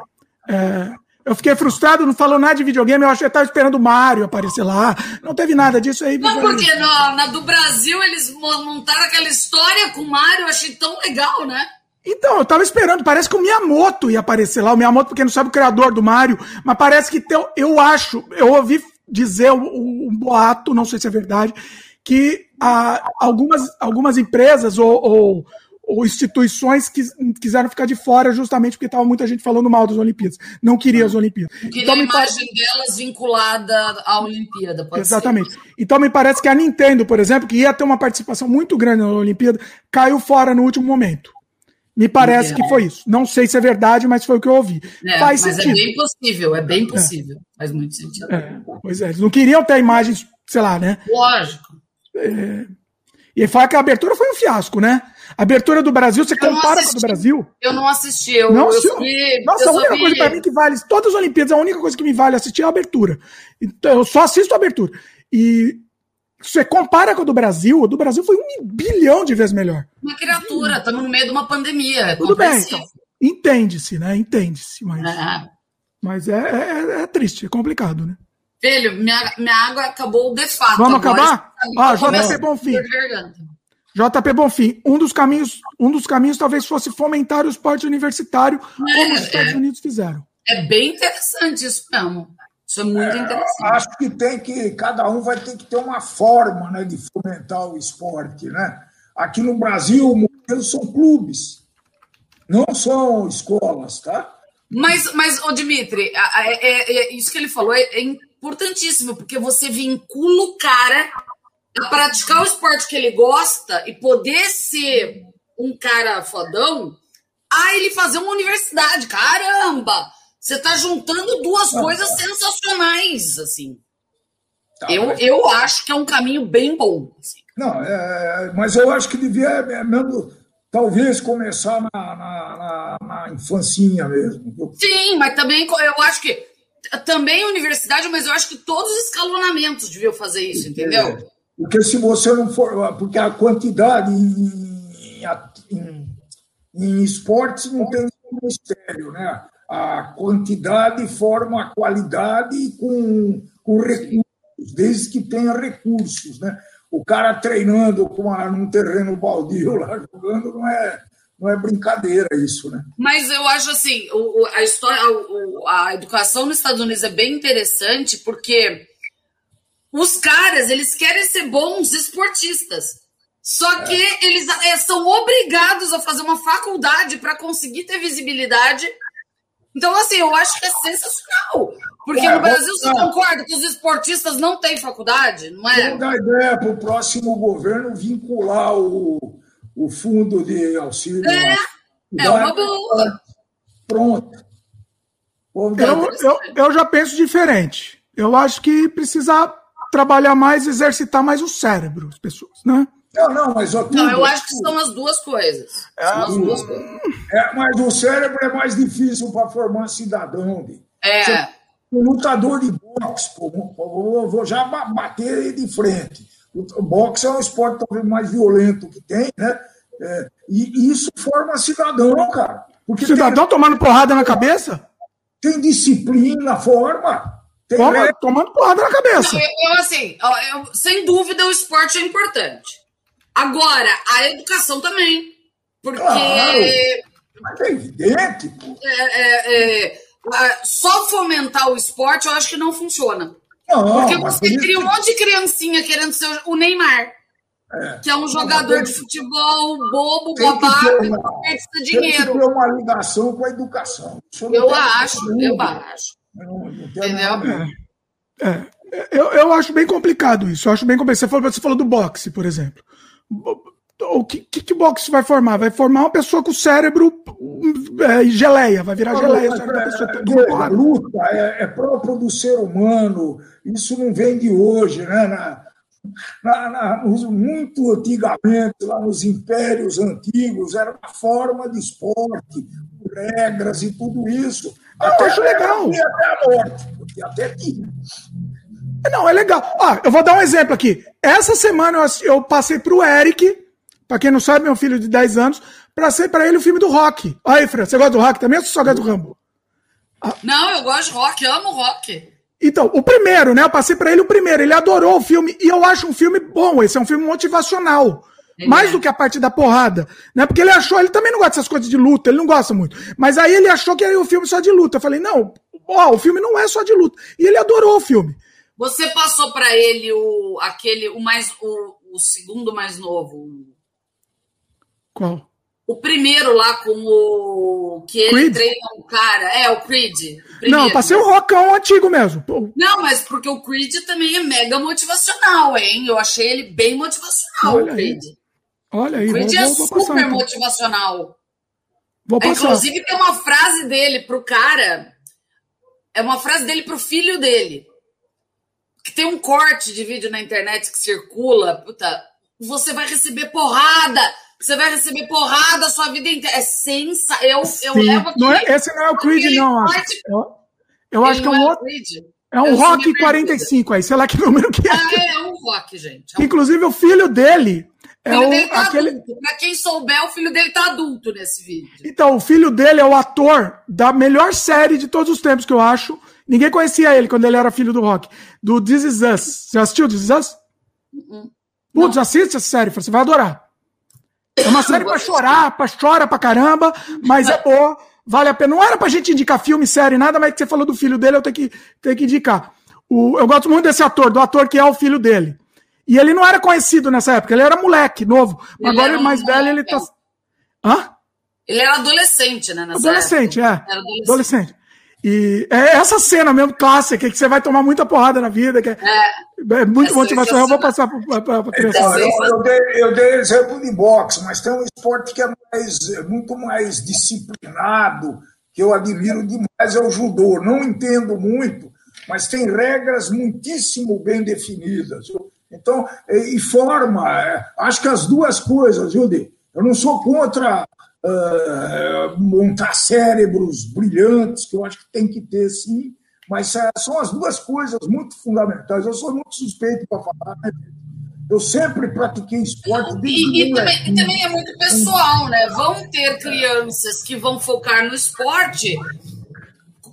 Speaker 1: é, eu fiquei frustrado, não falou nada de videogame, eu acho que eu estava esperando o Mario aparecer lá. Não teve nada disso aí.
Speaker 2: Não, porque na, na, do Brasil eles montaram aquela história com o Mario, eu achei tão legal, né?
Speaker 1: Então, eu tava esperando, parece que o Miyamoto ia aparecer lá. O Miyamoto, porque não sabe o criador do Mario, mas parece que tem, eu acho, eu ouvi dizer um, um boato, não sei se é verdade, que ah, algumas, algumas empresas ou, ou, ou instituições quis, quiseram ficar de fora justamente porque estava muita gente falando mal das Olimpíadas. Não queria as Olimpíadas.
Speaker 2: Queria então, a imagem delas vinculada à Olimpíada.
Speaker 1: Exatamente. Ser. Então me parece que a Nintendo, por exemplo, que ia ter uma participação muito grande na Olimpíada, caiu fora no último momento. Me parece é. que foi isso. Não sei se é verdade, mas foi o que eu ouvi.
Speaker 2: É, Faz mas é sentido. é bem possível, é bem possível. É. Faz muito sentido.
Speaker 1: É, pois é, eles não queriam ter imagens, sei lá, né?
Speaker 2: Lógico.
Speaker 1: É, e fala que a abertura foi um fiasco, né? A abertura do Brasil, você eu compara com a do Brasil?
Speaker 2: Eu não assisti, eu, não, eu
Speaker 1: vi, Nossa, eu a única vi... coisa para mim que vale, todas as Olimpíadas, a única coisa que me vale assistir é a abertura. Então, eu só assisto a abertura. E você compara com a do Brasil, a do Brasil foi um bilhão de vezes melhor.
Speaker 2: Uma criatura, estamos no meio de uma pandemia. É
Speaker 1: Tudo bem, então. Entende-se, né? Entende-se, mas, é. mas é, é, é, triste, é complicado, né?
Speaker 2: Filho, minha, minha água acabou de fato.
Speaker 1: Vamos acabar? Ah, JP Bonfim. JP Bonfim, um dos caminhos, um dos caminhos talvez fosse fomentar o esporte universitário, como os é, Estados é. Unidos fizeram.
Speaker 2: É bem interessante isso mesmo. Isso é muito é, interessante.
Speaker 3: Acho que tem que, cada um vai ter que ter uma forma né, de fomentar o esporte. Né? Aqui no Brasil, são clubes, não são escolas, tá?
Speaker 2: Mas, mas ô Dimitri, é, é, é, isso que ele falou é, é, importantíssimo, porque você vincula o cara a praticar o esporte que ele gosta e poder ser um cara fodão a ele fazer uma universidade. Caramba! Você está juntando duas ah, coisas tá. sensacionais, assim. Tá, eu, mas... eu acho que é um caminho bem bom. Assim.
Speaker 3: Não, é, mas eu acho que devia é, mesmo, talvez começar na, na, na, na infancinha mesmo.
Speaker 2: Sim, mas também eu acho que também universidade, mas eu acho que todos os escalonamentos deviam fazer isso, entendeu? É,
Speaker 3: porque se você não for. Porque a quantidade em, em, em esportes não tem mistério, né? A quantidade forma a qualidade com, com recursos, desde que tenha recursos. Né? O cara treinando com uma, num terreno baldio lá jogando não é, não é brincadeira isso, né?
Speaker 2: Mas eu acho assim, o, a história, a, a educação nos Estados Unidos é bem interessante porque os caras eles querem ser bons esportistas. Só que é. eles é, são obrigados a fazer uma faculdade para conseguir ter visibilidade então, assim, eu acho que é sensacional. Porque é, no Brasil você concorda que os esportistas não têm faculdade, não é?
Speaker 3: Vamos dar ideia para o próximo governo vincular o, o fundo de auxílio.
Speaker 2: É, é uma boa.
Speaker 3: Pronto.
Speaker 1: Eu, eu, eu já penso diferente. Eu acho que precisa trabalhar mais, exercitar mais o cérebro, as pessoas, né?
Speaker 3: Não, não, mas
Speaker 2: tudo, Não, eu acho que são as duas coisas. É, são as duas coisas.
Speaker 3: É, mas o cérebro é mais difícil para formar cidadão. De.
Speaker 2: É.
Speaker 3: um lutador de boxe, pô, vou, vou já bater de frente. O boxe é um esporte talvez mais violento que tem, né? É, e isso forma cidadão, cara.
Speaker 1: Porque cidadão tem, tomando porrada na cabeça?
Speaker 3: Tem disciplina, forma. Tem
Speaker 1: Toma, tomando porrada na cabeça. Não,
Speaker 2: eu, eu, assim, eu, sem dúvida o esporte é importante. Agora, a educação também. Porque. Claro.
Speaker 3: Mas é evidente, pô.
Speaker 2: É, é, é, só fomentar o esporte eu acho que não funciona. Não, Porque você cria um monte de criancinha querendo ser o Neymar. É. Que é um jogador de futebol bobo, babaca, que precisa dinheiro. Tem
Speaker 3: que ter uma ligação com a educação.
Speaker 2: Eu acho, eu acho. Entendeu?
Speaker 1: É, é, eu, eu acho bem complicado isso. Eu acho bem complicado. Você falou, você falou do boxe, por exemplo. O que, que, que boxe vai formar? Vai formar uma pessoa com o cérebro é, geleia, vai virar geleia.
Speaker 3: É, a luta é, é, próprio do ser humano, isso não vem de hoje, né? Na, na, na, muito antigamente, lá nos impérios antigos, era uma forma de esporte, regras e tudo isso.
Speaker 1: Eu até, acho legal.
Speaker 3: Até a morte, porque até tinha.
Speaker 1: Não, é legal. Ah, eu vou dar um exemplo aqui. Essa semana eu, eu passei para o Eric, para quem não sabe, meu filho de 10 anos, para ser para ele o filme do rock. Aí, Fran, você gosta do rock também ou você só gosta do Rambo?
Speaker 2: Ah. Não, eu gosto de rock, amo rock.
Speaker 1: Então, o primeiro, né? Eu passei para ele o primeiro. Ele adorou o filme e eu acho um filme bom. Esse é um filme motivacional. É. Mais do que a parte da porrada, né? Porque ele achou, ele também não gosta dessas coisas de luta, ele não gosta muito. Mas aí ele achou que era um filme só de luta. Eu falei, não, ó, o filme não é só de luta. E ele adorou o filme.
Speaker 2: Você passou para ele o aquele o mais o, o segundo mais novo.
Speaker 1: Qual?
Speaker 2: O primeiro lá com o. Que ele Creed? treina um cara. É, o Creed.
Speaker 1: O não, passei o rockão antigo mesmo.
Speaker 2: Não, mas porque o Creed também é mega motivacional, hein? Eu achei ele bem motivacional, Olha o Creed. Aí.
Speaker 1: Olha aí,
Speaker 2: o Creed vou, é vou, vou super passar, então. motivacional.
Speaker 1: Vou passar.
Speaker 2: Inclusive, tem uma frase dele pro cara. É uma frase dele pro filho dele que tem um corte de vídeo na internet que circula, puta, você vai receber porrada, você vai receber porrada a sua vida inteira. É sensa. Eu, eu levo aqui.
Speaker 1: Não é, esse não é o Creed, não. Acho. Eu, eu acho que é um é outro. É um Rock 45 aí, sei lá que (laughs) número que é.
Speaker 2: Ah, é, é um Rock, gente.
Speaker 1: É um... Inclusive, o filho dele.
Speaker 2: O filho é o, dele tá aquele... adulto. Pra quem souber, o filho dele tá adulto nesse vídeo.
Speaker 1: Então, o filho dele é o ator da melhor série de todos os tempos, que eu acho, Ninguém conhecia ele quando ele era filho do Rock. Do This Is Us. Você assistiu This Is Us? Uh-uh. Putz, assiste essa série, você vai adorar. É uma série pra chorar, pra chora pra caramba, mas é boa, vale a pena. Não era pra gente indicar filme, série, nada, mas que você falou do filho dele, eu tenho que, tenho que indicar. O, eu gosto muito desse ator, do ator que é o filho dele. E ele não era conhecido nessa época, ele era moleque, novo. Ele agora ele é mais velho, ele tá.
Speaker 2: Hã? Ele era adolescente, né?
Speaker 1: adolescente, época. é. Era adolescente. adolescente. E é essa cena mesmo clássica, que você vai tomar muita porrada na vida, que é, é, é muito motivacional. Eu vou passar para a criança.
Speaker 3: Eu, eu, dei, eu dei exemplo de boxe, mas tem um esporte que é mais, muito mais disciplinado, que eu admiro demais, é o judô. Não entendo muito, mas tem regras muitíssimo bem definidas. Então, e forma, é, acho que as duas coisas, viu, Eu não sou contra uh, montar cérebros brilhantes, que eu acho que tem que ter sim, mas uh, são as duas coisas muito fundamentais. Eu sou muito suspeito para falar, né? Eu sempre pratiquei esporte.
Speaker 2: E, e, também, e, também, é muito pessoal, né? Vão ter crianças que vão focar no esporte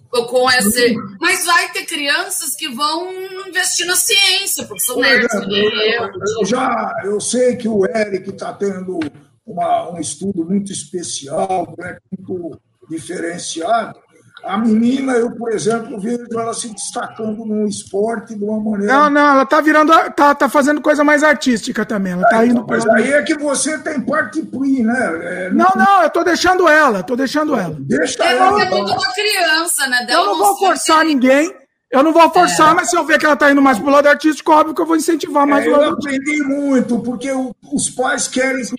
Speaker 2: com esse. Mas vai ter crianças que vão investir na ciência, porque são nerds.
Speaker 3: Eu, eu, eu, já, eu sei que o Eric está tendo uma, um estudo muito especial, né, muito diferenciado. A menina, eu, por exemplo, vejo ela se destacando no esporte de uma maneira.
Speaker 1: Não, não, ela está virando, tá, tá fazendo coisa mais artística também. Ela tá é, indo
Speaker 3: mas aí é que você tem parte pri, né?
Speaker 1: É, não, não, não, eu tô deixando ela, tô deixando ela.
Speaker 2: Deixa é, ela. É uma criança, né?
Speaker 1: Dela eu não, não vou forçar ninguém. Eu não vou forçar, é. mas se eu ver que ela está indo mais pro lado artístico, óbvio que eu vou incentivar mais
Speaker 3: é, o lado Eu aprendi muito, porque o, os pais querem que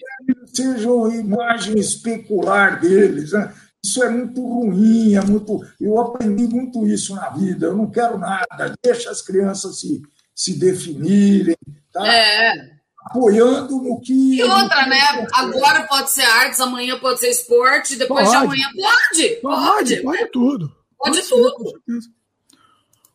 Speaker 3: sejam imagem especular deles. Né? Isso é muito ruim, é muito. Eu aprendi muito isso na vida. Eu não quero nada. Deixa as crianças se, se definirem. Tá?
Speaker 2: É.
Speaker 3: Apoiando no que.
Speaker 2: E outra, né? Agora pode ser artes, amanhã pode ser esporte, depois pode. de amanhã pode.
Speaker 1: Pode, pode, pode tudo.
Speaker 2: Pode, pode tudo. Ser,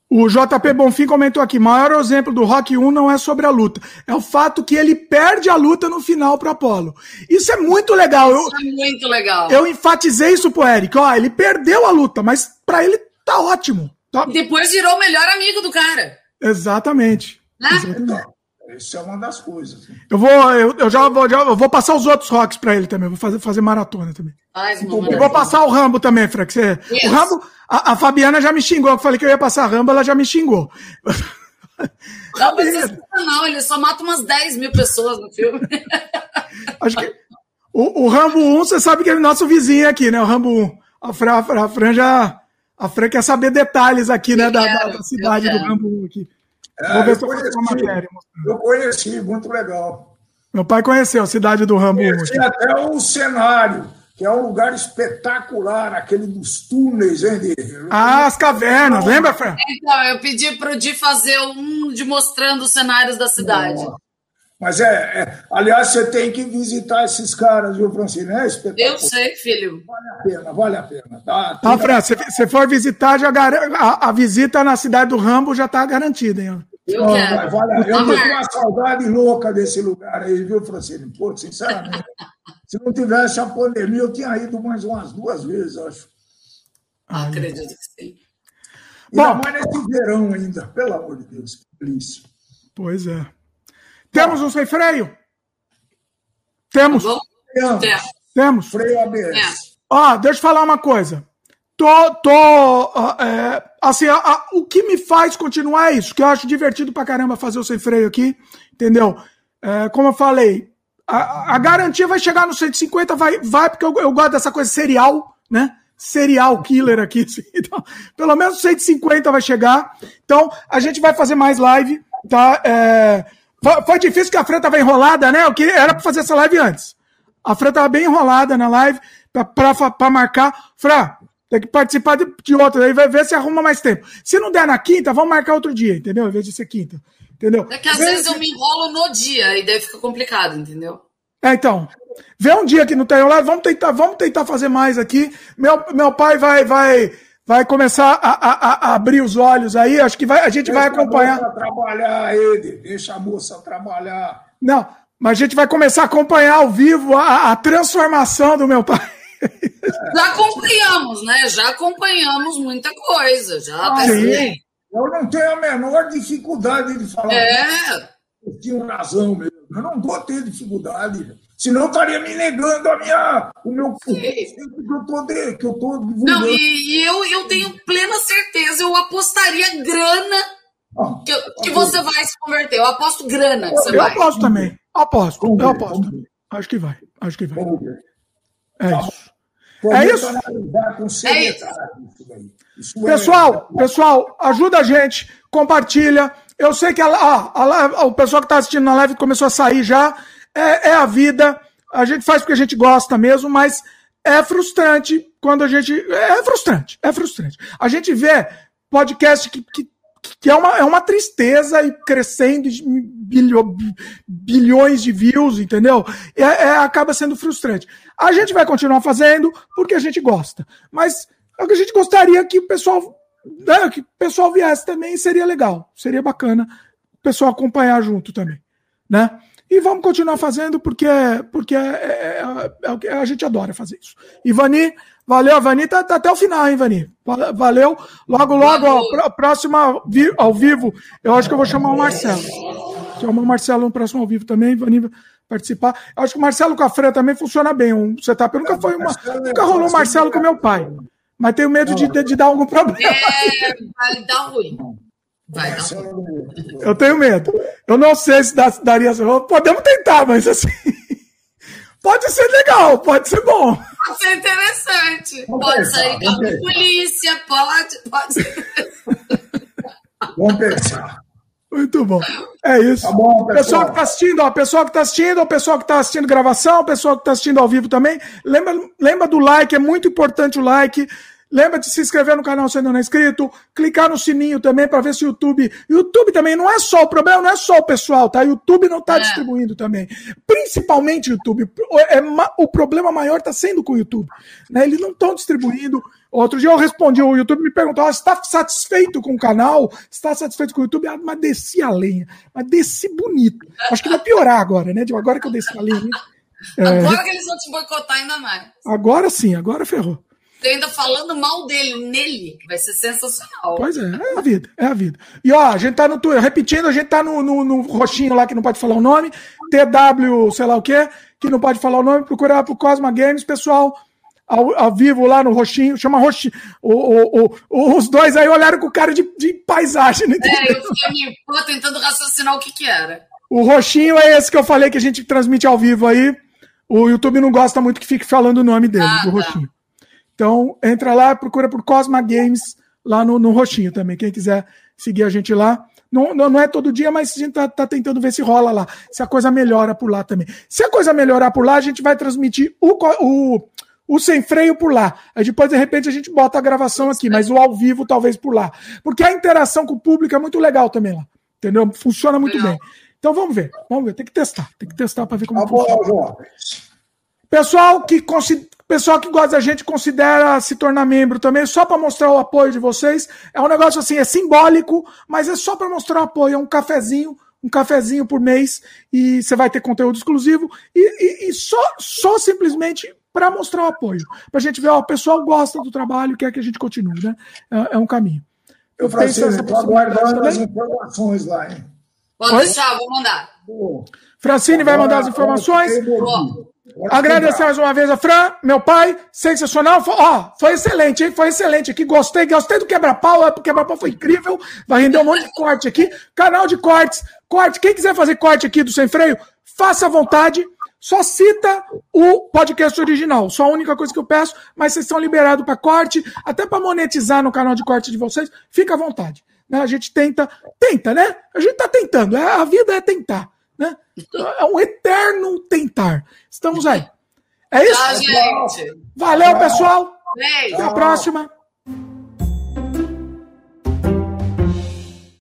Speaker 1: o JP Bonfim comentou aqui: maior exemplo do Rock 1 não é sobre a luta, é o fato que ele perde a luta no final para Apolo. Isso é muito legal.
Speaker 2: Isso eu, é muito legal.
Speaker 1: Eu enfatizei isso pro Eric: ó, ele perdeu a luta, mas para ele tá ótimo. Tá...
Speaker 2: Depois virou o melhor amigo do cara.
Speaker 1: Exatamente.
Speaker 3: Né? Exatamente. Isso é uma das coisas.
Speaker 1: Eu vou, eu, eu já, vou, já eu vou passar os outros rocks para ele também. Vou fazer, fazer maratona também.
Speaker 2: Faz
Speaker 1: uma eu vou passar o Rambo também, Frank. Você, yes. O Rambo, a, a, Fabiana já me xingou. Eu falei que eu ia passar Rambo, ela já me xingou.
Speaker 2: Não, mas é não, ele só mata umas 10 mil pessoas no filme. (laughs)
Speaker 1: Acho que o, o Rambo 1, você sabe que é nosso vizinho aqui, né? O Rambo 1. A Fran, a Fran já. A Fran quer saber detalhes aqui, né? Da, da, da, cidade do Rambo 1 aqui.
Speaker 3: É, Vou ver se eu conheci. Eu conheci, muito legal.
Speaker 1: Meu pai conheceu a cidade do Rambo 1.
Speaker 3: Conheci até o cenário que é um lugar espetacular, aquele dos túneis, hein? De...
Speaker 1: Ah, as cavernas, lembra, Fran?
Speaker 2: Então, eu pedi para o Di fazer um de mostrando os cenários da cidade.
Speaker 3: Mas é, é, aliás, você tem que visitar esses caras, viu, Francine? É
Speaker 2: espetacular. Eu sei, filho.
Speaker 3: Vale a pena, vale a pena. Tá,
Speaker 1: ah, Fran, se você for visitar, já a, a, visita na cidade do Rambo já está garantida, hein?
Speaker 2: Eu oh, quero.
Speaker 3: Vale, eu tenho uma saudade louca desse lugar aí, viu, Francine? Pô, sinceramente. (laughs) Se não tivesse a pandemia, eu tinha ido mais umas duas vezes, acho.
Speaker 2: Ah, acredito que sim.
Speaker 3: Ainda Bom, mais nesse verão ainda, pelo amor de Deus, que delícia.
Speaker 1: Pois é. Temos um sem freio? Temos. Tá
Speaker 3: Temos.
Speaker 1: Temos.
Speaker 3: Freio ABS.
Speaker 1: Ó, deixa eu falar uma coisa. Tô, tô, é, assim, a, a, o que me faz continuar é isso, que eu acho divertido pra caramba fazer o sem freio aqui, entendeu? É, como eu falei, a, a, garantia vai chegar no 150, vai, vai porque eu, eu gosto dessa coisa serial, né? Serial killer aqui. (laughs) Assim, então, pelo menos 150 vai chegar. Então, a gente vai fazer mais live, tá? É, foi, foi, difícil que a Fran tava enrolada, né? Eu queria, era para fazer essa live antes. A Fran tava bem enrolada na live para marcar. Fran, tem que participar de, de outra, aí vai ver se arruma mais tempo. Se não der na quinta, vamos marcar outro dia, entendeu? Em vez de ser quinta. Entendeu?
Speaker 2: É que às Vê vezes eu me enrolo no dia e daí fica complicado, entendeu?
Speaker 1: É, então. Vê um dia que não tem lá, vamos tentar, vamos tentar fazer mais aqui. Meu, meu pai vai vai vai começar a, a, a abrir os olhos aí, acho que vai, a gente deixa vai acompanhar.
Speaker 3: A trabalhar ele, deixa a moça trabalhar.
Speaker 1: Não, mas a gente vai começar a acompanhar ao vivo a, a transformação do meu pai. (laughs)
Speaker 2: Já acompanhamos, né? Já acompanhamos muita coisa. Já ah,
Speaker 3: sim. Eu não tenho a menor dificuldade de falar.
Speaker 2: É.
Speaker 3: Eu tinha razão mesmo. Eu não vou ter dificuldade. Senão estaria me negando a minha, o meu que eu tô de, que eu tô
Speaker 2: Não, e, e, eu, eu tenho plena certeza, eu apostaria grana ah, que, que você vai se converter. Eu aposto grana que você
Speaker 1: eu
Speaker 2: vai.
Speaker 1: Eu aposto também. Aposto, eu aposto. Acho que vai. Acho que vai. É tá. isso. É isso. É isso. Isso pessoal, é... pessoal, ajuda a gente, compartilha. Eu sei que a, ah, a, o pessoal que está assistindo na live começou a sair já. É, é, a vida. A gente faz porque a gente gosta mesmo, mas é frustrante quando a gente. É frustrante, é frustrante. A gente vê podcast que, que, que é, uma, é uma tristeza e crescendo bilho, bilhões de views, entendeu? É, é, acaba sendo frustrante. A gente vai continuar fazendo porque a gente gosta. Mas é o que a gente gostaria que o pessoal, né, que o pessoal viesse também, seria legal, seria bacana o pessoal acompanhar junto também, né? E vamos continuar fazendo porque, porque é, é, é, é a gente adora fazer isso. Ivani, valeu, Ivani, tá, tá, até o final, hein, Ivani? Valeu. Logo, logo, ó, próxima ao vivo, eu acho que eu vou chamar o Marcelo. Chamar o Marcelo no próximo ao vivo também, Ivani participar. Eu acho que o Marcelo com a Freia também funciona bem. Um setup nunca foi uma. Nunca rolou o Marcelo com meu pai mas tenho medo de, de, dar algum problema.
Speaker 2: É, vai dar ruim. Vai dar
Speaker 1: ruim. Eu tenho medo. Eu não sei se dá, daria. Podemos tentar, mas assim. (laughs) Pode ser legal, pode ser bom.
Speaker 2: Pode ser interessante. Vamos pode pensar, sair com a polícia, pode. pode.
Speaker 3: Vamos pensar.
Speaker 1: Muito bom. É isso. Tá bom, pessoal. pessoal que está assistindo, ó, pessoal que está assistindo, o pessoal que está assistindo gravação, o pessoal que está assistindo ao vivo também. Lembra, lembra do like, é muito importante o like. Lembra de se inscrever no canal se ainda não é inscrito, clicar no sininho também para ver se o YouTube. YouTube também não é só o problema, não é só o pessoal, tá? YouTube não está é. distribuindo também. Principalmente o YouTube. É, o problema maior está sendo com o YouTube. Né? Eles não estão distribuindo. Outro dia eu respondi, o YouTube me perguntou: está satisfeito com o canal? Está satisfeito com o YouTube? Ah, mas desci a lenha, mas desci bonito. Acho que vai piorar agora, né? Agora que eu desci a lenha.
Speaker 2: Agora é... que eles vão te boicotar ainda mais.
Speaker 1: Agora sim, agora ferrou.
Speaker 2: Você ainda falando mal dele, nele, vai ser sensacional.
Speaker 1: Pois é, é a vida, é a vida. E ó, a gente tá no Twitter, repetindo, a gente tá no, no, no, roxinho lá que não pode falar o nome, TW, sei lá o quê, que não pode falar o nome, procurar pro Cosma Games, pessoal. Ao, ao vivo lá no Roxinho, chama Roxinho. O, o, o, os dois aí olharam com cara de, de paisagem,
Speaker 2: né? É, eu fiquei tentando raciocinar o que que era.
Speaker 1: O Roxinho é esse que eu falei que a gente transmite ao vivo aí. O YouTube não gosta muito que fique falando o nome dele, ah, do tá. Roxinho. Então, entra lá, procura por Cosma Games lá no, no Roxinho também. Quem quiser seguir a gente lá. Não, não é todo dia, mas a gente tá, tá, tentando ver se rola lá. Se a coisa melhora por lá também. Se a coisa melhorar por lá, a gente vai transmitir o, o, o sem freio por lá. Aí depois, de repente, a gente bota a gravação aqui, mas o ao vivo talvez por lá. Porque a interação com o público é muito legal também lá. Entendeu? Funciona muito legal. bem. Então vamos ver, vamos ver. Tem que testar, tem que testar para ver como tá funciona. Pessoal que pessoal que gosta da gente considera se tornar membro também, só para mostrar o apoio de vocês. É um negócio assim, é simbólico, mas é só para mostrar o apoio. É um cafezinho, um cafezinho por mês e você vai ter conteúdo exclusivo e, e, e só, só simplesmente para mostrar o apoio, para a gente ver, ó, o pessoal gosta do trabalho, quer que a gente continue, né? É, é um caminho.
Speaker 3: Eu, Francisco, estou aguardando as informações lá, hein?
Speaker 2: Pode Oi? deixar, vou mandar.
Speaker 1: Francine vai mandar as informações. Agradecer mais uma vez a Fran, meu pai, sensacional. Foi, ó, foi excelente, hein? Foi excelente aqui. Gostei, gostei do quebra-pau. É, o quebra-pau foi incrível. Vai render um monte de corte aqui. Canal de cortes. Corte. Quem quiser fazer corte aqui do Sem Freio, faça à vontade. Só cita o podcast original. Só a única coisa que eu peço, mas vocês estão liberados para corte, até para monetizar no canal de corte de vocês. Fica à vontade. Né? A gente tenta, tenta, né? A gente está tentando. É, a vida é tentar. Né? É um eterno tentar. Estamos aí. É isso?
Speaker 2: Tchau, gente.
Speaker 1: Valeu, pessoal. Beijo. Até a próxima.